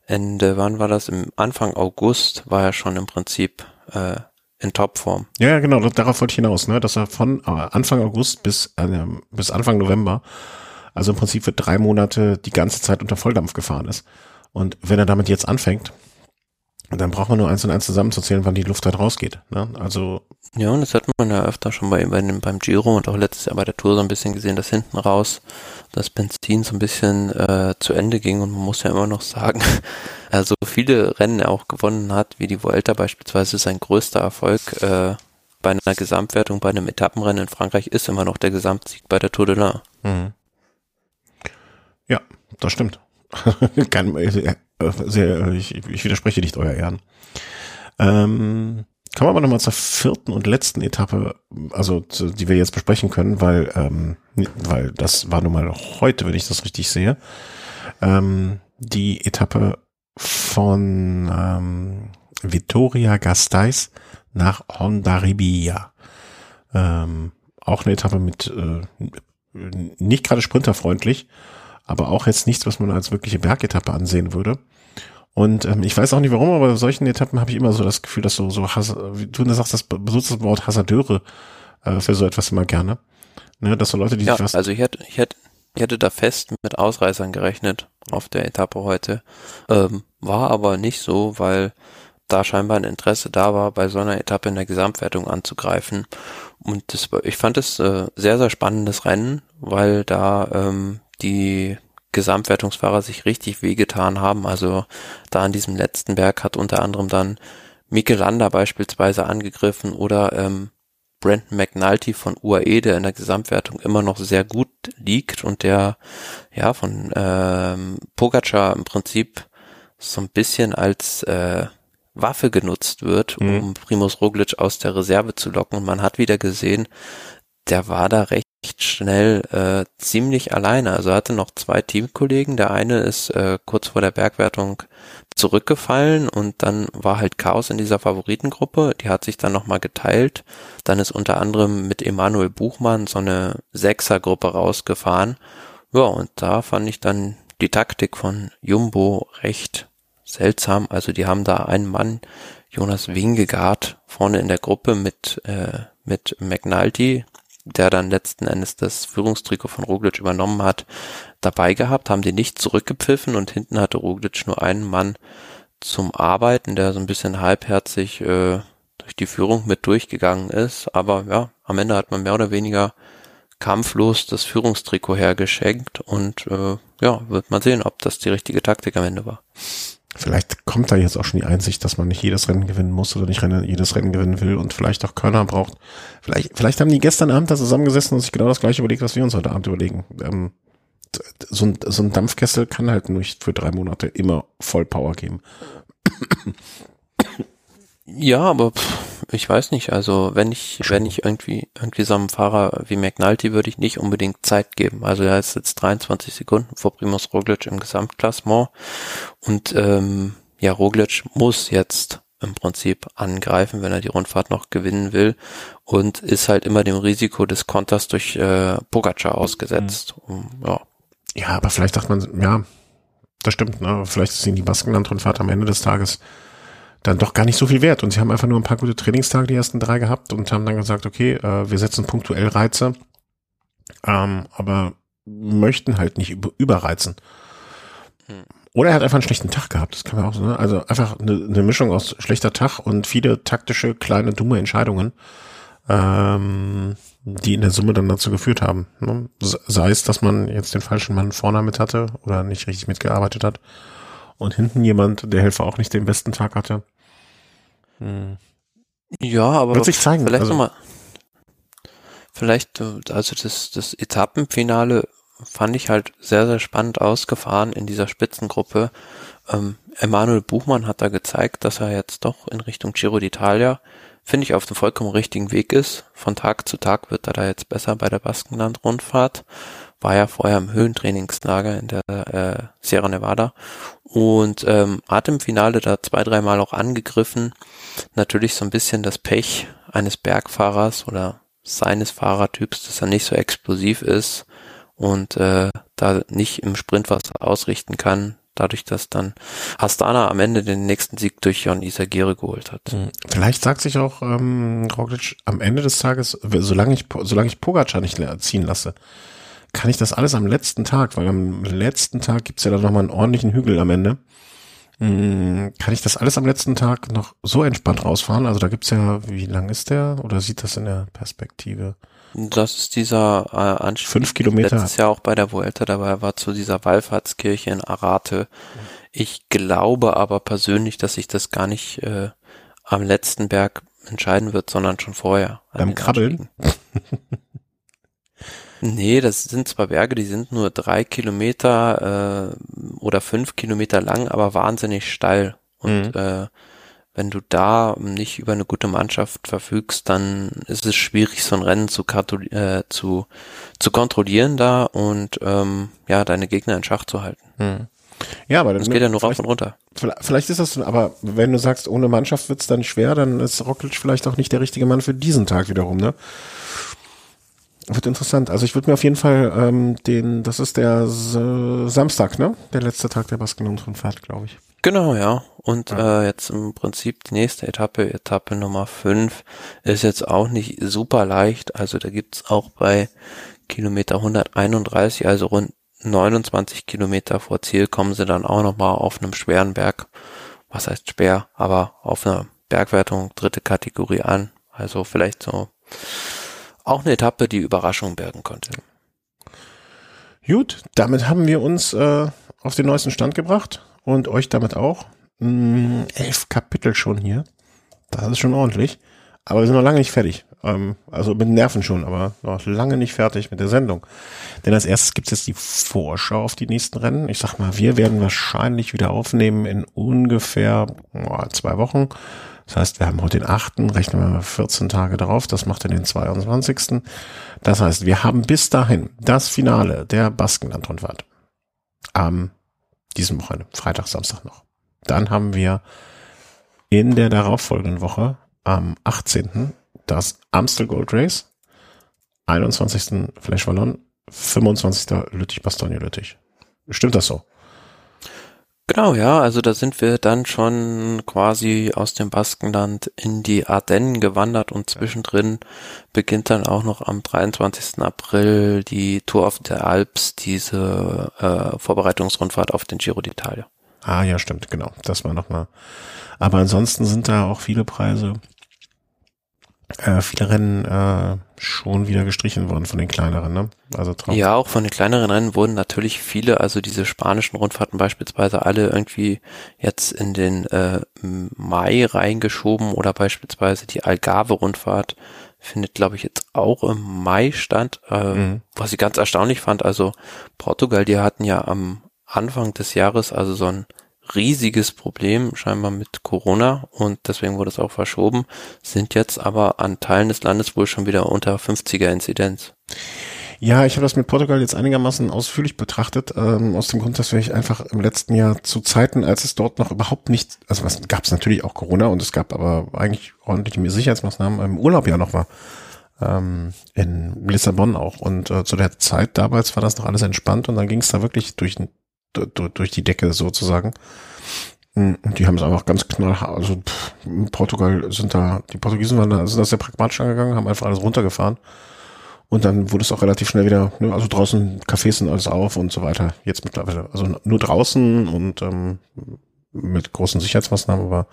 Ende, wann war das? Im Anfang August war er schon im Prinzip äh, in Topform. Ja, genau, darauf wollte ich hinaus, ne, dass er von äh, Anfang August bis, äh, bis Anfang November, also im Prinzip für drei Monate die ganze Zeit unter Volldampf gefahren ist. Und wenn er damit jetzt anfängt, und dann braucht man nur eins und eins zusammenzuzählen, wann die Luft halt rausgeht. Ne? Also ja, und das hat man ja öfter schon bei, bei dem, beim Giro und auch letztes Jahr bei der Tour so ein bisschen gesehen, dass hinten raus das Benzin so ein bisschen äh, zu Ende ging und man muss ja immer noch sagen, also viele Rennen er auch gewonnen hat, wie die Vuelta beispielsweise sein größter Erfolg äh, bei einer Gesamtwertung, bei einem Etappenrennen in Frankreich ist immer noch der Gesamtsieg bei der Tour de l'Ain. Mhm. Ja, das stimmt. Kann, sehr, ich, ich widerspreche nicht, euer Ehren. Ähm, kommen wir aber nochmal zur vierten und letzten Etappe, also zu, die wir jetzt besprechen können, weil, ähm, weil das war nun mal heute, wenn ich das richtig sehe, ähm, die Etappe von ähm, Vittoria Gasteiz nach Hondarribia. Ähm, auch eine Etappe mit äh, nicht gerade sprinterfreundlich, aber auch jetzt nichts, was man als wirkliche Bergetappe ansehen würde. Und ähm, ich weiß auch nicht warum, aber bei solchen Etappen habe ich immer so das Gefühl, dass so, so wie du sagst, das benutzt das Wort Hasardeure äh, für so etwas immer gerne. Ne, dass so Leute, die ja, was also ich hätte, ich hätte, ich hätte da fest mit Ausreißern gerechnet auf der Etappe heute. Ähm, war aber nicht so, weil da scheinbar ein Interesse da war, bei so einer Etappe in der Gesamtwertung anzugreifen. Und das, ich fand es äh, sehr, sehr spannendes Rennen, weil da ähm, die Gesamtwertungsfahrer sich richtig wehgetan haben. Also da an diesem letzten Berg hat unter anderem dann Mikel Landa beispielsweise angegriffen oder ähm, Brandon McNulty von UAE, der in der Gesamtwertung immer noch sehr gut liegt und der ja von ähm, Pogacar im Prinzip so ein bisschen als äh, Waffe genutzt wird, um mhm. Primus Roglic aus der Reserve zu locken. Und man hat wieder gesehen, der war da recht schnell äh, ziemlich alleine. Also hatte noch zwei Teamkollegen. Der eine ist äh, kurz vor der Bergwertung zurückgefallen und dann war halt Chaos in dieser Favoritengruppe. Die hat sich dann nochmal geteilt. Dann ist unter anderem mit Emanuel Buchmann so eine Sechsergruppe rausgefahren. Ja, und da fand ich dann die Taktik von Jumbo recht seltsam. Also die haben da einen Mann Jonas Wingegaard vorne in der Gruppe mit, äh, mit McNulty, der dann letzten Endes das Führungstrikot von Roglic übernommen hat, dabei gehabt, haben die nicht zurückgepfiffen und hinten hatte Roglic nur einen Mann zum Arbeiten, der so ein bisschen halbherzig äh, durch die Führung mit durchgegangen ist. Aber ja, am Ende hat man mehr oder weniger kampflos das Führungstrikot hergeschenkt und äh, ja, wird man sehen, ob das die richtige Taktik am Ende war. Vielleicht kommt da jetzt auch schon die Einsicht, dass man nicht jedes Rennen gewinnen muss oder nicht jedes Rennen gewinnen will und vielleicht auch Körner braucht. Vielleicht, vielleicht haben die gestern Abend da zusammengesessen und sich genau das gleiche überlegt, was wir uns heute Abend überlegen. Ähm, so, ein, so ein Dampfkessel kann halt nur für drei Monate immer voll Power geben. Ja, aber pff, ich weiß nicht. Also wenn ich, wenn ich irgendwie, irgendwie so einem Fahrer wie McNulty würde ich nicht unbedingt Zeit geben. Also er ist jetzt 23 Sekunden vor Primus Roglic im Gesamtklassement und ähm, ja, Roglic muss jetzt im Prinzip angreifen, wenn er die Rundfahrt noch gewinnen will und ist halt immer dem Risiko des Konters durch äh, Pogacar ausgesetzt. Mhm. Ja. ja, aber vielleicht dachte man, ja, das stimmt, ne? vielleicht ist ihnen die Baskenland-Rundfahrt am Ende des Tages dann doch gar nicht so viel wert. Und sie haben einfach nur ein paar gute Trainingstage, die ersten drei gehabt und haben dann gesagt, okay, äh, wir setzen punktuell Reize, ähm, aber möchten halt nicht über, überreizen. Hm. Oder er hat einfach einen schlechten Tag gehabt, das kann man auch so, ne? Also einfach eine, eine Mischung aus schlechter Tag und viele taktische, kleine, dumme Entscheidungen, ähm, die in der Summe dann dazu geführt haben. Ne? Sei es, dass man jetzt den falschen Mann vorne mit hatte oder nicht richtig mitgearbeitet hat und hinten jemand, der Helfer auch nicht den besten Tag hatte. Hm. Ja, aber Wird sich zeigen. vielleicht also, nochmal. Vielleicht, äh, also das, das Etappenfinale fand ich halt sehr, sehr spannend ausgefahren in dieser Spitzengruppe. Ähm, Emanuel Buchmann hat da gezeigt, dass er jetzt doch in Richtung Giro d'Italia, finde ich, auf dem vollkommen richtigen Weg ist. Von Tag zu Tag wird er da jetzt besser bei der Baskenland-Rundfahrt. War ja vorher im Höhentrainingslager in der äh, Sierra Nevada und ähm, hat im Finale da zwei, dreimal auch angegriffen. Natürlich so ein bisschen das Pech eines Bergfahrers oder seines Fahrertyps, dass er nicht so explosiv ist und äh, da nicht im Sprint was ausrichten kann, dadurch, dass dann Hastana am Ende den nächsten Sieg durch Jon Isagire geholt hat. Mhm. Vielleicht sagt sich auch ähm, Roglic am Ende des Tages, solange ich, solange ich Pogacar nicht ziehen lasse, kann ich das alles am letzten Tag, weil am letzten Tag gibt's ja dann nochmal einen ordentlichen Hügel am Ende. Hm, kann ich das alles am letzten Tag noch so entspannt rausfahren? Also da gibt's ja, wie lang ist der? Oder sieht das in der Perspektive? Das ist dieser äh, Anstieg. Fünf Kilometer. Letztes Jahr auch bei der Vuelta dabei war zu dieser Wallfahrtskirche in Arate. Ich glaube aber persönlich, dass sich das gar nicht äh, am letzten Berg entscheiden wird, sondern schon vorher. Beim Krabbeln? Nee, das sind zwar Berge, die sind nur drei Kilometer äh, oder fünf Kilometer lang, aber wahnsinnig steil. Und mhm. äh, wenn du da nicht über eine gute Mannschaft verfügst, dann ist es schwierig, so ein Rennen zu, äh, zu, zu kontrollieren da und ähm, ja, deine Gegner in Schach zu halten. Mhm. Ja, aber das geht ja nur rauf und runter. Vielleicht ist das, aber wenn du sagst, ohne Mannschaft wird's dann schwer, dann ist Rockledge vielleicht auch nicht der richtige Mann für diesen Tag wiederum, ne? Wird interessant. Also ich würde mir auf jeden Fall ähm, den, das ist der Samstag, ne? Der letzte Tag der Baskenlandrundfahrt, glaube ich. Genau, ja. Und ja. Äh, jetzt im Prinzip die nächste Etappe, Etappe Nummer 5, ist jetzt auch nicht super leicht. Also da gibt's auch bei Kilometer 131, also rund 29 Kilometer vor Ziel, kommen sie dann auch nochmal auf einem schweren Berg. Was heißt schwer? Aber auf einer Bergwertung dritte Kategorie an. Also vielleicht so auch eine Etappe, die Überraschung bergen konnte. Gut, damit haben wir uns äh, auf den neuesten Stand gebracht und euch damit auch. Mm, elf Kapitel schon hier. Das ist schon ordentlich. Aber wir sind noch lange nicht fertig. Ähm, also mit Nerven schon, aber noch lange nicht fertig mit der Sendung. Denn als erstes gibt es jetzt die Vorschau auf die nächsten Rennen. Ich sag mal, wir werden wahrscheinlich wieder aufnehmen in ungefähr oh, zwei Wochen. Das heißt, wir haben heute den 8., rechnen wir mal 14 Tage darauf, das macht dann den 22. Das heißt, wir haben bis dahin das Finale der Baskenland-Rundfahrt. Am diesem Wochenende, Freitag, Samstag noch. Dann haben wir in der darauffolgenden Woche am 18. das Amstel Gold Race, 21. Flash Wallon, 25. Lüttich-Bastogne-Lüttich. Stimmt das so? Genau, ja, also da sind wir dann schon quasi aus dem Baskenland in die Ardennen gewandert und zwischendrin beginnt dann auch noch am 23. April die Tour of the Alps, diese äh, Vorbereitungsrundfahrt auf den Giro d'Italia. Ah ja, stimmt, genau. Das war nochmal. Aber ansonsten sind da auch viele Preise äh, viele Rennen äh, schon wieder gestrichen worden von den kleineren, ne? Also traurig. Ja, auch von den kleineren Rennen wurden natürlich viele, also diese spanischen Rundfahrten beispielsweise alle irgendwie jetzt in den äh, Mai reingeschoben oder beispielsweise die Algarve-Rundfahrt findet, glaube ich, jetzt auch im Mai stand, äh, mhm. was ich ganz erstaunlich fand. Also Portugal, die hatten ja am Anfang des Jahres also so ein riesiges Problem scheinbar mit Corona und deswegen wurde es auch verschoben, sind jetzt aber an Teilen des Landes wohl schon wieder unter 50er Inzidenz. Ja, ich habe das mit Portugal jetzt einigermaßen ausführlich betrachtet, ähm, aus dem Grund, dass ich einfach im letzten Jahr zu Zeiten, als es dort noch überhaupt nicht, also was gab es natürlich auch Corona und es gab aber eigentlich ordentliche Sicherheitsmaßnahmen im Urlaub ja noch war. Ähm, in Lissabon auch. Und äh, zu der Zeit damals war das noch alles entspannt und dann ging es da wirklich durch durch die Decke sozusagen. Und die haben es einfach ganz knallhart, also pff, Portugal sind da, die Portugiesen waren da, sind da sehr pragmatisch angegangen, haben einfach alles runtergefahren. Und dann wurde es auch relativ schnell wieder, ne, also draußen Cafés sind alles auf und so weiter. Jetzt mittlerweile, also nur draußen und ähm, mit großen Sicherheitsmaßnahmen, aber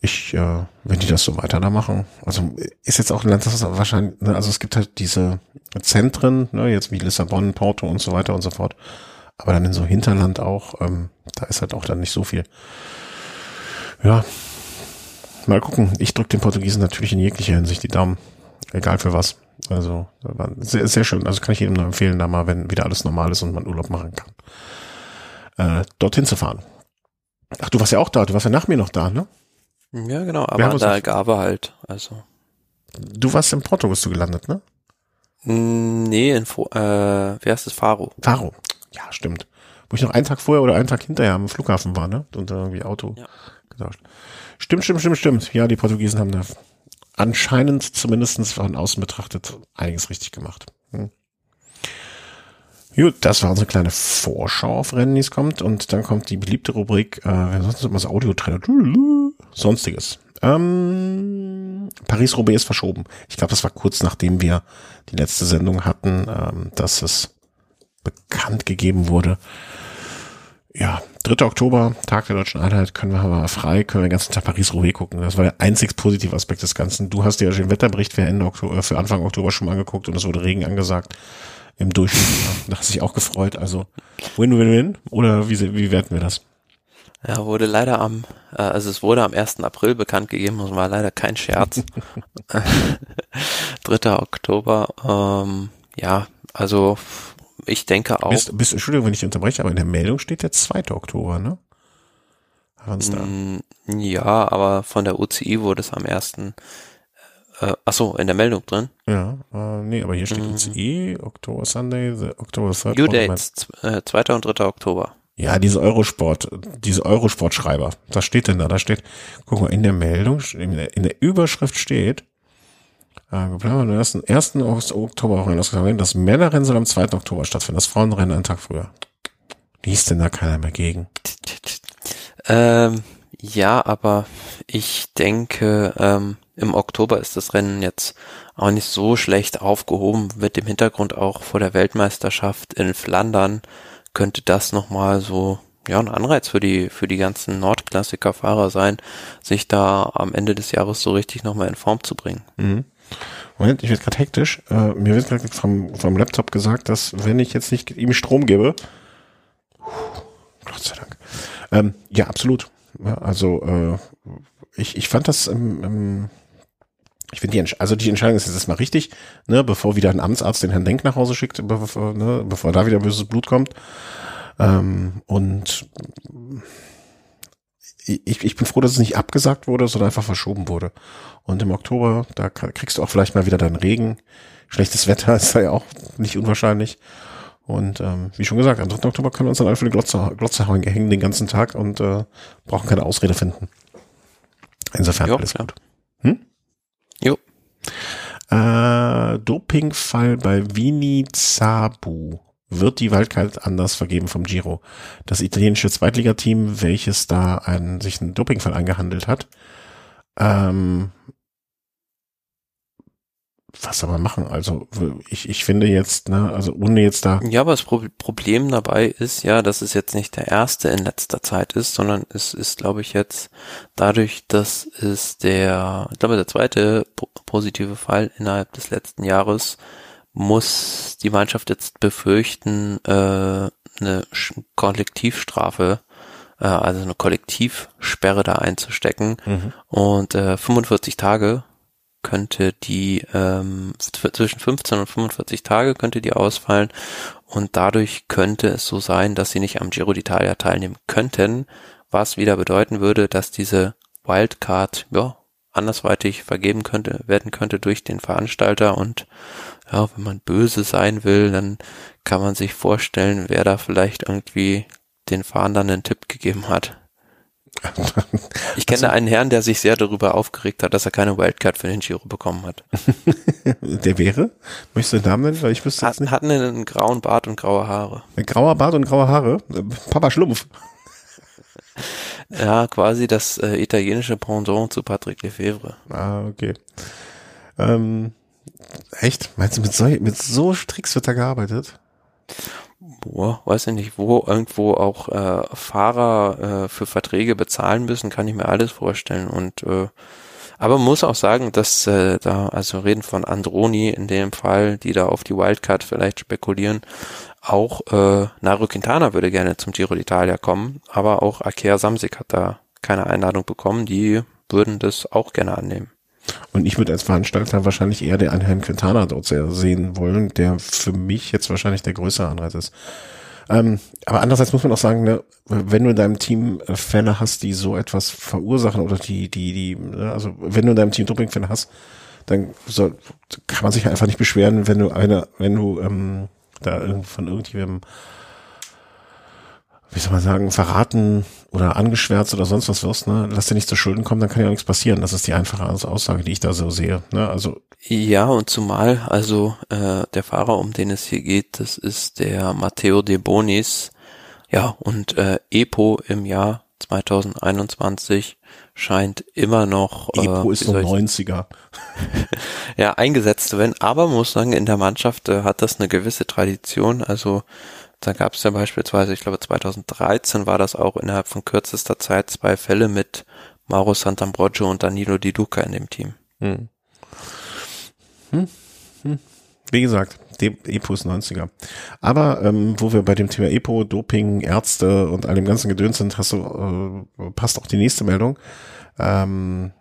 ich, äh, wenn die das so weiter da machen, also ist jetzt auch ein Land, das wahrscheinlich, ne, also es gibt halt diese Zentren, ne, jetzt wie Lissabon, Porto und so weiter und so fort aber dann in so Hinterland auch, ähm, da ist halt auch dann nicht so viel. Ja, mal gucken. Ich drücke den Portugiesen natürlich in jeglicher Hinsicht die Daumen. Egal für was. Also, sehr, sehr schön. Also kann ich jedem nur empfehlen, da mal, wenn wieder alles normal ist und man Urlaub machen kann, äh, dorthin zu fahren. Ach, du warst ja auch da. Du warst ja nach mir noch da, ne? Ja, genau. Aber da Algarve halt. Also. Du warst in Porto, bist du gelandet, ne? Nee, in, äh, wie heißt es? Faro. Faro. Ja, stimmt. Wo ich noch einen Tag vorher oder einen Tag hinterher am Flughafen war, ne? Und da irgendwie Auto ja. getauscht. Stimmt, stimmt, stimmt, stimmt. Ja, die Portugiesen haben da anscheinend zumindestens von außen betrachtet einiges richtig gemacht. Hm. Gut, das war unsere kleine Vorschau auf Rennen, die es kommt. Und dann kommt die beliebte Rubrik, äh, sonst immer das Audio Sonstiges. Ähm, Paris-Roubaix ist verschoben. Ich glaube, das war kurz nachdem wir die letzte Sendung hatten, ähm, dass es bekannt gegeben wurde. Ja, 3. Oktober, Tag der Deutschen Einheit, können wir aber frei, können wir den ganzen Tag Paris-Roubaix gucken. Das war der einzig positive Aspekt des Ganzen. Du hast dir ja den Wetterbericht für, Ende Oktober, äh, für Anfang Oktober schon mal angeguckt und es wurde Regen angesagt. Im Durchschnitt. da hast du dich auch gefreut. Also Win-Win-Win? Oder wie, wie werten wir das? Ja, wurde leider am, äh, also es wurde am 1. April bekannt gegeben und war leider kein Scherz. 3. Oktober, ähm, ja, also ich denke auch. Bist, bist, Entschuldigung, wenn ich unterbreche, aber in der Meldung steht der 2. Oktober, ne? Mm, ja, aber von der UCI wurde es am 1. Äh, achso, in der Meldung drin? Ja, äh, nee, aber hier steht mhm. UCI, Oktober Sunday, the October 3rd. Due Dates, äh, 2. und 3. Oktober. Ja, diese Eurosport, diese Eurosport-Schreiber. Was steht denn da? Da steht, guck mal, in der Meldung, in der, in der Überschrift steht, äh, geplant am 1. 1. Oktober auch Das Männerrennen soll am 2. Oktober stattfinden. Das Frauenrennen einen Tag früher. Liest denn da keiner mehr gegen? Ähm, ja, aber ich denke, ähm, im Oktober ist das Rennen jetzt auch nicht so schlecht aufgehoben. Mit dem Hintergrund auch vor der Weltmeisterschaft in Flandern könnte das nochmal so ja, ein Anreiz für die, für die ganzen Nordklassiker-Fahrer sein, sich da am Ende des Jahres so richtig nochmal in Form zu bringen. Mhm. Moment, ich werde gerade hektisch. Äh, mir wird gerade vom, vom Laptop gesagt, dass wenn ich jetzt nicht ihm Strom gebe, Gott sei Dank. Ähm, ja, absolut. Ja, also äh, ich, ich fand das ähm, ähm, ich finde die, also die Entscheidung ist jetzt mal richtig, ne, bevor wieder ein Amtsarzt den Herrn Denk nach Hause schickt, bevor, ne, bevor da wieder böses Blut kommt. Ähm, und ich, ich bin froh, dass es nicht abgesagt wurde, sondern einfach verschoben wurde. Und im Oktober, da kriegst du auch vielleicht mal wieder deinen Regen. Schlechtes Wetter ist da ja auch nicht unwahrscheinlich. Und ähm, wie schon gesagt, am 3. Oktober können wir uns dann einfach die Glotze, Glotze hängen den ganzen Tag und äh, brauchen keine Ausrede finden. Insofern jo, alles gut. Hm? Jo. Äh, Dopingfall bei Vini Zabu. Wird die Wildcard anders vergeben vom Giro. Das italienische Zweitligateam, welches da einen, sich einen Dopingfall eingehandelt hat, ähm, was soll man machen? Also ich, ich finde jetzt, ne, also ohne jetzt da. Ja, aber das Pro Problem dabei ist ja, dass es jetzt nicht der erste in letzter Zeit ist, sondern es ist, glaube ich, jetzt dadurch, dass es der, ich glaube, der zweite po positive Fall innerhalb des letzten Jahres muss die Mannschaft jetzt befürchten, äh, eine Kollektivstrafe äh, also eine Kollektivsperre da einzustecken. Mhm. Und äh, 45 Tage könnte die ähm, zwischen 15 und 45 Tage könnte die ausfallen und dadurch könnte es so sein, dass sie nicht am Giro d'Italia teilnehmen könnten, was wieder bedeuten würde, dass diese Wildcard ja andersweitig vergeben könnte werden könnte durch den Veranstalter und ja, wenn man böse sein will, dann kann man sich vorstellen, wer da vielleicht irgendwie den Fahrern einen Tipp gegeben hat. Ich kenne also, einen Herrn, der sich sehr darüber aufgeregt hat, dass er keine Wildcard für den Giro bekommen hat. der wäre? Möchtest du den Namen nennen? Weil ich wüsste hat, nicht. Hatten einen grauen Bart und graue Haare. Ein grauer Bart und graue Haare? Papa Schlumpf. Ja, quasi das äh, italienische Pendant zu Patrick Lefebvre. Ah, okay. Ähm, echt? Meinst du, mit so, mit so Tricks wird da gearbeitet? boah, weiß ich nicht, wo irgendwo auch äh, Fahrer äh, für Verträge bezahlen müssen, kann ich mir alles vorstellen. Und äh, aber muss auch sagen, dass äh, da, also reden von Androni in dem Fall, die da auf die Wildcard vielleicht spekulieren, auch äh, Nairo Quintana würde gerne zum Giro d'Italia kommen, aber auch Akea Samsic hat da keine Einladung bekommen, die würden das auch gerne annehmen. Und ich würde als Veranstalter wahrscheinlich eher den Herrn Quintana dort sehen wollen, der für mich jetzt wahrscheinlich der größere Anreiz ist. Ähm, aber andererseits muss man auch sagen, ne, wenn du in deinem Team äh, Fälle hast, die so etwas verursachen oder die, die, die, ne, also wenn du in deinem Team Doping-Fälle hast, dann soll, kann man sich einfach nicht beschweren, wenn du eine, wenn du ähm, da von irgendjemandem wie soll man sagen, verraten oder angeschwärzt oder sonst was wirst, ne, lass dir nicht zu Schulden kommen, dann kann ja nichts passieren. Das ist die einfache Aussage, die ich da so sehe. Ne? Also ja, und zumal, also äh, der Fahrer, um den es hier geht, das ist der Matteo De Bonis. Ja, und äh, EPO im Jahr 2021 scheint immer noch. Äh, EPO ist so 90er. ja, eingesetzt zu werden. Aber muss sagen, in der Mannschaft äh, hat das eine gewisse Tradition. Also da gab es ja beispielsweise, ich glaube 2013 war das auch innerhalb von kürzester Zeit zwei Fälle mit Mauro Santambrogio und Danilo Di Duca in dem Team. Hm. Hm. Hm. Wie gesagt, Epo ist 90er. Aber ähm, wo wir bei dem Thema Epo, Doping, Ärzte und all dem ganzen Gedöns sind, hast du, äh, passt auch die nächste Meldung, ähm,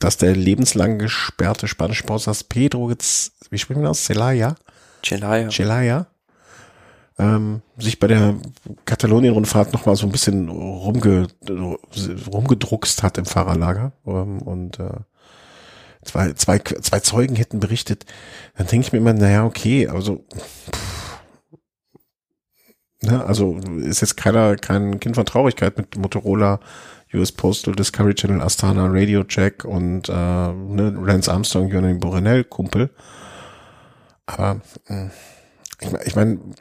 dass der lebenslang gesperrte spanische Sportler Pedro, wie spricht man das? Celaya? Celaya. Celaya ähm, sich bei der Katalonien-Rundfahrt nochmal so ein bisschen rumge, rumgedruckst hat im Fahrerlager. Ähm, und äh, zwei, zwei, zwei Zeugen hätten berichtet, dann denke ich mir immer, naja, okay, also ne, also ist jetzt keiner, kein Kind von Traurigkeit mit Motorola, US Postal, Discovery Channel, Astana, Radio Check und äh, ne, Lance Armstrong, Johnny Borenel, Kumpel. Aber mh, hm, ich meine, ich mein,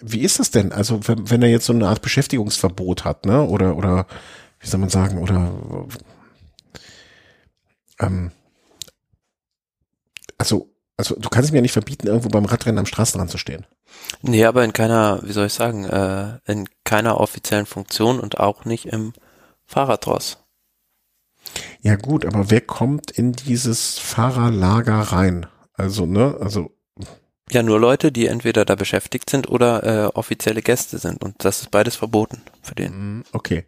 wie ist das denn? Also wenn, wenn er jetzt so eine Art Beschäftigungsverbot hat, ne? Oder oder wie soll man sagen? Oder ähm, also also du kannst mir ja nicht verbieten, irgendwo beim Radrennen am Straßenrand zu stehen. Nee, aber in keiner, wie soll ich sagen, äh, in keiner offiziellen Funktion und auch nicht im Fahrradross. Ja gut, aber wer kommt in dieses Fahrerlager rein? Also, ne, also ja, nur Leute, die entweder da beschäftigt sind oder äh, offizielle Gäste sind. Und das ist beides verboten für den. Mm, okay.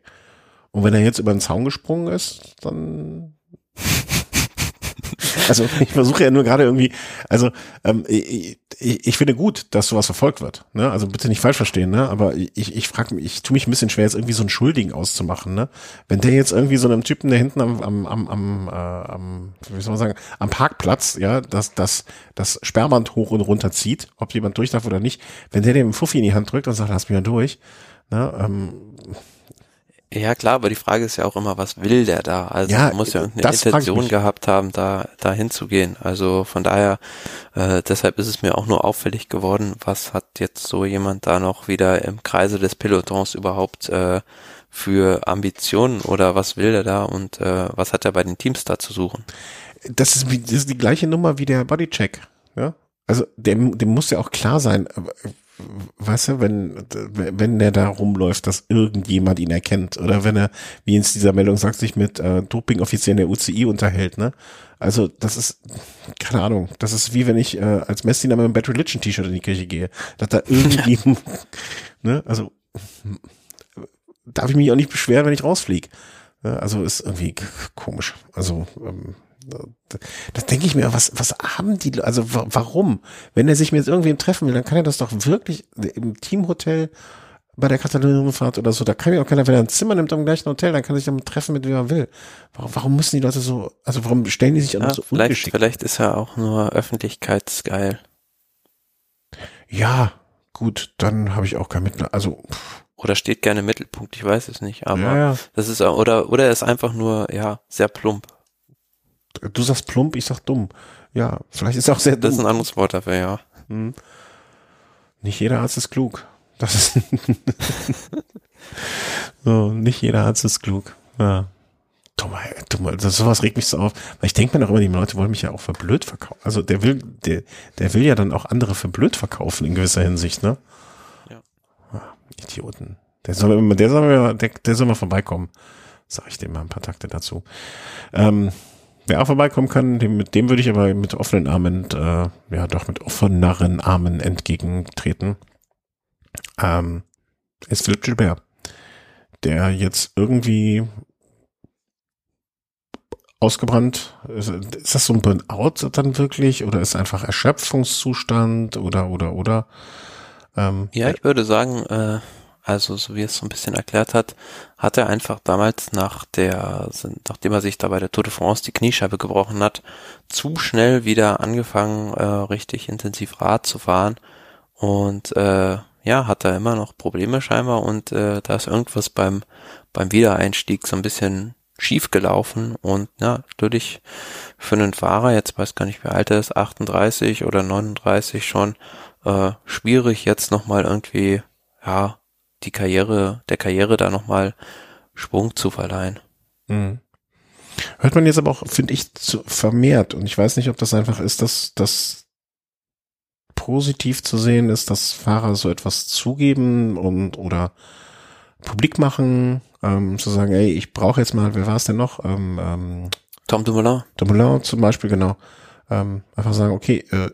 Und wenn er jetzt über den Zaun gesprungen ist, dann Also ich versuche ja nur gerade irgendwie, also ähm, ich, ich, finde gut, dass sowas verfolgt wird. Ne? Also bitte nicht falsch verstehen, ne? Aber ich, ich frage mich, ich tue mich ein bisschen schwer, jetzt irgendwie so einen Schuldigen auszumachen, ne? Wenn der jetzt irgendwie so einem Typen, der hinten am, am, am, am, äh, am wie soll man sagen, am Parkplatz, ja, das, das, das Sperrband hoch und runter zieht, ob jemand durch darf oder nicht, wenn der dem Fuffi in die Hand drückt und sagt, lass mich mal durch, ne? Ähm, Ja, klar, aber die Frage ist ja auch immer, was will der da? Also Ja, er muss ja irgendeine frag ich Intention gehabt haben, da, da hinzugehen. Also von daher, äh, deshalb ist es mir auch nur auffällig geworden, was hat jetzt so jemand da noch wieder im Kreise des Pelotons überhaupt äh, für Ambitionen oder was will der da und äh, was hat er bei den Teams da zu suchen? das ist, wie, das ist die gleiche Nummer wie der Bodycheck. Ja? Also dem, dem muss ja auch klar sein, äh, weißt du, wenn, wenn der da rumläuft, dass irgendjemand ihn erkennt oder wenn er, wie in dieser Meldung sagt, sich mit äh, Dopingoffizieren der UCI unterhält, ne? Also das ist, keine Ahnung, das ist wie wenn ich äh, als Messdiener mit einem Bad Religion T-Shirt in die Kirche gehe, dass da irgendwie, ne, also darf ich mich auch nicht beschweren, wenn ich rausfliege. Ja, also ist irgendwie komisch. Also ähm, das denke ich mir, was, was haben die, also wa- warum? Wenn er sich mit irgendwem treffen will, dann kann er das doch wirklich im Teamhotel bei der Katalonenfahrt oder so, da kann ja auch keiner, wenn er ein Zimmer nimmt am gleichen Hotel, dann kann er sich damit treffen, mit wem er will. Warum, warum müssen die Leute so, also warum stellen die sich Ja, so vielleicht, ungeschickt? vielleicht ist er auch nur öffentlichkeitsgeil. Ja, gut, dann habe ich auch kein Mitleid. Also, pff, Oder steht gerne im Mittelpunkt, ich weiß es nicht. Aber ja, ja. das ist oder oder er ist einfach nur ja sehr plump. Du sagst plump, ich sag dumm. Ja, vielleicht ist auch sehr Das ist dumm. ein anderes Wort dafür, ja. Hm. Nicht jeder Arzt ist klug. Das ist so, nicht jeder Arzt ist klug. Ja. Dumm, ey, dumm, also sowas regt mich so auf. Weil ich denke mir noch immer, die Leute wollen mich ja auch für blöd verkaufen. Also der will, der, der will ja dann auch andere für blöd verkaufen in gewisser Hinsicht, ne? Ja. Ah, Idioten. Der soll immer, der soll mal, der, der soll mal vorbeikommen. Sag ich dem mal ein paar Takte dazu. Ähm, wer auch vorbeikommen kann, dem, mit dem würde ich aber mit offenen Armen, äh, ja doch mit offeneren Armen entgegentreten. Ähm, ist Philipp Gilbert, der jetzt irgendwie ausgebrannt, ist, ist das so ein Burnout dann wirklich oder ist einfach Erschöpfungszustand oder oder oder? Ähm, Ja, ich würde sagen, äh, also so wie es so ein bisschen erklärt hat, hat er einfach damals nach der, nachdem er sich da bei der Tour de France die Kniescheibe gebrochen hat, zu schnell wieder angefangen, äh, richtig intensiv Rad zu fahren. Und äh, ja, hat da immer noch Probleme scheinbar und äh, da ist irgendwas beim beim Wiedereinstieg so ein bisschen schief gelaufen. Und ja, natürlich für einen Fahrer, jetzt weiß gar nicht, wie alt er ist, 38 oder 39 schon, äh, schwierig jetzt nochmal irgendwie, ja, die Karriere, der Karriere da nochmal Schwung zu verleihen. Mhm. Hört man jetzt aber auch, finde ich, zu, vermehrt. Und ich weiß nicht, ob das einfach ist, dass das positiv zu sehen ist, dass Fahrer so etwas zugeben und oder publik machen, ähm, zu sagen, ey, ich brauche jetzt mal, wer war es denn noch? Ähm, ähm, Tom Dumoulin? Dumoulin zum Beispiel, genau. Ähm, einfach sagen, okay, äh,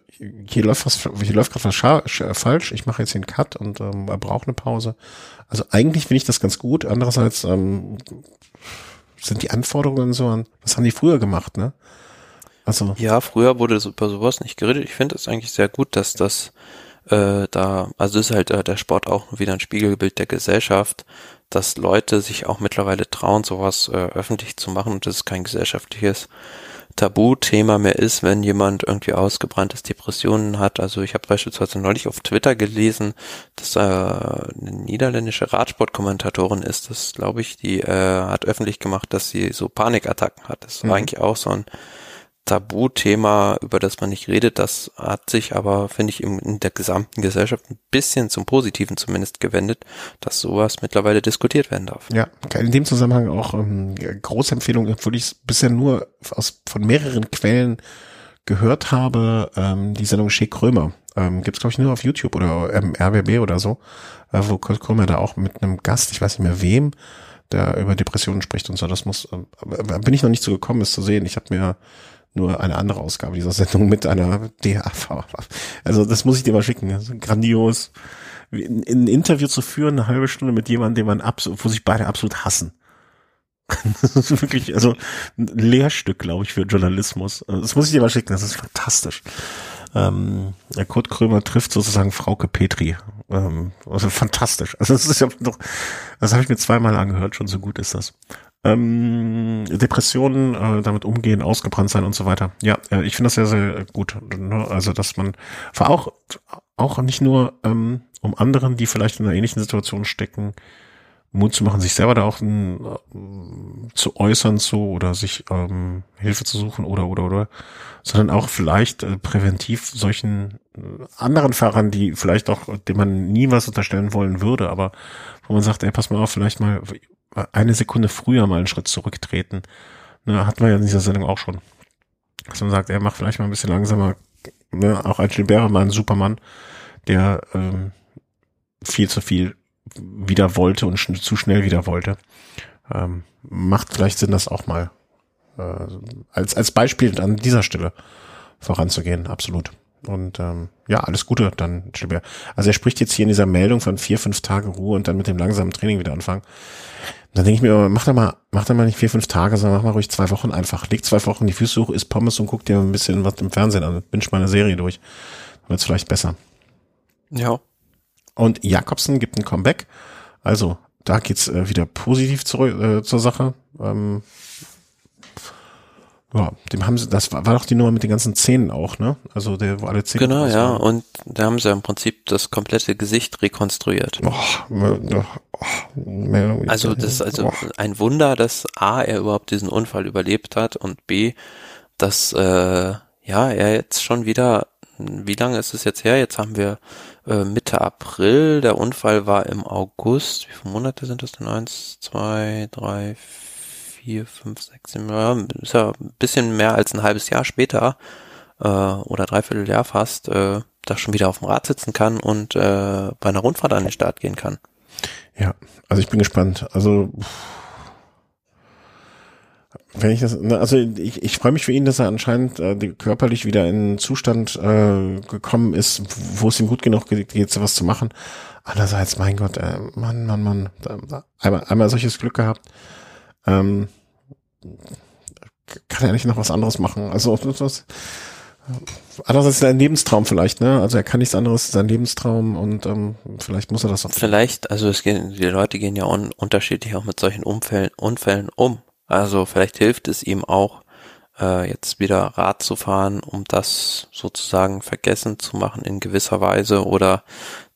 hier läuft was, hier läuft gerade was falsch, ich mache jetzt einen Cut und ähm, braucht eine Pause. Also eigentlich finde ich das ganz gut. Andererseits ähm, sind die Anforderungen so an, was haben die früher gemacht, ne? Also, Ja, früher wurde über sowas nicht geredet. Ich finde es eigentlich sehr gut, dass das äh, da, also ist halt äh, der Sport auch wieder ein Spiegelbild der Gesellschaft, dass Leute sich auch mittlerweile trauen, sowas äh, öffentlich zu machen und das ist kein gesellschaftliches Tabuthema mehr ist, wenn jemand irgendwie ausgebranntes Depressionen hat. Also ich habe beispielsweise neulich auf Twitter gelesen, dass äh, eine niederländische Radsportkommentatorin ist, das glaube ich, die äh, hat öffentlich gemacht, dass sie so Panikattacken hat. Das war Mhm. eigentlich auch so ein Tabuthema, über das man nicht redet. Das hat sich aber, finde ich, in der gesamten Gesellschaft ein bisschen zum Positiven zumindest gewendet, dass sowas mittlerweile diskutiert werden darf. ja, in dem Zusammenhang auch ähm, große Empfehlung, obwohl ich es bisher nur aus, von mehreren Quellen gehört habe, ähm, die Sendung Schick Krömer. Ähm, Gibt es, glaube ich, nur auf YouTube oder ähm, RBB oder so, äh, wo Kurt Krömer da auch mit einem Gast, ich weiß nicht mehr wem, der über Depressionen spricht und so. Das muss, aber bin ich noch nicht so gekommen, es zu sehen. Ich habe mir nur eine andere Ausgabe dieser Sendung mit einer DAV. Also das muss ich dir mal schicken. Das ist grandios. Ein, ein Interview zu führen, eine halbe Stunde mit jemandem, den man absolut, wo sich beide absolut hassen. Das ist wirklich, also ein Lehrstück, glaube ich, für Journalismus. Also, Das muss ich dir mal schicken, das ist fantastisch. Ähm, Kurt Krömer trifft sozusagen Frauke Petri. Ähm, also fantastisch. Also das ist ja noch, das habe ich mir zweimal angehört, schon so gut ist das. Ähm, Depressionen, äh, damit umgehen, ausgebrannt sein und so weiter. Ja, äh, ich finde das sehr, sehr gut. Ne? Also, dass man vor auch, auch nicht nur ähm, um anderen, die vielleicht in einer ähnlichen Situation stecken, Mut zu machen, sich selber da auch ein, äh, zu äußern zu oder sich ähm, Hilfe zu suchen oder oder oder, sondern auch vielleicht äh, präventiv solchen äh, anderen Fahrern, die vielleicht auch, dem man nie was unterstellen wollen würde, aber wo man sagt, ey, pass mal auf, vielleicht mal eine Sekunde früher mal einen Schritt zurücktreten. Ne, hatten wir ja in dieser Sendung auch schon. Dass man sagt, er macht vielleicht mal ein bisschen langsamer. Ne, auch ein Gilbert mal ein Supermann, der ähm, viel zu viel wieder wollte und schn zu schnell wieder wollte. Ähm, macht vielleicht Sinn, das auch mal äh, als, als Beispiel an dieser Stelle voranzugehen, absolut. Und ähm, ja, alles Gute dann, Gilbert. Also er spricht jetzt hier in dieser Meldung von vier, fünf Tage Ruhe und dann mit dem langsamen Training wieder anfangen. Dann denke ich mir, mach doch mal, mach doch mal nicht vier, fünf Tage, sondern mach mal ruhig zwei Wochen einfach. Leg zwei Wochen die Füße hoch, isst Pommes und guck dir ein bisschen was im Fernsehen an. Binge mal eine Serie durch. Dann wird's vielleicht besser. Ja. Und Jakobsen gibt ein Comeback. Also, da geht's äh, wieder positiv zurück, äh, zur Sache. Ähm, ja, dem haben sie, das war, war doch die Nummer mit den ganzen Zähnen auch, ne? Also der, wo alle Zähne Genau, ja, waren. und da haben sie im Prinzip das komplette Gesicht rekonstruiert. Oh, oh, oh, also das ist also ein Wunder, dass A, er überhaupt diesen Unfall überlebt hat und B, dass äh, ja, er jetzt schon wieder, wie lange ist es jetzt her? Jetzt haben wir äh, Mitte April, der Unfall war im August. Wie viele Monate sind das denn? Eins, zwei, drei, vier, fünf, sechs, sieben, ja, ist ja ein bisschen mehr als ein halbes Jahr später äh, oder dreiviertel Jahr fast, äh, da schon wieder auf dem Rad sitzen kann und äh, bei einer Rundfahrt an den Start gehen kann. Ja, also ich bin gespannt. Also wenn ich das, also ich, ich freue mich für ihn, dass er anscheinend äh, körperlich wieder in einen Zustand äh, gekommen ist, wo es ihm gut genug geht, jetzt was zu machen. Andererseits, mein Gott, äh, Mann, Mann, Mann, da, einmal, einmal solches Glück gehabt. Ähm, kann er nicht noch was anderes machen? Also was, Andererseits sein Lebenstraum vielleicht, ne? Also er kann nichts anderes, sein Lebenstraum und ähm, vielleicht muss er das auch. Vielleicht, also es gehen, die Leute gehen ja un unterschiedlich auch mit solchen Unfällen, Unfällen um. Also vielleicht hilft es ihm auch, äh, jetzt wieder Rad zu fahren, um das sozusagen vergessen zu machen in gewisser Weise oder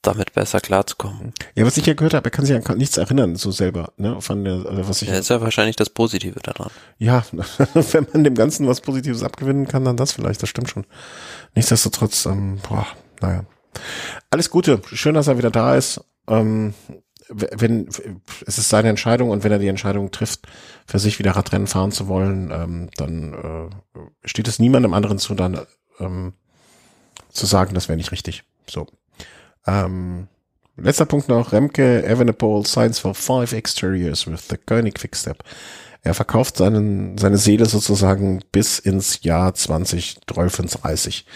damit besser klarzukommen. Ja, was ich ja gehört habe, er kann sich an nichts erinnern, so selber, ne, von der, also was ich. Ja, ist ja wahrscheinlich das Positive daran. Ja, wenn man dem Ganzen was Positives abgewinnen kann, dann das vielleicht, das stimmt schon. Nichtsdestotrotz, ähm, boah, naja. Alles Gute, schön, dass er wieder da ist. Ähm, wenn es ist seine Entscheidung und wenn er die Entscheidung trifft, für sich wieder Radrennen fahren zu wollen, ähm, dann äh, steht es niemandem anderen zu, dann ähm, zu sagen, das wäre nicht richtig. So. Ähm, letzter Punkt noch, Remke Evenepoel signs for five exteriors with the Koenig Quickstep. Er verkauft seinen, seine Seele sozusagen bis ins Jahr 2035.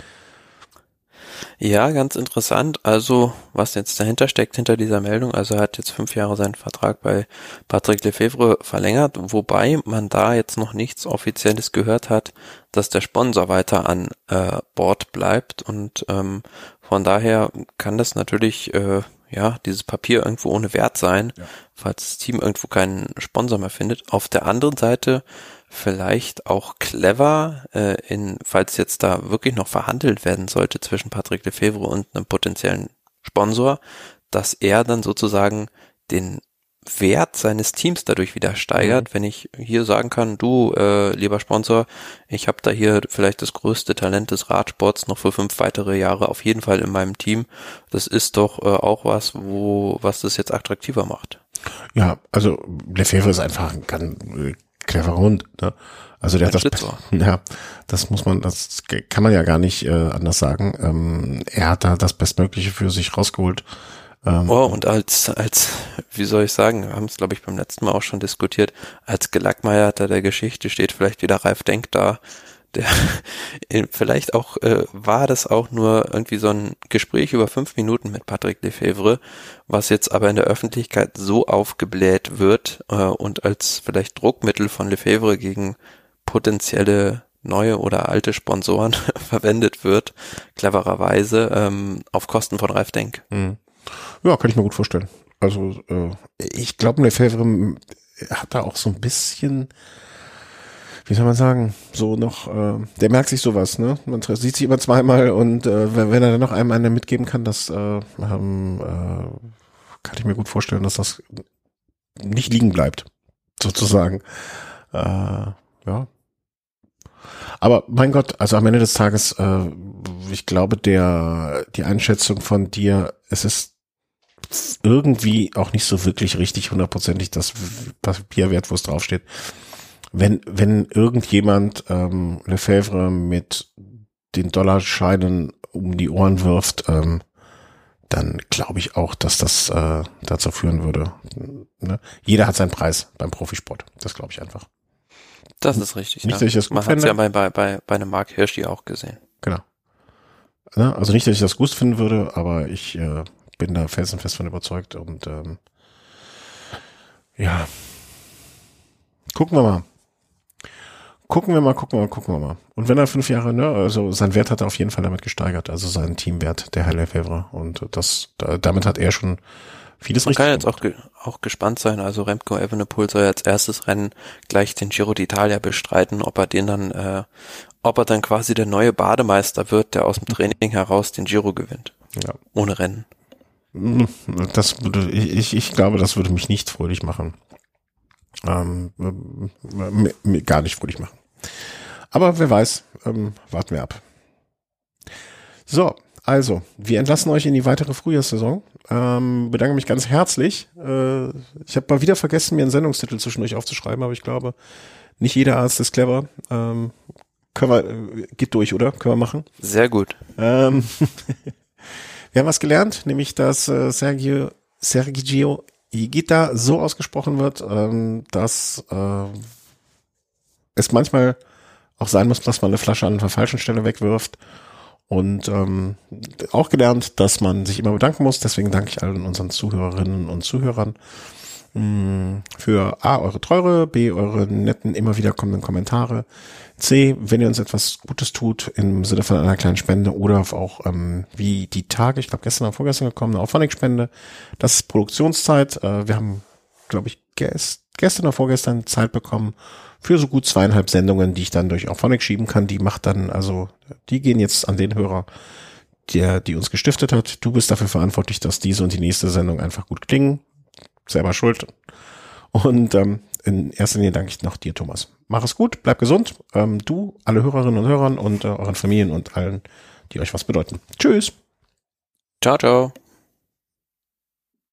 Ja, ganz interessant. Also, was jetzt dahinter steckt, hinter dieser Meldung, also er hat jetzt fünf Jahre seinen Vertrag bei Patrick Lefebvre verlängert, wobei man da jetzt noch nichts Offizielles gehört hat, dass der Sponsor weiter an äh, Bord bleibt und ähm, von daher kann das natürlich, äh, ja, dieses Papier irgendwo ohne Wert sein, ja. falls das Team irgendwo keinen Sponsor mehr findet. Auf der anderen Seite vielleicht auch clever, äh, in, falls jetzt da wirklich noch verhandelt werden sollte zwischen Patrick Lefebvre und einem potenziellen Sponsor, dass er dann sozusagen den Wert seines Teams dadurch wieder steigert, mhm. wenn ich hier sagen kann, du, äh, lieber Sponsor, ich habe da hier vielleicht das größte Talent des Radsports noch für fünf weitere Jahre auf jeden Fall in meinem Team. Das ist doch äh, auch was, wo was das jetzt attraktiver macht. Ja, also Lefebvre ist einfach ein ganz äh, cleverer Hund. Ne? Also der hat das, ja, das muss man, das kann man ja gar nicht äh, anders sagen. Ähm, er hat da das Bestmögliche für sich rausgeholt ähm, oh, und als, als, wie soll ich sagen, wir haben es, glaube ich, beim letzten Mal auch schon diskutiert, als Gelackmeierter der Geschichte steht vielleicht wieder Ralf Denk da, der vielleicht auch äh, war das auch nur irgendwie so ein Gespräch über fünf Minuten mit Patrick Lefebvre, was jetzt aber in der Öffentlichkeit so aufgebläht wird äh, und als vielleicht Druckmittel von Lefebvre gegen potenzielle neue oder alte Sponsoren verwendet wird, clevererweise ähm, auf Kosten von Ralf Denk. Mhm. Ja, kann ich mir gut vorstellen. Also äh, ich glaube, Lefebvre hat da auch so ein bisschen, wie soll man sagen, so noch, äh, der merkt sich sowas, ne? Man sieht sich immer zweimal und äh, wenn, wenn er dann noch einem einen mitgeben kann, das äh, äh, kann ich mir gut vorstellen, dass das nicht liegen bleibt, sozusagen. Äh, ja. Aber mein Gott, also am Ende des Tages, äh, ich glaube, der die Einschätzung von dir, es ist irgendwie auch nicht so wirklich richtig hundertprozentig das Papier wert, wo es draufsteht. Wenn, wenn irgendjemand ähm, Lefebvre mit den Dollarscheinen um die Ohren wirft, ähm, dann glaube ich auch, dass das äh, dazu führen würde. Ne? Jeder hat seinen Preis beim Profisport. Das glaube ich einfach. Das ist richtig. Nicht, ja. dass ich das gut Man hat es ja bei, bei, bei, bei einem Mark Hirschi auch gesehen. Genau. Ne? Also nicht, dass ich das gut finden würde, aber ich äh, bin da felsenfest von überzeugt und ähm, ja, gucken wir mal. Gucken wir mal, gucken wir mal, gucken wir mal. Und wenn er fünf Jahre, ne, also sein Wert hat er auf jeden Fall damit gesteigert, also sein Teamwert, der Herr Lefebvre. Und das, da, damit hat er schon vieles Man richtig kann jetzt auch, ge auch gespannt sein. Also Remco Evenepoel soll als erstes Rennen gleich den Giro d'Italia bestreiten, ob er den dann, äh, ob er dann quasi der neue Bademeister wird, der aus dem Training heraus den Giro gewinnt. Ja. Ohne Rennen. Das würde, ich, ich glaube, das würde mich nicht fröhlich machen. Ähm, gar nicht fröhlich machen. Aber wer weiß, ähm, warten wir ab. So, also, wir entlassen euch in die weitere Frühjahrssaison. Ähm, bedanke mich ganz herzlich. Äh, ich habe mal wieder vergessen, mir einen Sendungstitel zwischendurch aufzuschreiben, aber ich glaube, nicht jeder Arzt ist clever. Ähm, können wir, äh, geht durch, oder? Können wir machen? Sehr gut. Ähm, Wir haben was gelernt, nämlich dass äh, Sergio, Sergio Igita so ausgesprochen wird, ähm, dass äh, es manchmal auch sein muss, dass man eine Flasche an der falschen Stelle wegwirft. Und ähm, auch gelernt, dass man sich immer bedanken muss. Deswegen danke ich allen unseren Zuhörerinnen und Zuhörern mh, mm, für A, eure Treure, B, eure netten, immer wieder kommenden Kommentare, C, wenn ihr uns etwas Gutes tut im Sinne von einer kleinen Spende oder auch ähm, wie die Tage, ich glaube gestern oder vorgestern gekommen, eine Auphonic-Spende. Das ist Produktionszeit. Äh, wir haben, glaube ich, gest gestern oder vorgestern Zeit bekommen für so gut zweieinhalb Sendungen, die ich dann durch Auphonic schieben kann. Die macht dann, also die gehen jetzt an den Hörer, der die uns gestiftet hat. Du bist dafür verantwortlich, dass diese und die nächste Sendung einfach gut klingen. Selber schuld. Und ähm, in erster Linie danke ich noch dir, Thomas. Mach es gut, bleib gesund. Ähm, du, alle Hörerinnen und Hörern und äh, euren Familien und allen, die euch was bedeuten. Tschüss. Ciao, ciao.